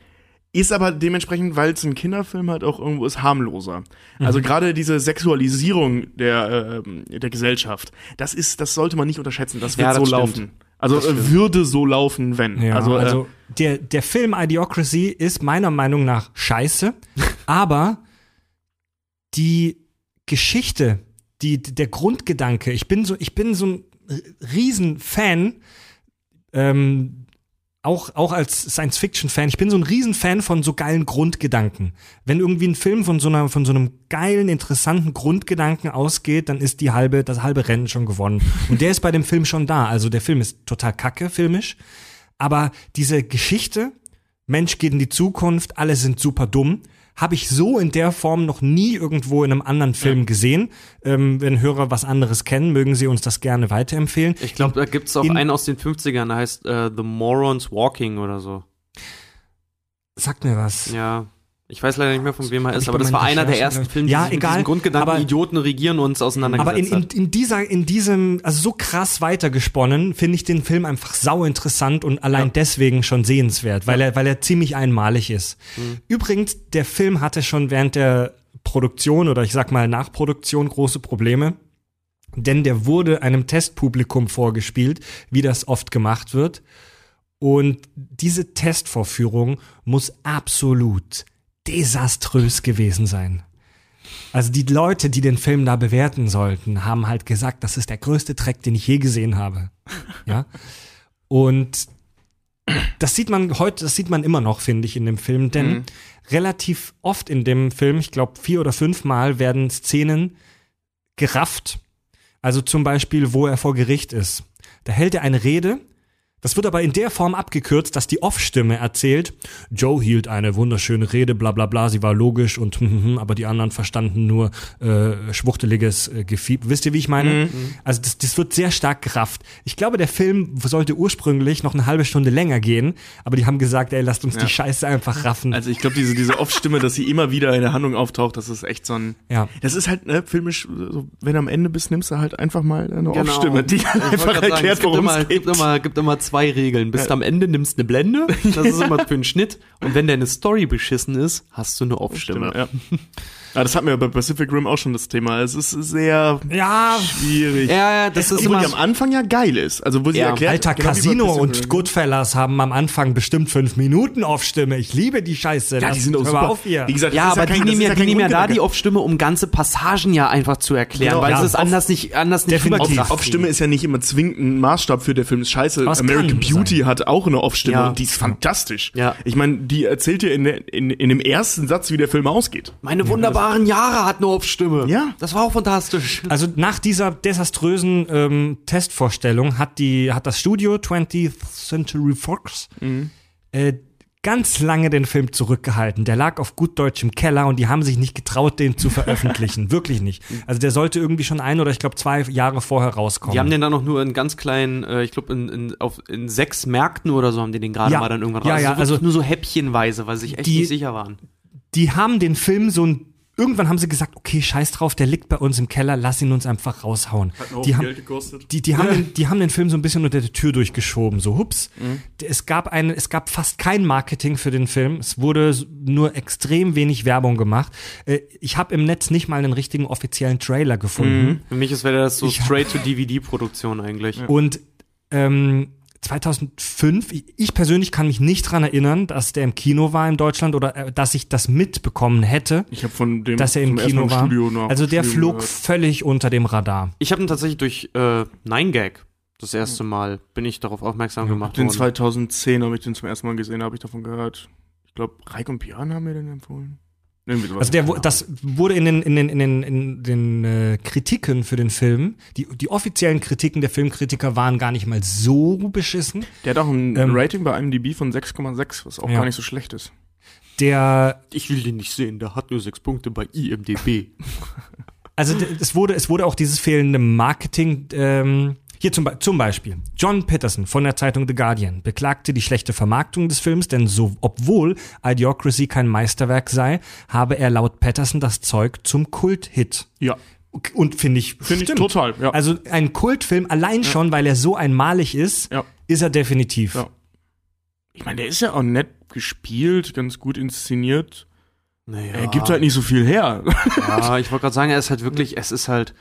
ist aber dementsprechend, weil es ein Kinderfilm halt auch irgendwo ist, harmloser. Also gerade diese Sexualisierung der, ähm, der Gesellschaft, das ist, das sollte man nicht unterschätzen. Das wird Ja, das so stimmt. laufen. Also äh, würde so laufen, wenn. Ja, also, also, äh, der, der Film Idiocracy ist meiner Meinung nach scheiße, aber die Geschichte, die, der Grundgedanke, ich bin so, ich bin so ein Riesenfan, ähm, auch, auch als Science-Fiction-Fan, ich bin so ein Riesenfan von so geilen Grundgedanken. Wenn irgendwie ein Film von so einer, von so einem geilen, interessanten Grundgedanken ausgeht, dann ist die halbe, das halbe Rennen schon gewonnen. Und der ist bei dem Film schon da. Also der Film ist total kacke, filmisch. Aber diese Geschichte, Mensch geht in die Zukunft, alle sind super dumm, habe ich so in der Form noch nie irgendwo in einem anderen Film gesehen. Ähm, wenn Hörer was anderes kennen, mögen sie uns das gerne weiterempfehlen. Ich glaube, da gibt's auch In- einen aus den 50ern, der heißt äh, The Morons Walking oder so. Sag mir was. Ja. Ich weiß leider nicht mehr, von wem er ist, aber das war einer der ersten Filme, die Ja, mit egal, diesem Grundgedanken, aber- Idioten regieren uns auseinandergesetzt Aber in, in, in dieser, in diesem, also so krass weitergesponnen, finde ich den Film einfach sau interessant und allein deswegen schon sehenswert, weil er, weil er ziemlich einmalig ist. Übrigens, der Film hatte schon während der Produktion oder ich sag mal Nachproduktion große Probleme. Denn der wurde einem Testpublikum vorgespielt, wie das oft gemacht wird. Und diese Testvorführung muss absolut desaströs gewesen sein. Also die Leute, die den Film da bewerten sollten, haben halt gesagt, das ist der größte Dreck, den ich je gesehen habe. Ja. Und das sieht man heute, das sieht man immer noch, finde ich, in dem Film, denn relativ oft in dem Film, ich glaube vier oder fünfmal, werden Szenen gerafft. Also zum Beispiel, wo er vor Gericht ist. Da hält er eine Rede. Das wird aber in der Form abgekürzt, dass die Off-Stimme erzählt, Joe hielt eine wunderschöne Rede, bla bla bla, sie war logisch und hm, hm, hm, aber die anderen verstanden nur äh, schwuchteliges äh, Gefieb. Wisst ihr, wie ich meine? Also das, das wird sehr stark gerafft. Ich glaube, der Film sollte ursprünglich noch eine halbe Stunde länger gehen, aber die haben gesagt, ey, lasst uns die Scheiße einfach raffen. Also ich glaube, diese, diese Off-Stimme, dass sie immer wieder in der Handlung auftaucht, das ist echt so ein. Ja. Das ist halt ne, filmisch, so, wenn du am Ende bist, nimmst du halt einfach mal eine Genau. Off-Stimme, die einfach erklärt, worum immer, es geht. immer, gibt immer zwei Regeln. Bis am Ende nimmst eine Blende, das ist immer für einen Schnitt. Und wenn deine Story beschissen ist, hast du eine Off-Stimme. Ja. Ja, das hatten wir bei Pacific Rim auch schon das Thema. Es ist sehr Ja, schwierig. Ja, ja, das ist Obwohl immer die am Anfang ja geil ist. Also wo sie Ja, erklärt, Alter, genau Casino und Rim. Goodfellas haben am Anfang bestimmt fünf Minuten auf Stimme. Ich liebe die Scheiße. Ja, die sind auch super. auf hier. Wie gesagt, Ja, das ist aber kein- die nehmen ja, die nehmen ja da die Off-Stimme, um ganze Passagen ja einfach zu erklären, Genau, weil ja, es ist anders nicht, anders nicht definitiv. rübergebracht Auf Stimme ist ja nicht immer zwingend ein Maßstab für der Film ist scheiße. Es American Beauty hat auch eine Off-Stimme Ja. und die ist fantastisch. Ja. Ich meine, die erzählt dir in, in, in dem ersten Satz, wie der Film ausgeht. Meine wunderbaren Jahre hat eine Off-Stimme. Ja. Das war auch fantastisch. Also nach dieser desaströsen ähm, Testvorstellung hat die hat das Studio 20th Century Fox äh, ganz lange den Film zurückgehalten. Der lag auf gut Deutsch im Keller und die haben sich nicht getraut, den zu veröffentlichen. Wirklich nicht. Also der sollte irgendwie schon ein oder ich glaube zwei Jahre vorher rauskommen. Die haben den dann noch nur in ganz kleinen, äh, ich glaube in, in, auf- in sechs Märkten oder so haben die den gerade Ja. mal dann irgendwann Ja, raus. ja, wirklich also nur so häppchenweise, weil sie sich echt die- nicht sicher waren. die haben den Film so ein Irgendwann haben sie gesagt, okay, scheiß drauf, der liegt bei uns im Keller, lass ihn uns einfach raushauen. Die haben, gekostet. die, die, haben den, die haben den Film so ein bisschen unter die Tür durchgeschoben, so hups. Es gab eine, es gab fast kein Marketing für den Film. Es wurde nur extrem wenig Werbung gemacht. Äh, Ich habe im Netz nicht mal einen richtigen offiziellen Trailer gefunden. Für mich ist wäre das so straight-to-DVD-Produktion eigentlich. Und ähm, 2005, ich- ich persönlich kann mich nicht dran erinnern, dass der im Kino war in Deutschland oder äh, dass ich das mitbekommen hätte, Ich habe von dem dass er im Kino Mal war. Also der flog gehört. völlig unter dem Radar. Ich habe ihn tatsächlich durch äh, Nine Gag das erste Mal bin ich darauf aufmerksam gemacht Den worden. 2010 habe ich den zum ersten Mal gesehen, habe ich davon gehört. Ich glaube, Reik und Pian haben mir den empfohlen. Also der, das wurde in den, in den, in den, in den äh, Kritiken für den Film, die, die offiziellen Kritiken der Filmkritiker waren gar nicht mal so beschissen. der hat auch ein Ähm, Rating bei IMDb von 6,6, was auch ja. gar nicht so schlecht ist. Der, Ich will den nicht sehen, der hat nur sechs Punkte bei IMDB. also es wurde, es wurde auch dieses fehlende Marketing, ähm, hier zum, Be- zum Beispiel. John Peterson von der Zeitung The Guardian beklagte die schlechte Vermarktung des Films, denn so, obwohl Idiocracy kein Meisterwerk sei, habe er laut Patterson das Zeug zum Kulthit. Ja. Und finde ich, Finde ich stimmt. total, ja. Also ein Kultfilm, allein schon, weil er so einmalig ist, Ja. ist er definitiv. Ja. Ich meine, der ist ja auch nett gespielt, ganz gut inszeniert. Naja. Er gibt halt nicht so viel her. Ja, ich wollte gerade sagen, er ist halt wirklich, es ist halt.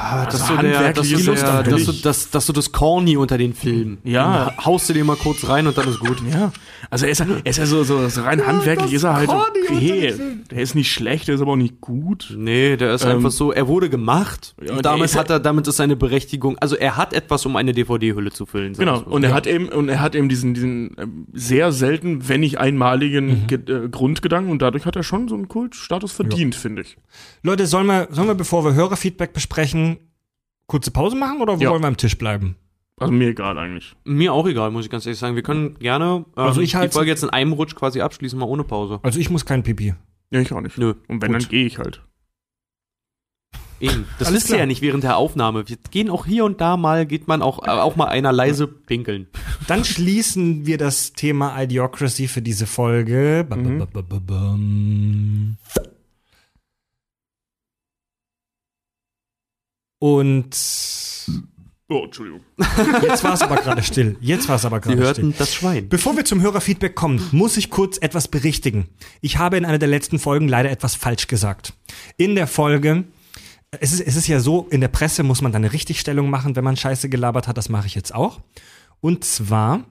Ah, das Also so der, das so ist das der, das so, das, das so das Corny unter den Filmen. Ja. Dann haust du den mal kurz rein und dann ist gut. Ja, also er ist, ja- er ist ja so, so, so rein handwerklich ist er halt okay. Der ist nicht schlecht, der ist aber auch nicht gut. Nee, der ist Ähm, einfach so, er wurde gemacht Ja, und damit ist hat er, damit ist seine Berechtigung, also er hat etwas, um eine DVD-Hülle zu füllen. Genau, mal. und er hat eben und er hat eben diesen diesen ähm, sehr selten, wenn nicht einmaligen Ge äh, Grundgedanken und dadurch hat er schon so einen Kultstatus verdient, finde ich. Leute, sollen wir, sollen wir, bevor wir Hörerfeedback besprechen, kurze Pause machen oder Ja. wollen wir am Tisch bleiben? Also mir egal eigentlich. Mir auch egal, muss ich ganz ehrlich sagen. Wir können gerne ähm, Also ich halt- die Folge jetzt in einem Rutsch quasi abschließen, mal ohne Pause. Also ich muss kein Pipi. Ja, ich auch nicht. Nö. Und wenn, Gut. dann gehe ich halt. Eben. Das Alles klar. ja nicht während der Aufnahme. Wir gehen auch hier und da mal, geht man auch, äh, auch mal einer leise pinkeln. Dann schließen wir das Thema Idiocracy für diese Folge. Ba- ba- ba- ba- ba- bam. Und Oh, Entschuldigung. jetzt war es aber gerade still. Jetzt war es aber Sie gerade still. hörten das Schwein. Bevor wir zum Hörerfeedback kommen, muss ich kurz etwas berichtigen. Ich habe in einer der letzten Folgen leider etwas falsch gesagt. In der Folge, es ist, es ist ja so, in der Presse muss man dann eine Richtigstellung machen, wenn man Scheiße gelabert hat. Das mache ich jetzt auch. Und zwar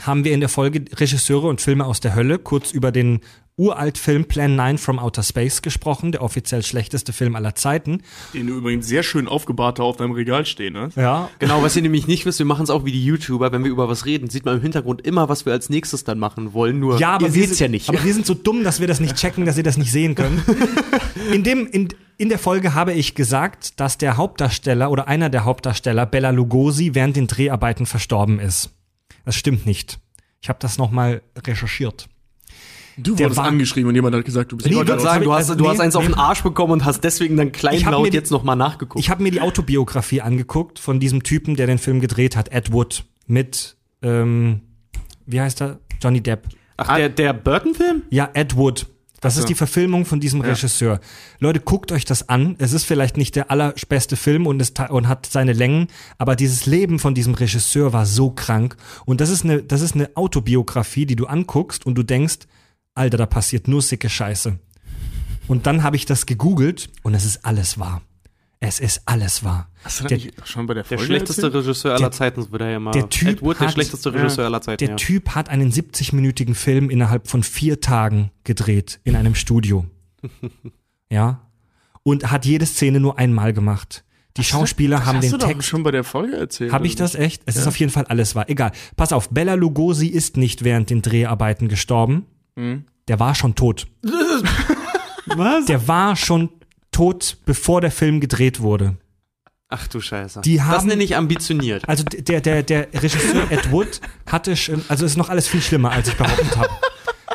haben wir in der Folge Regisseure und Filme aus der Hölle kurz über den Uraltfilm Plan 9 from Outer Space gesprochen, der offiziell schlechteste Film aller Zeiten. Den du übrigens sehr schön aufgebahrt da auf deinem Regal stehen hast. Ja, Genau, was ihr nämlich nicht wisst, wir machen es auch wie die YouTuber, wenn wir über was reden, sieht man im Hintergrund immer, was wir als nächstes dann machen wollen, nur Ja, aber ihr wir seht's sind, ja nicht. Aber wir sind so dumm, dass wir das nicht checken, dass ihr das nicht sehen können. In dem, in, in der Folge habe ich gesagt, dass der Hauptdarsteller oder einer der Hauptdarsteller, Bella Lugosi, während den Dreharbeiten verstorben ist. Das stimmt nicht. Ich habe das nochmal recherchiert. Du Der wurdest war- angeschrieben und jemand hat gesagt, du bist Nee, ich das sagen, du hast, also du hast nee, eins auf nee. den Arsch bekommen und hast deswegen dann kleinlaut die- jetzt nochmal nachgeguckt. Ich habe mir die Autobiografie angeguckt von diesem Typen, der den Film gedreht hat, Ed Wood, mit, ähm, wie heißt er? Johnny Depp. Ach, der, der Burton-Film? Ja, Ed Wood. Das ist die Verfilmung von diesem Regisseur. Leute, guckt euch das an. Es ist vielleicht nicht der allerbeste Film und, es, und hat seine Längen, aber dieses Leben von diesem Regisseur war so krank. Und das ist eine, das ist eine Autobiografie, die du anguckst und du denkst, Alter, da passiert nur sicke Scheiße. Und dann habe ich das gegoogelt und es ist alles wahr. Es ist alles wahr. Hast du Der- schon bei der Der Folge schlechteste erzählt? Regisseur aller Zeiten, wird er ja mal. der Typ Ed Wood, der hat- schlechteste Regisseur aller Zeiten. Der ja. Typ hat einen 70-minütigen Film innerhalb von vier Tagen gedreht in einem Studio. ja. Und hat jede Szene nur einmal gemacht. Die Schauspieler haben hast den du doch Text. schon bei der Folge erzählt. Habe ich das echt? Es ist auf jeden Fall alles wahr. Egal. Pass auf, Bella Lugosi ist nicht während den Dreharbeiten gestorben. Mhm. Der war schon tot. Was? Der war schon tot, bevor der Film gedreht wurde. Ach du Scheiße. Die das haben- nenne ich ambitioniert. Also der, der, der Regisseur Ed Wood hatte schon, also ist noch alles viel schlimmer, als ich behauptet habe.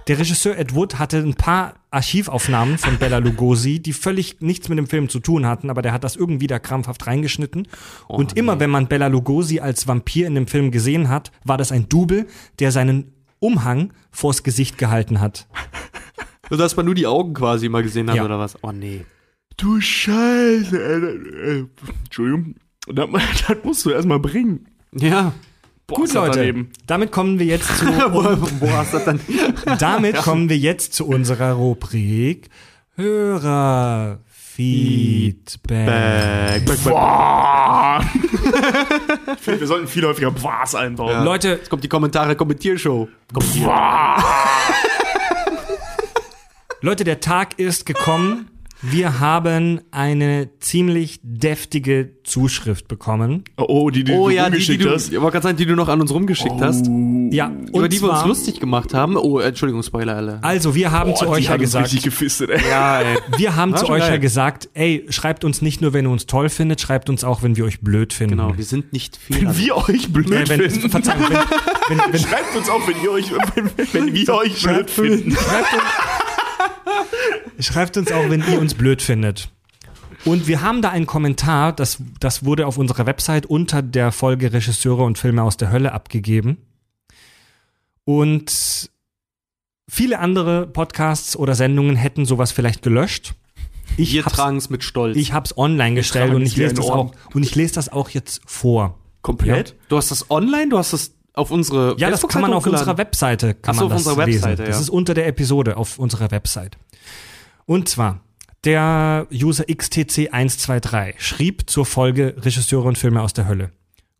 Der Regisseur Ed Wood hatte ein paar Archivaufnahmen von Bella Lugosi, die völlig nichts mit dem Film zu tun hatten, aber der hat das irgendwie da krampfhaft reingeschnitten. Und immer wenn man Bella Lugosi als Vampir in dem Film gesehen hat, war das ein Double, der seinen Umhang vors Gesicht gehalten hat. So, dass man nur die Augen quasi mal gesehen hat Ja. oder was? Oh nee. Du Scheiße, ey. Äh, Entschuldigung. Das, das musst du erstmal bringen. Ja. Boah, Gut, Leute, daneben. damit kommen wir jetzt zu, wo, wo hast du das dann? damit kommen wir jetzt zu unserer Rubrik Hörerfeedback. Boah. ich finde, wir sollten viel häufiger Boahs einbauen. Leute, Jetzt kommt die Kommentare, Kommentiershow. Leute, der Tag ist gekommen, Wir haben eine ziemlich deftige Zuschrift bekommen. Oh, oh, die, die Oh du ja, die, die rumgeschickt du, hast. ich wollte gerade sagen, die du noch an uns rumgeschickt hast, Ja, über die wir uns zwar- lustig gemacht haben. Oh, Entschuldigung, Spoiler alle. Also, wir haben zu Boah, euch die ja gesagt, richtig gefistet, ey. Ja, ey. wir haben War zu euch ja geil. gesagt, ey, schreibt uns nicht nur, wenn ihr uns toll findet, schreibt uns auch, wenn wir euch blöd finden. Genau, wir sind nicht viel. Wenn wir euch blöd Äh, wenn, finden. Verzeihung, wenn, wenn, wenn, Schreibt uns auch, wenn ihr euch, wenn, wenn wir euch blöd finden. Schreibt uns, schreibt uns auch, wenn ihr uns blöd findet. Und wir haben da einen Kommentar, das, das wurde auf unserer Website unter der Folge Regisseure und Filme aus der Hölle abgegeben. Und viele andere Podcasts oder Sendungen hätten sowas vielleicht gelöscht. Ich wir tragen es mit Stolz. ich hab's online gestellt und es ich lese das auch und ich lese das auch jetzt vor. Komplett? du hast das online, du hast das auf unsere Ja, das kann man auf unserer. Webseite kann so, man auf das unserer lesen. Webseite, Das ja. ist unter der Episode auf unserer Website. Und zwar der User XTC123 schrieb zur Folge Regisseure und Filme aus der Hölle.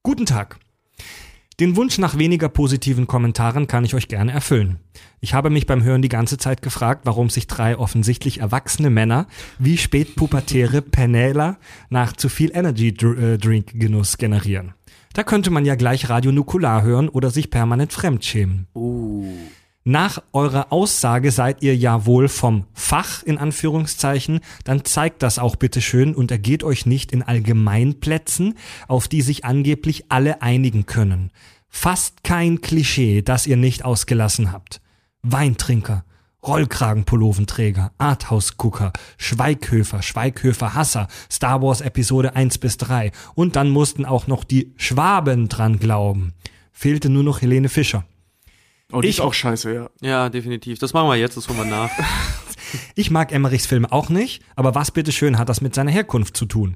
Guten Tag. Den Wunsch nach weniger positiven Kommentaren kann ich euch gerne erfüllen. Ich habe mich beim Hören die ganze Zeit gefragt, warum sich drei offensichtlich erwachsene Männer wie spätpubertäre Penäler nach zu viel Energy äh, Drink Genuss generieren. Da könnte man ja gleich Radio Nukular hören oder sich permanent fremdschämen. Nach eurer Aussage seid ihr ja wohl vom Fach in Anführungszeichen, dann zeigt das auch bitte schön und ergeht euch nicht in Allgemeinplätzen, auf die sich angeblich alle einigen können. Fast kein Klischee, das ihr nicht ausgelassen habt. Weintrinker, Rollkragenpulloventräger, Arthouse-Gucker, Schweighöfer, Schweighöfer-Hasser, Star Wars Episode 1 bis 3 und dann mussten auch noch die Schwaben dran glauben. Fehlte nur noch Helene Fischer. Oh, die Ich- ist auch scheiße, ja. Ja, definitiv. Das machen wir jetzt, das holen wir nach. Ich mag Emmerichs Filme auch nicht, aber was bitteschön hat das mit seiner Herkunft zu tun?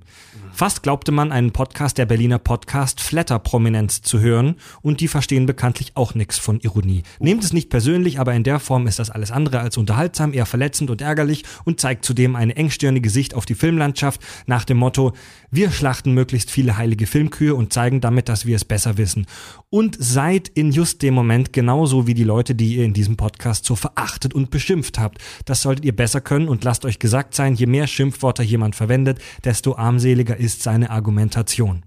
Fast glaubte man, einen Podcast der Berliner Podcast Flatter Prominenz zu hören und die verstehen bekanntlich auch nichts von Ironie. Nehmt es nicht persönlich, aber in der Form ist das alles andere als unterhaltsam, eher verletzend und ärgerlich und zeigt zudem eine engstirnige Sicht auf die Filmlandschaft nach dem Motto, wir schlachten möglichst viele heilige Filmkühe und zeigen damit, dass wir es besser wissen. Und seid in just dem Moment genauso wie die Leute, die ihr in diesem Podcast so verachtet und beschimpft habt. Das solltet ihr besser können und lasst euch gesagt sein, je mehr Schimpfwörter jemand verwendet, desto armseliger ist seine Argumentation.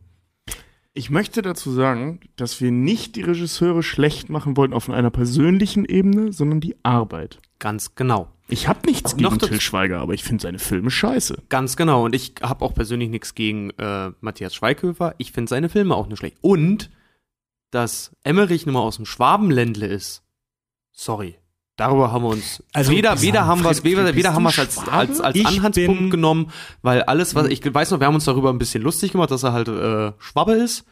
Ich möchte dazu sagen, dass wir nicht die Regisseure schlecht machen wollten auf einer persönlichen Ebene, sondern die Arbeit. Ganz genau. Ich habe nichts gegen Till Schweiger, aber ich finde seine Filme scheiße. Ganz genau. Und ich habe auch persönlich nichts gegen äh, Matthias Schweighöfer. Ich finde seine Filme auch nicht schlecht. Und dass Emmerich nun mal aus dem Schwabenländle ist. Sorry. Darüber haben wir uns Also, weder, weder haben wir es weder, weder haben wir es als, Schwabe? als, als Ich Anhaltspunkt genommen, weil alles, was ich weiß noch, wir haben uns darüber ein bisschen lustig gemacht, dass er halt äh, Schwabbe ist.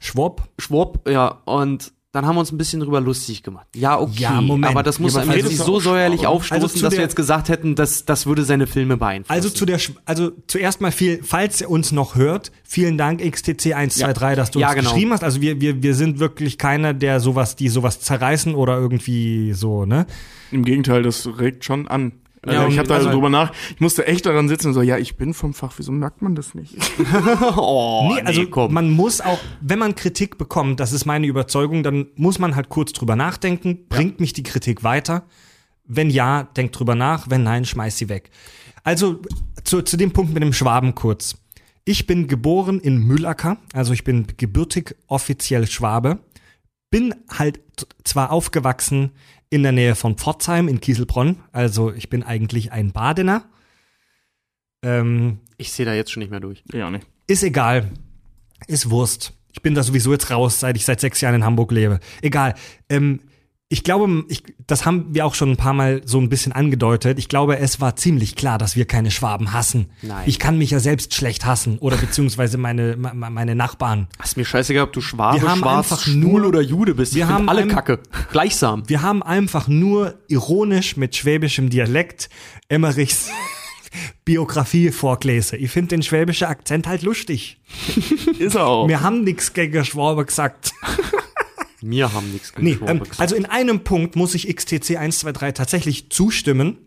Schwob? Schwab, ja, und dann haben wir uns ein bisschen drüber lustig gemacht. Ja, okay. Ja, Moment. Aber das muss Ja, aber einem nicht so säuerlich aufstoßen, Also dass wir jetzt gesagt hätten, dass das würde seine Filme beeinflussen. Also zu der, also zuerst mal viel, falls ihr uns noch hört, vielen Dank XTC123, dass du Ja, uns genau. geschrieben hast. Also wir, wir, wir sind wirklich keiner, der sowas, die sowas zerreißen oder irgendwie so, ne? Im Gegenteil, das regt schon an. Also Ja, ich habe da also- drüber nach, ich musste echt daran sitzen und so, ja, ich bin vom Fach, wieso merkt man das nicht? oh, nee, also man muss auch, wenn man Kritik bekommt, das ist meine Überzeugung, dann muss man halt kurz drüber nachdenken, bringt mich die Kritik weiter? Wenn ja, denkt drüber nach, wenn nein, schmeiß sie weg. Also zu, zu dem Punkt mit dem Schwaben kurz. Ich bin geboren in Mühlacker, also ich bin gebürtig offiziell Schwabe, bin halt zwar aufgewachsen in der Nähe von Pforzheim in Kieselbronn, also ich bin eigentlich ein Badener. Ähm, Ich sehe da jetzt schon nicht mehr durch. Ja, nicht. ist egal. Ist Wurst. Ich bin da sowieso jetzt raus, seit ich seit sechs Jahren in Hamburg lebe. Egal. Ähm, ich glaube, ich, das haben wir auch schon ein paar Mal so ein bisschen angedeutet. Ich glaube, es war ziemlich klar, dass wir keine Schwaben hassen. Nein. Ich kann mich ja selbst schlecht hassen oder beziehungsweise meine, me- me- meine Nachbarn. Ist mir scheißegal, ob du Schwabe, Wir haben Schwarz, einfach Schwul nur- oder Jude bist. wir ich haben alle ein- Kacke. Gleichsam. Wir haben einfach nur ironisch mit schwäbischem Dialekt Emmerichs Biografie vorgelesen. Ich finde den schwäbischen Akzent halt lustig. Ist er auch. Wir haben nix gegen Schwabe gesagt. Wir haben nichts Nee, ähm, gesagt. also in einem Punkt muss ich XTC 123 tatsächlich zustimmen,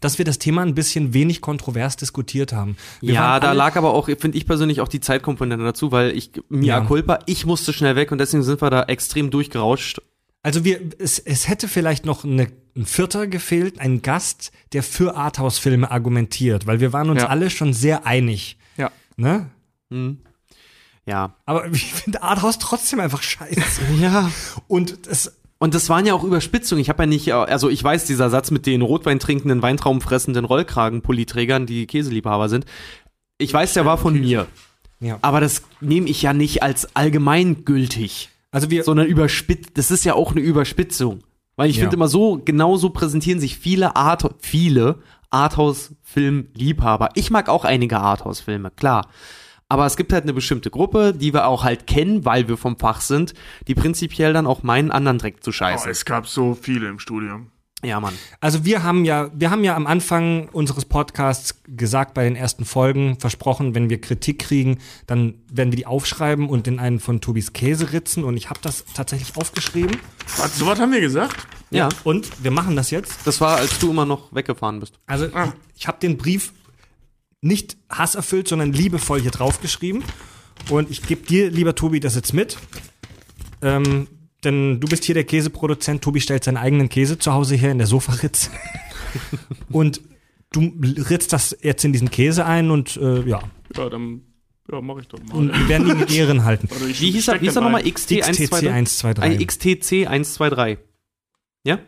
dass wir das Thema ein bisschen wenig kontrovers diskutiert haben. Wir ja, da lag aber auch, finde ich persönlich, auch die Zeitkomponente dazu, weil ich, mia Ja. culpa, ich musste schnell weg und deswegen sind wir da extrem durchgerauscht. Also wir, es, es hätte vielleicht noch eine, ein Vierter gefehlt, ein Gast, der für Arthouse-Filme argumentiert, weil wir waren uns Ja. alle schon sehr einig. Ja. Ne? Hm. Ja. Aber ich finde Arthouse trotzdem einfach scheiße. Ja. Und das, Und das waren ja auch Überspitzungen. Ich habe ja nicht, also ich weiß, dieser Satz mit den Rotwein trinkenden, Weintrauben fressenden Rollkragenpulliträgern, die Käseliebhaber sind. Ich weiß, der war von mir. ja. Aber das nehme ich ja nicht als allgemeingültig, Also wir, sondern überspitzt. Das ist ja auch eine Überspitzung. Weil ich Ja. finde immer so, genauso präsentieren sich viele Art, viele Arthouse-Film-Liebhaber. Ich mag auch einige Arthouse-Filme, klar. Aber es gibt halt eine bestimmte Gruppe, die wir auch halt kennen, weil wir vom Fach sind, die prinzipiell dann auch meinen anderen Dreck zu Oh, scheißen. es gab so viele im Studium. ja, Mann. also wir haben ja, wir haben ja am Anfang unseres Podcasts gesagt, bei den ersten Folgen versprochen, wenn wir Kritik kriegen, dann werden wir die aufschreiben und in einen von Tobis Käse ritzen. Und ich habe das tatsächlich aufgeschrieben. Was, so was haben wir gesagt? Ja. Und wir machen das jetzt. Das war, als du immer noch weggefahren bist. Also ich, ich habe den Brief nicht hasserfüllt, sondern liebevoll hier draufgeschrieben. Und ich gebe dir, lieber Tobi, das jetzt mit. Ähm, denn du bist hier der Käseproduzent. Tobi stellt seinen eigenen Käse zu Hause her in der Sofaritze. und du ritzt das jetzt in diesen Käse ein und äh, ja, Ja, dann ja, mach ich doch mal. und wir werden ihn in Ehren halten. Warte, ich Wie hieß er, hieß er nochmal? rein. XT123? XTC 123. Ein XTC 123. Ja?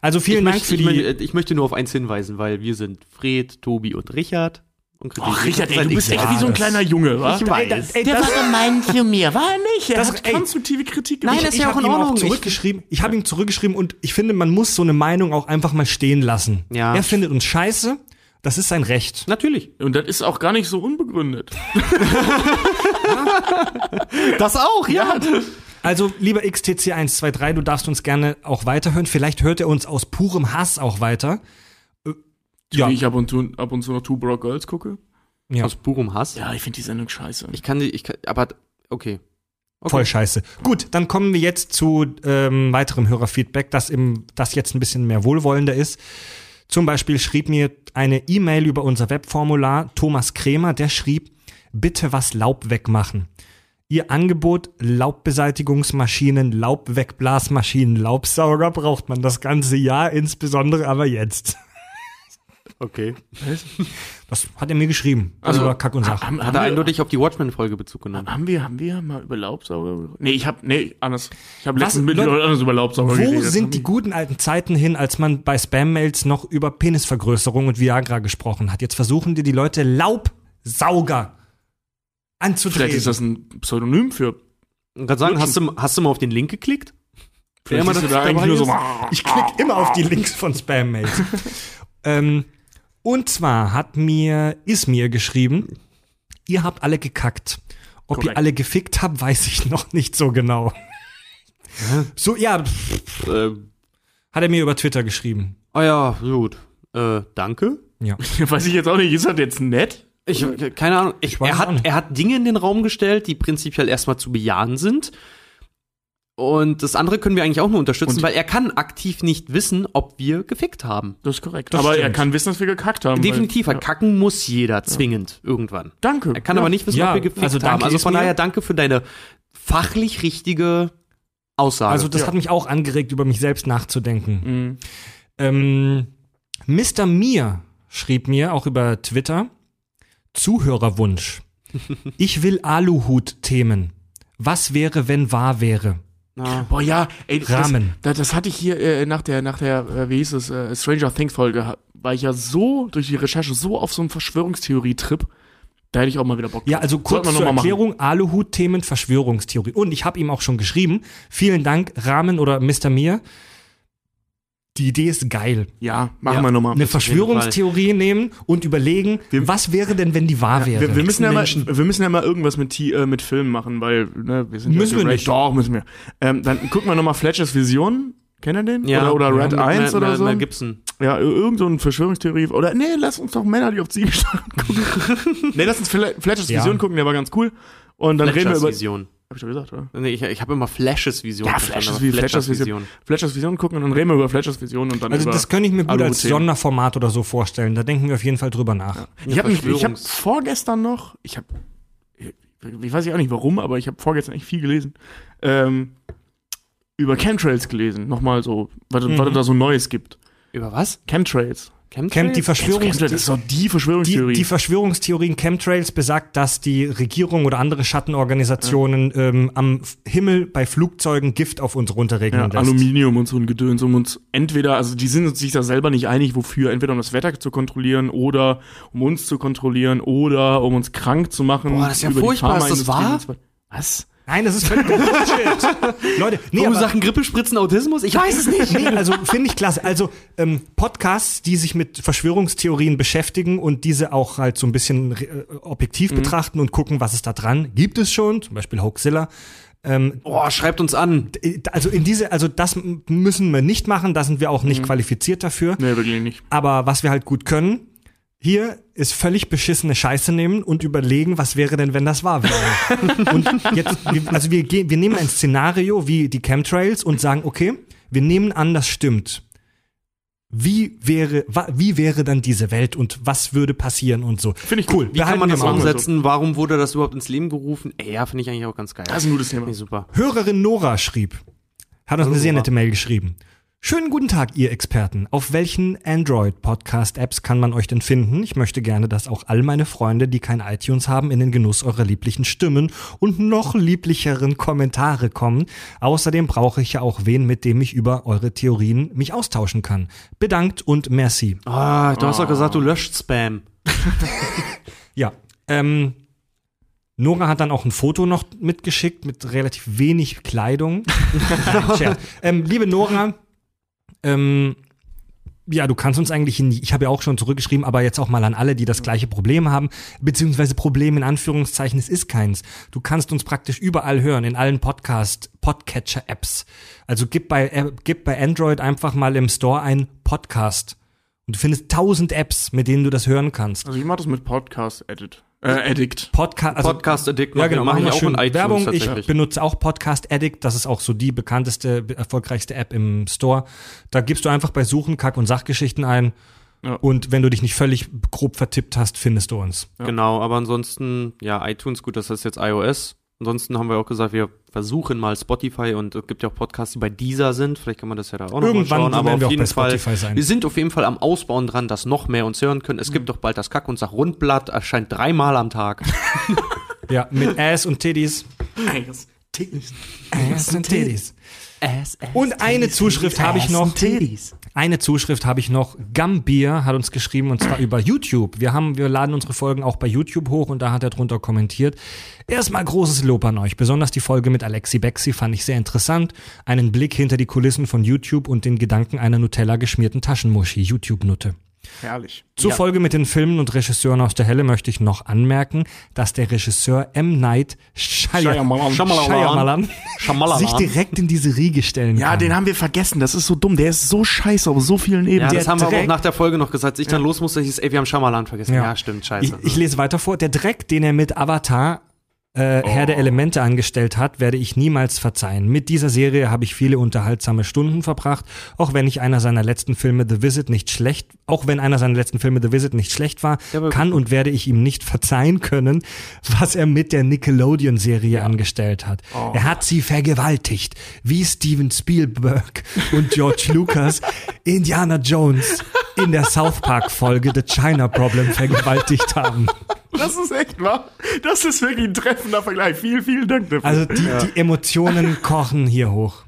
Also vielen ich Dank möchte, für ich, die. möchte, ich möchte nur auf eins hinweisen, weil wir sind Fred, Tobi und Richard. Und Ach, Richard, ey, du bist echt Ja, wie so ein das- kleiner Junge, wa? Ich weiß. Ey, der war gemein zu mir, war er nicht? Er Das- hat ey. konstruktive Kritik Nein, gebracht. das ist ja auch in Ordnung. Ich- zurückgeschrieben. Ich habe ihm zurückgeschrieben und ich finde, man muss so eine Meinung auch einfach mal stehen lassen. Ja. Er findet uns scheiße. Das ist sein Recht. Natürlich. Und das ist auch gar nicht so unbegründet. Das auch, ja. Also, lieber XTC 123, du darfst uns gerne auch weiterhören. Vielleicht hört er uns aus purem Hass auch weiter. Äh, Ja, Wie ich ab und, zu, ab und zu noch Two Broke Girls gucke. ja Aus purem Hass. Ja, ich finde die Sendung scheiße. Ich kann die, ich kann, aber, okay. okay. voll scheiße. Gut, dann kommen wir jetzt zu ähm, weiterem Hörerfeedback, das, im, das jetzt ein bisschen mehr wohlwollender ist. Zum Beispiel schrieb mir eine E-Mail über unser Webformular Thomas Kremer, der schrieb, bitte was Laub wegmachen. Ihr Angebot Laubbeseitigungsmaschinen, Laubwegblasmaschinen, Laubsauger braucht man das ganze Jahr, insbesondere aber jetzt. Okay. Das hat er mir geschrieben. Also war Kack und Sach. haben, Hat er eindeutig auf die Watchmen-Folge Bezug genommen. haben wir haben wir mal über Laubsauger? Nee, ich habe nee, anders. Ich habe Was? letztens mit Leute, anders über Laubsauger Wo geredet. sind die guten alten Zeiten hin, als man bei Spam-Mails noch über Penisvergrößerung und Viagra gesprochen hat? Jetzt versuchen dir die Leute Laubsauger anzudrehen. Vielleicht ist das ein Pseudonym für Ich kann sagen, hast du, hast du mal auf den Link geklickt? Vielleicht ist das da eigentlich nur so ich klicke immer auf die Links von Spam-Mails. ähm, und zwar hat mir Ismir geschrieben, ihr habt alle gekackt. Ob ihr Korrekt. alle gefickt habt, weiß ich noch nicht so genau. So, ja, pff, Äh, hat er mir über Twitter geschrieben. ah ja, gut. Äh, danke. Ja. weiß ich jetzt auch nicht, ist das jetzt nett? Ich, keine Ahnung. Ich, weiß er, hat, er hat Dinge in den Raum gestellt, die prinzipiell erstmal zu bejahen sind. Und das andere können wir eigentlich auch nur unterstützen, Und- weil er kann aktiv nicht wissen, ob wir gefickt haben. Das ist korrekt. Das aber er stimmt. kann wissen, dass wir gekackt haben. Definitiv, weil, weil kacken muss jeder zwingend irgendwann. Danke. Er kann aber nicht wissen, Ja, ob wir gefickt also haben. danke, Also von daher danke für deine fachlich richtige Aussage. Also das Ja. hat mich auch angeregt, über mich selbst nachzudenken. Mhm. Ähm, Mr. Mir schrieb mir auch über Twitter Zuhörerwunsch. Ich will Aluhut-Themen. Was wäre, wenn wahr wäre? Na, Boah, ja, ey, das, Rahmen. Das, das hatte ich hier äh, nach der, nach der, äh, wie hieß es, äh, Stranger Things Folge, war ich ja so durch die Recherche so auf so einem Verschwörungstheorie-Trip, da hätte ich auch mal wieder Bock Ja, also kurz zur. Erklärung, Aluhut-Themen, Verschwörungstheorie. Und ich habe ihm auch schon geschrieben, vielen Dank, Rahmen oder Mr. Mir. Die Idee ist geil. Ja, machen Ja. wir nochmal. Eine Verschwörungstheorie nehmen und überlegen, was wäre denn, wenn die wahr wäre? Wir, wir, müssen ja mal, wir müssen ja mal irgendwas mit, äh, mit Filmen machen, weil ne, wir sind Müssen ja wir nicht. Doch, müssen wir. Ähm, dann gucken wir nochmal Fletchers Vision. Kennt ihr den? ja, oder oder ja, Red mit 1 Mel- oder Mel- so? Mel Gibson. Ja, ir- irgend so eine Verschwörungstheorie. Oder nee, lass uns doch Männer, die auf Ziegen starren gucken. nee, lass uns Fle- Fletchers Ja. Vision gucken, der war ganz cool. Und dann reden wir Fletchers über. Vision. Hab ich doch gesagt, oder? Nee, ich, ich habe immer Flashes Vision. Ja, Flashes wie Fletchers Vision. Fletchers Vision gucken und dann reden wir über Fletchers Vision und dann Also über das könnte ich mir gut als. Sonderformat oder so vorstellen. Da denken wir auf jeden Fall drüber nach. Ich habe ich hab vorgestern noch, ich habe, ich weiß auch nicht warum, aber ich habe vorgestern echt viel gelesen. Ähm, über Chemtrails gelesen. Nochmal so, was, Mhm. was es da so Neues gibt. Über was? Chemtrails. Camp, die, Verschwörungs Chemtrails, die die, Verschwörungstheorie. die Verschwörungstheorien Chemtrails besagt, dass die Regierung oder andere Schattenorganisationen ähm, am Himmel bei Flugzeugen Gift auf uns ja, runterregnen lässt. Aluminium und so ein Gedöns, um uns entweder, also die sind sich da selber nicht einig, wofür, entweder um das Wetter zu kontrollieren oder um uns zu kontrollieren oder um uns krank zu machen. Boah, das ist ja die furchtbar. Ist das wahr? Was? Nein, das ist völlig Bullshit. Leute, nee, Warum aber, Sachen Grippespritzen Autismus? Ich weiß es nicht. nee, also finde ich klasse. Also ähm, Podcasts, die sich mit Verschwörungstheorien beschäftigen und diese auch halt so ein bisschen äh, objektiv Mhm. betrachten und gucken, was ist da dran, gibt es schon. Zum Beispiel Hoaxilla. Ähm, Boah, schreibt uns an. also in diese, also das müssen wir nicht machen, da sind wir auch nicht Mhm. qualifiziert dafür. Nee, wirklich nicht. Aber was wir halt gut können, hier ist völlig beschissene Scheiße nehmen und überlegen, was wäre denn, wenn das wahr wäre. und jetzt, wir- also wir gehen, wir nehmen ein Szenario wie die Chemtrails und sagen, okay, wir nehmen an, das stimmt. Wie wäre, wie wäre dann diese Welt und was würde passieren und so. Finde ich cool. Wie kann man wir das wir so. umsetzen? Warum wurde das überhaupt ins Leben gerufen? Ey, ja, finde ich eigentlich auch ganz geil. Das ist ein gutes Thema. Super. Hörerin Nora schrieb, hat uns eine sehr nette Mail geschrieben. Schönen guten Tag, ihr Experten. Auf welchen Android-Podcast-Apps kann man euch denn finden? Ich möchte gerne, dass auch all meine Freunde, die kein iTunes haben, in den Genuss eurer lieblichen Stimmen und noch lieblicheren Kommentare kommen. Außerdem brauche ich ja auch wen, mit dem ich über eure Theorien mich austauschen kann. Bedankt und merci. Ah, du hast doch gesagt, du löscht Spam. Ja, ähm, Nora hat dann auch ein Foto noch mitgeschickt mit relativ wenig Kleidung. Ähm, liebe Nora, ähm, ja, du kannst uns eigentlich in ich habe ja auch schon zurückgeschrieben, aber jetzt auch mal an alle, die das gleiche Problem haben, beziehungsweise Problem in Anführungszeichen, es ist keins. Du kannst uns praktisch überall hören, in allen Podcast, Podcatcher-Apps. Also gib bei, äh, gib bei Android einfach mal im Store ein Podcast. Und du findest tausend Apps, mit denen du das hören kannst. Also ich mache das mit Podcast Edit. Äh, Addict. Podcast, also, Podcast Addict ja, genau, machen wir auch schön in iTunes Werbung. Ich benutze auch Podcast Addict. Das ist auch so die bekannteste, erfolgreichste App im Store. Da gibst du einfach bei Suchen Kack- und Sachgeschichten ein. Ja. Und wenn du dich nicht völlig grob vertippt hast, findest du uns. Genau, aber ansonsten, ja, iTunes, gut, das ist jetzt iOS. Ansonsten haben wir auch gesagt, wir versuchen mal Spotify und es gibt ja auch Podcasts, die bei dieser sind. Vielleicht kann man das ja da auch noch mal Irgendwann schauen. Aber auf jeden bei Fall, Spotify sein. wir sind auf jeden Fall am Ausbauen dran, dass noch mehr uns hören können. Es gibt doch bald das Kack- und Sach-Rundblatt, erscheint dreimal am Tag. Ja, mit Ass und Titties. Ass, Titties. Ass und Titties. Und eine Zuschrift habe ich noch. Eine Zuschrift habe ich noch. Gambier hat uns geschrieben und zwar über YouTube. Wir haben, wir laden unsere Folgen auch bei YouTube hoch und da hat er drunter kommentiert. Erstmal großes Lob an euch. Besonders die Folge mit Alexi Bexi fand ich sehr interessant. Einen Blick hinter die Kulissen von YouTube und den Gedanken einer Nutella geschmierten Taschenmuschi. YouTube-Nutte. Herrlich. Zur Folge mit den Filmen und Regisseuren aus der Hölle möchte ich noch anmerken, dass der Regisseur M. Night Shyamalan. Shyamalan Shyamalan. sich direkt in diese Riege stellen Ja, kann. den haben wir vergessen. Das ist so dumm. Der ist so scheiße auf so vielen Ebenen. Ja, Der das haben wir aber auch Dreck- nach der Folge noch gesagt. Als ich dann los musste, hieß es, ey, wir haben Schamalan vergessen. Ja. Ja, stimmt, Ich, scheiße. ich lese weiter vor. Der Dreck, den er mit Avatar äh, Herr der Elemente angestellt hat, werde ich niemals verzeihen. Mit dieser Serie habe ich viele unterhaltsame Stunden verbracht, auch wenn ich einer seiner letzten Filme The Visit nicht schlecht, auch wenn einer seiner letzten Filme The Visit nicht schlecht war, Ja, kann und werde ich ihm nicht verzeihen können, was er mit der Nickelodeon-Serie angestellt hat. Er hat sie vergewaltigt, wie Steven Spielberg und George Lucas Indiana Jones in der South Park-Folge The China Problem vergewaltigt haben. Das ist echt wahr. Das ist wirklich ein treffender Vergleich. Vielen, vielen Dank dafür. Also die, die Emotionen kochen hier hoch.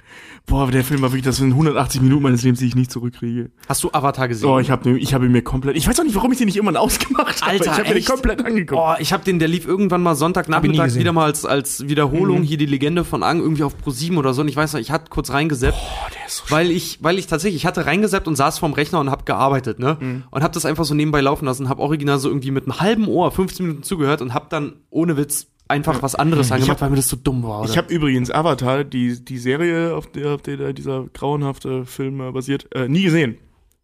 Boah, der Film war wirklich, das sind 180 Minuten meines Lebens, die ich nicht zurückkriege. Hast du Avatar gesehen? Oh, ich habe ich hab ihn mir komplett. Ich weiß auch nicht, warum ich den nicht immer ausgemacht habe. Alter, ich habe mir den komplett angeguckt. Oh, ich habe den, der lief irgendwann mal Sonntagnachmittag wieder mal als, als Wiederholung hier die Legende von Ang irgendwie auf Pro 7 oder so. Und ich weiß noch, ich hatte kurz reingeseppt, Boah, der ist so weil ich, weil ich tatsächlich, ich hatte reingeseppt und saß vorm Rechner und habe gearbeitet, ne? Und habe das einfach so nebenbei laufen lassen, habe original so irgendwie mit einem halben Ohr 15 Minuten zugehört und habe dann ohne Witz einfach was anderes angemacht, hab- weil mir das so dumm war. Oder? Ich habe übrigens Avatar, die, die Serie, auf der, auf der dieser grauenhafte Film äh, basiert, äh, nie gesehen.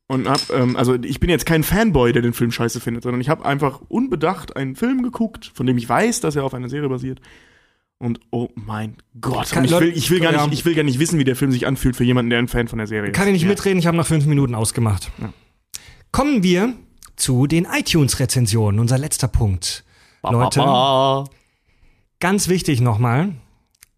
Und hab, ähm, also ich bin jetzt kein Fanboy, der den Film scheiße findet, sondern ich habe einfach unbedacht einen Film geguckt, von dem ich weiß, dass er auf einer Serie basiert. Und oh mein Gott, ich will, ich will gar Ja. nicht, ich will gar nicht wissen, wie der Film sich anfühlt für jemanden, der ein Fan von der Serie ist. Kann ich nicht Ja. mitreden, ich habe nach fünf Minuten ausgemacht. Kommen wir zu den iTunes-Rezensionen, unser letzter Punkt. Leute, ganz wichtig nochmal,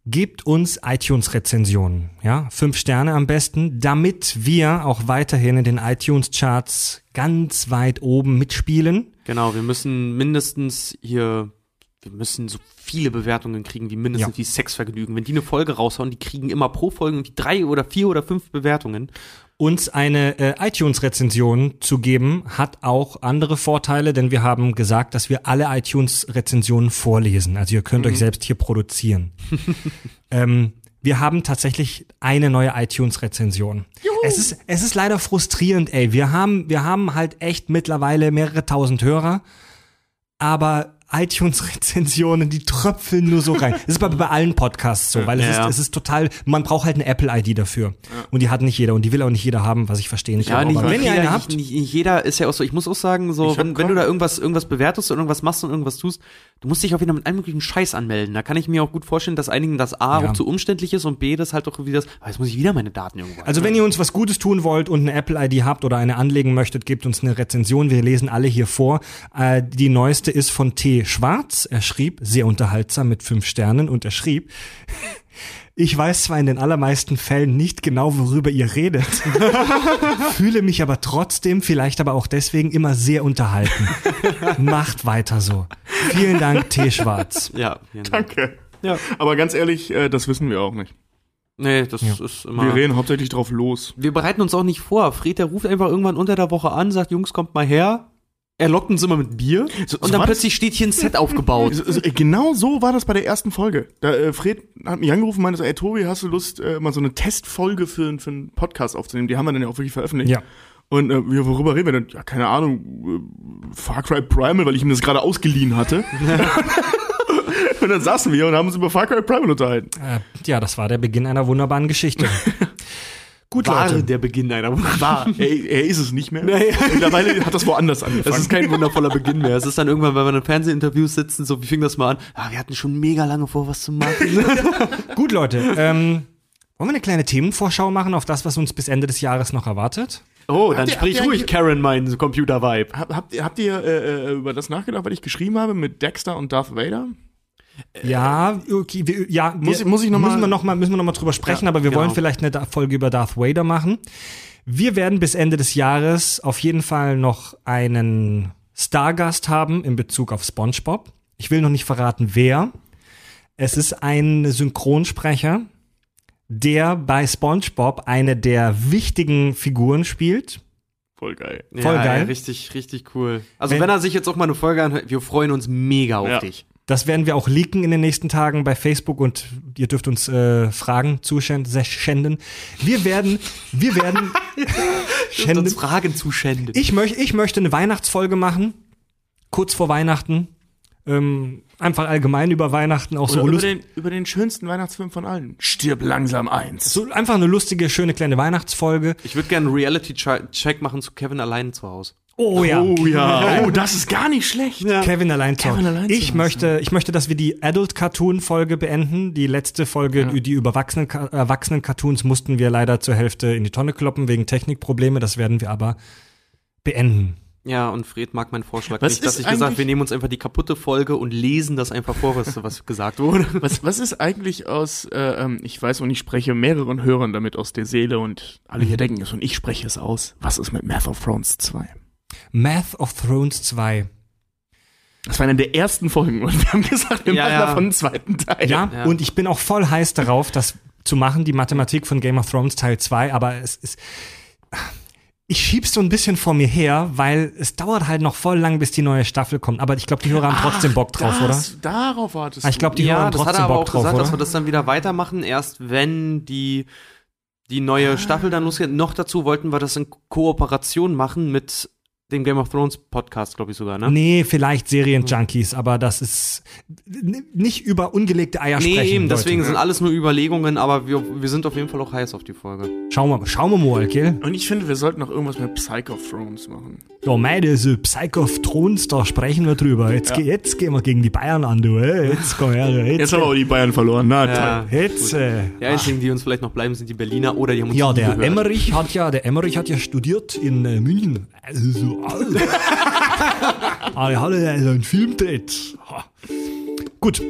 gebt uns iTunes-Rezensionen, ja, fünf Sterne am besten, damit wir auch weiterhin in den iTunes-Charts ganz weit oben mitspielen. Genau, wir müssen mindestens hier, wir müssen so viele Bewertungen kriegen wie mindestens Ja. wie Sexvergnügen. Wenn die eine Folge raushauen, die kriegen immer pro Folge irgendwie drei oder vier oder fünf Bewertungen. Uns eine äh, iTunes-Rezension zu geben, hat auch andere Vorteile, denn wir haben gesagt, dass wir alle iTunes-Rezensionen vorlesen. Also ihr könnt euch selbst hier produzieren. ähm, wir haben tatsächlich eine neue iTunes-Rezension. Es ist, es ist leider frustrierend, ey. Wir haben, wir haben halt echt mittlerweile mehrere tausend Hörer, aber iTunes-Rezensionen, die tröpfeln nur so rein. Das ist bei, bei allen Podcasts so, weil es, Ja. ist, es ist total, man braucht halt eine Apple-ID dafür. Und die hat nicht jeder und die will auch nicht jeder haben, was ich verstehe nicht. aber wenn ihr eine jeder, habt, nicht, nicht jeder ist ja auch so, ich muss auch sagen, so, wenn, wenn du da irgendwas, irgendwas bewertest und irgendwas machst und irgendwas tust, du musst dich auch wieder mit allem möglichen Scheiß anmelden. Da kann ich mir auch gut vorstellen, dass einigen das A Ja. auch zu umständlich ist und B, das halt auch wieder das, ah, jetzt muss ich wieder meine Daten irgendwo Also wenn ihr uns was Gutes tun wollt und eine Apple-ID habt oder eine anlegen möchtet, gebt uns eine Rezension. Wir lesen alle hier vor. Äh, die neueste ist von T. Schwarz. Er schrieb, sehr unterhaltsam mit fünf Sternen und er schrieb, ich weiß zwar in den allermeisten Fällen nicht genau, worüber ihr redet, fühle mich aber trotzdem, vielleicht aber auch deswegen, immer sehr unterhalten. Macht weiter so. Vielen Dank, T. Schwarz. Ja, vielen Dank. Danke. Ja. Aber ganz ehrlich, äh, das wissen wir auch nicht. Nee, das ist immer. Wir reden hauptsächlich drauf los. wir bereiten uns auch nicht vor. Fred, der ruft einfach irgendwann unter der Woche an, sagt, Jungs, kommt mal her. Er lockt uns immer mit Bier. So- und so dann war das- plötzlich steht hier ein Set aufgebaut. So- Genau so war das bei der ersten Folge. Da, äh, Fred hat mich angerufen und meinte so, ey Tobi, hast du Lust, äh, mal so eine Testfolge für, für einen Podcast aufzunehmen? Die haben wir dann ja auch wirklich veröffentlicht. Ja. Und äh, worüber reden wir denn? Ja, keine Ahnung, äh, Far Cry Primal, weil ich ihm das gerade ausgeliehen hatte. und dann saßen wir und haben uns über Far Cry Primal unterhalten. Äh, ja, das war der Beginn einer wunderbaren Geschichte. Gut, War Leute. der Beginn einer War, er, er ist es nicht mehr. Mittlerweile hat das woanders angefangen. Das ist kein wundervoller Beginn mehr. Es ist dann irgendwann, wenn wir in Fernsehinterviews sitzen, so, wie fing das mal an? Ah, wir hatten schon mega lange vor, was zu machen. Gut, Leute. Ähm, wollen wir eine kleine Themenvorschau machen auf das, was uns bis Ende des Jahres noch erwartet? Oh, dann ihr- sprich habt ihr ruhig, Karen, mein Computer-Vibe. Hab, habt, ihr- habt ihr äh, äh, über das nachgedacht, was ich geschrieben habe mit Dexter und Darth Vader? Ja, okay, wir, ja, Muss wir, ich- muss ich noch müssen mal- wir noch mal müssen wir noch mal drüber sprechen, Ja, aber wir genau. wollen vielleicht eine Folge über Darth Vader machen. Wir werden bis Ende des Jahres auf jeden Fall noch einen Stargast haben in Bezug auf SpongeBob. Ich will noch nicht verraten, wer. Es ist ein Synchronsprecher, der bei SpongeBob eine der wichtigen Figuren spielt. Voll geil. Voll ja, geil. Ja, richtig, richtig cool. Also Wenn- wenn, er sich jetzt auch mal eine Folge anhört, wir freuen uns mega auf Ja. dich. Das werden wir auch leaken in den nächsten Tagen bei Facebook und ihr dürft uns äh, Fragen zuschenden. Wir werden, wir werden, Und uns Fragen zuschänden. ich, möch, ich möchte eine Weihnachtsfolge machen, kurz vor Weihnachten. Ähm, einfach allgemein über Weihnachten, auch so, Oder über lust, den, über den schönsten Weihnachtsfilm von allen. Stirb langsam eins. so einfach eine lustige, schöne kleine Weihnachtsfolge. Ich würde gerne einen Reality-Check machen zu Kevin allein zu Hause. Oh ja. Oh ja, oh, das ist gar nicht schlecht. Kevin allein zu Kevin allein zu Ich möchte, ich möchte, dass wir die Adult Cartoon Folge beenden. Die letzte Folge, die über Erwachsenen, Cartoons mussten wir leider zur Hälfte in die Tonne kloppen wegen Technikprobleme. Das werden wir aber beenden. Ja, und Fred mag meinen Vorschlag Was nicht, dass ist ich gesagt wir nehmen uns einfach die kaputte Folge und lesen das einfach vor, was, was gesagt wurde. Was, was ist eigentlich aus, äh, ähm, ich weiß und ich spreche mehreren Hörern damit aus der Seele und alle hier denken es und ich spreche es aus. Was ist mit Math of Thrones 2? Math of Thrones 2. Das war eine der ersten Folgen und wir haben gesagt, wir Ja, machen ja. davon einen zweiten Teil. Ja, Ja. und ich bin auch voll heiß darauf, das zu machen, die Mathematik von Game of Thrones Teil 2, aber es ist. Ich schieb's so ein bisschen vor mir her, weil es dauert halt noch voll lang, bis die neue Staffel kommt. Aber ich glaube, die Hörer haben trotzdem Bock drauf, oder? das, Darauf wartest Ah, ich glaube, die Hörer ja, haben das hat trotzdem er aber Bock auch drauf, gesagt, oder? dass wir das dann wieder weitermachen, erst wenn die, die neue Staffel dann losgeht. Noch dazu wollten wir das in Kooperation machen mit dem Game of Thrones Podcast, glaube ich sogar, ne? Nee, vielleicht Serienjunkies, aber das ist nicht über ungelegte Eier Nee, sprechen. eben, deswegen Leute. sind alles nur Überlegungen, aber wir, wir sind auf jeden Fall auch heiß auf die Folge. Schauen wir, schauen wir mal, gell? Und ich finde, wir sollten noch irgendwas mit Psycho Thrones machen. Ja, meine, so Psycho of Thrones, da sprechen wir drüber. Jetzt, Ja. ge- jetzt gehen wir gegen die Bayern an, du. Ey. Jetzt komm her, jetzt. Jetzt haben wir aber die Bayern verloren. Na, toll. jetzt äh, Die einzigen, die uns vielleicht noch bleiben, sind die Berliner oder die haben uns ja, der gehört. Emmerich hat ja, der Emmerich hat ja studiert in äh, München. Also so, also. ah, er hatte ja so einen Film gedreht. Ha. Gut, Gut.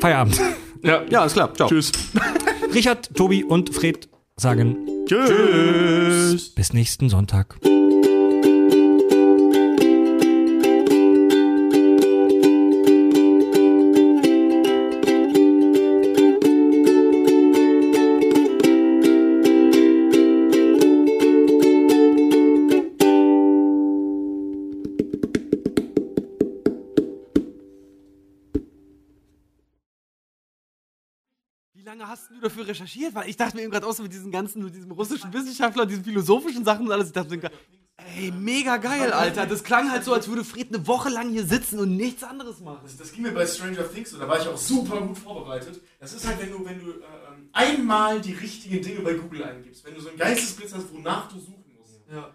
Feierabend. Ja, Ja, ist klar. Ciao. Tschüss. Richard, Tobi und Fred sagen Tschüss. bis nächsten Sonntag. Hast du dafür recherchiert? Weil ich dachte mir eben gerade aus mit diesen ganzen, mit diesem russischen Wissenschaftler, diesen philosophischen Sachen und alles. Ich dachte mir, ey, mega geil, Alter. Das klang halt so, als würde Fred eine Woche lang hier sitzen und nichts anderes machen. Das, das ging mir bei Stranger Things so, da war ich auch super gut vorbereitet. Das ist halt, wenn du, wenn du äh, ähm, einmal die richtigen Dinge bei Google eingibst, wenn du so einen Geistesblitz hast, wonach du suchen musst. Ja.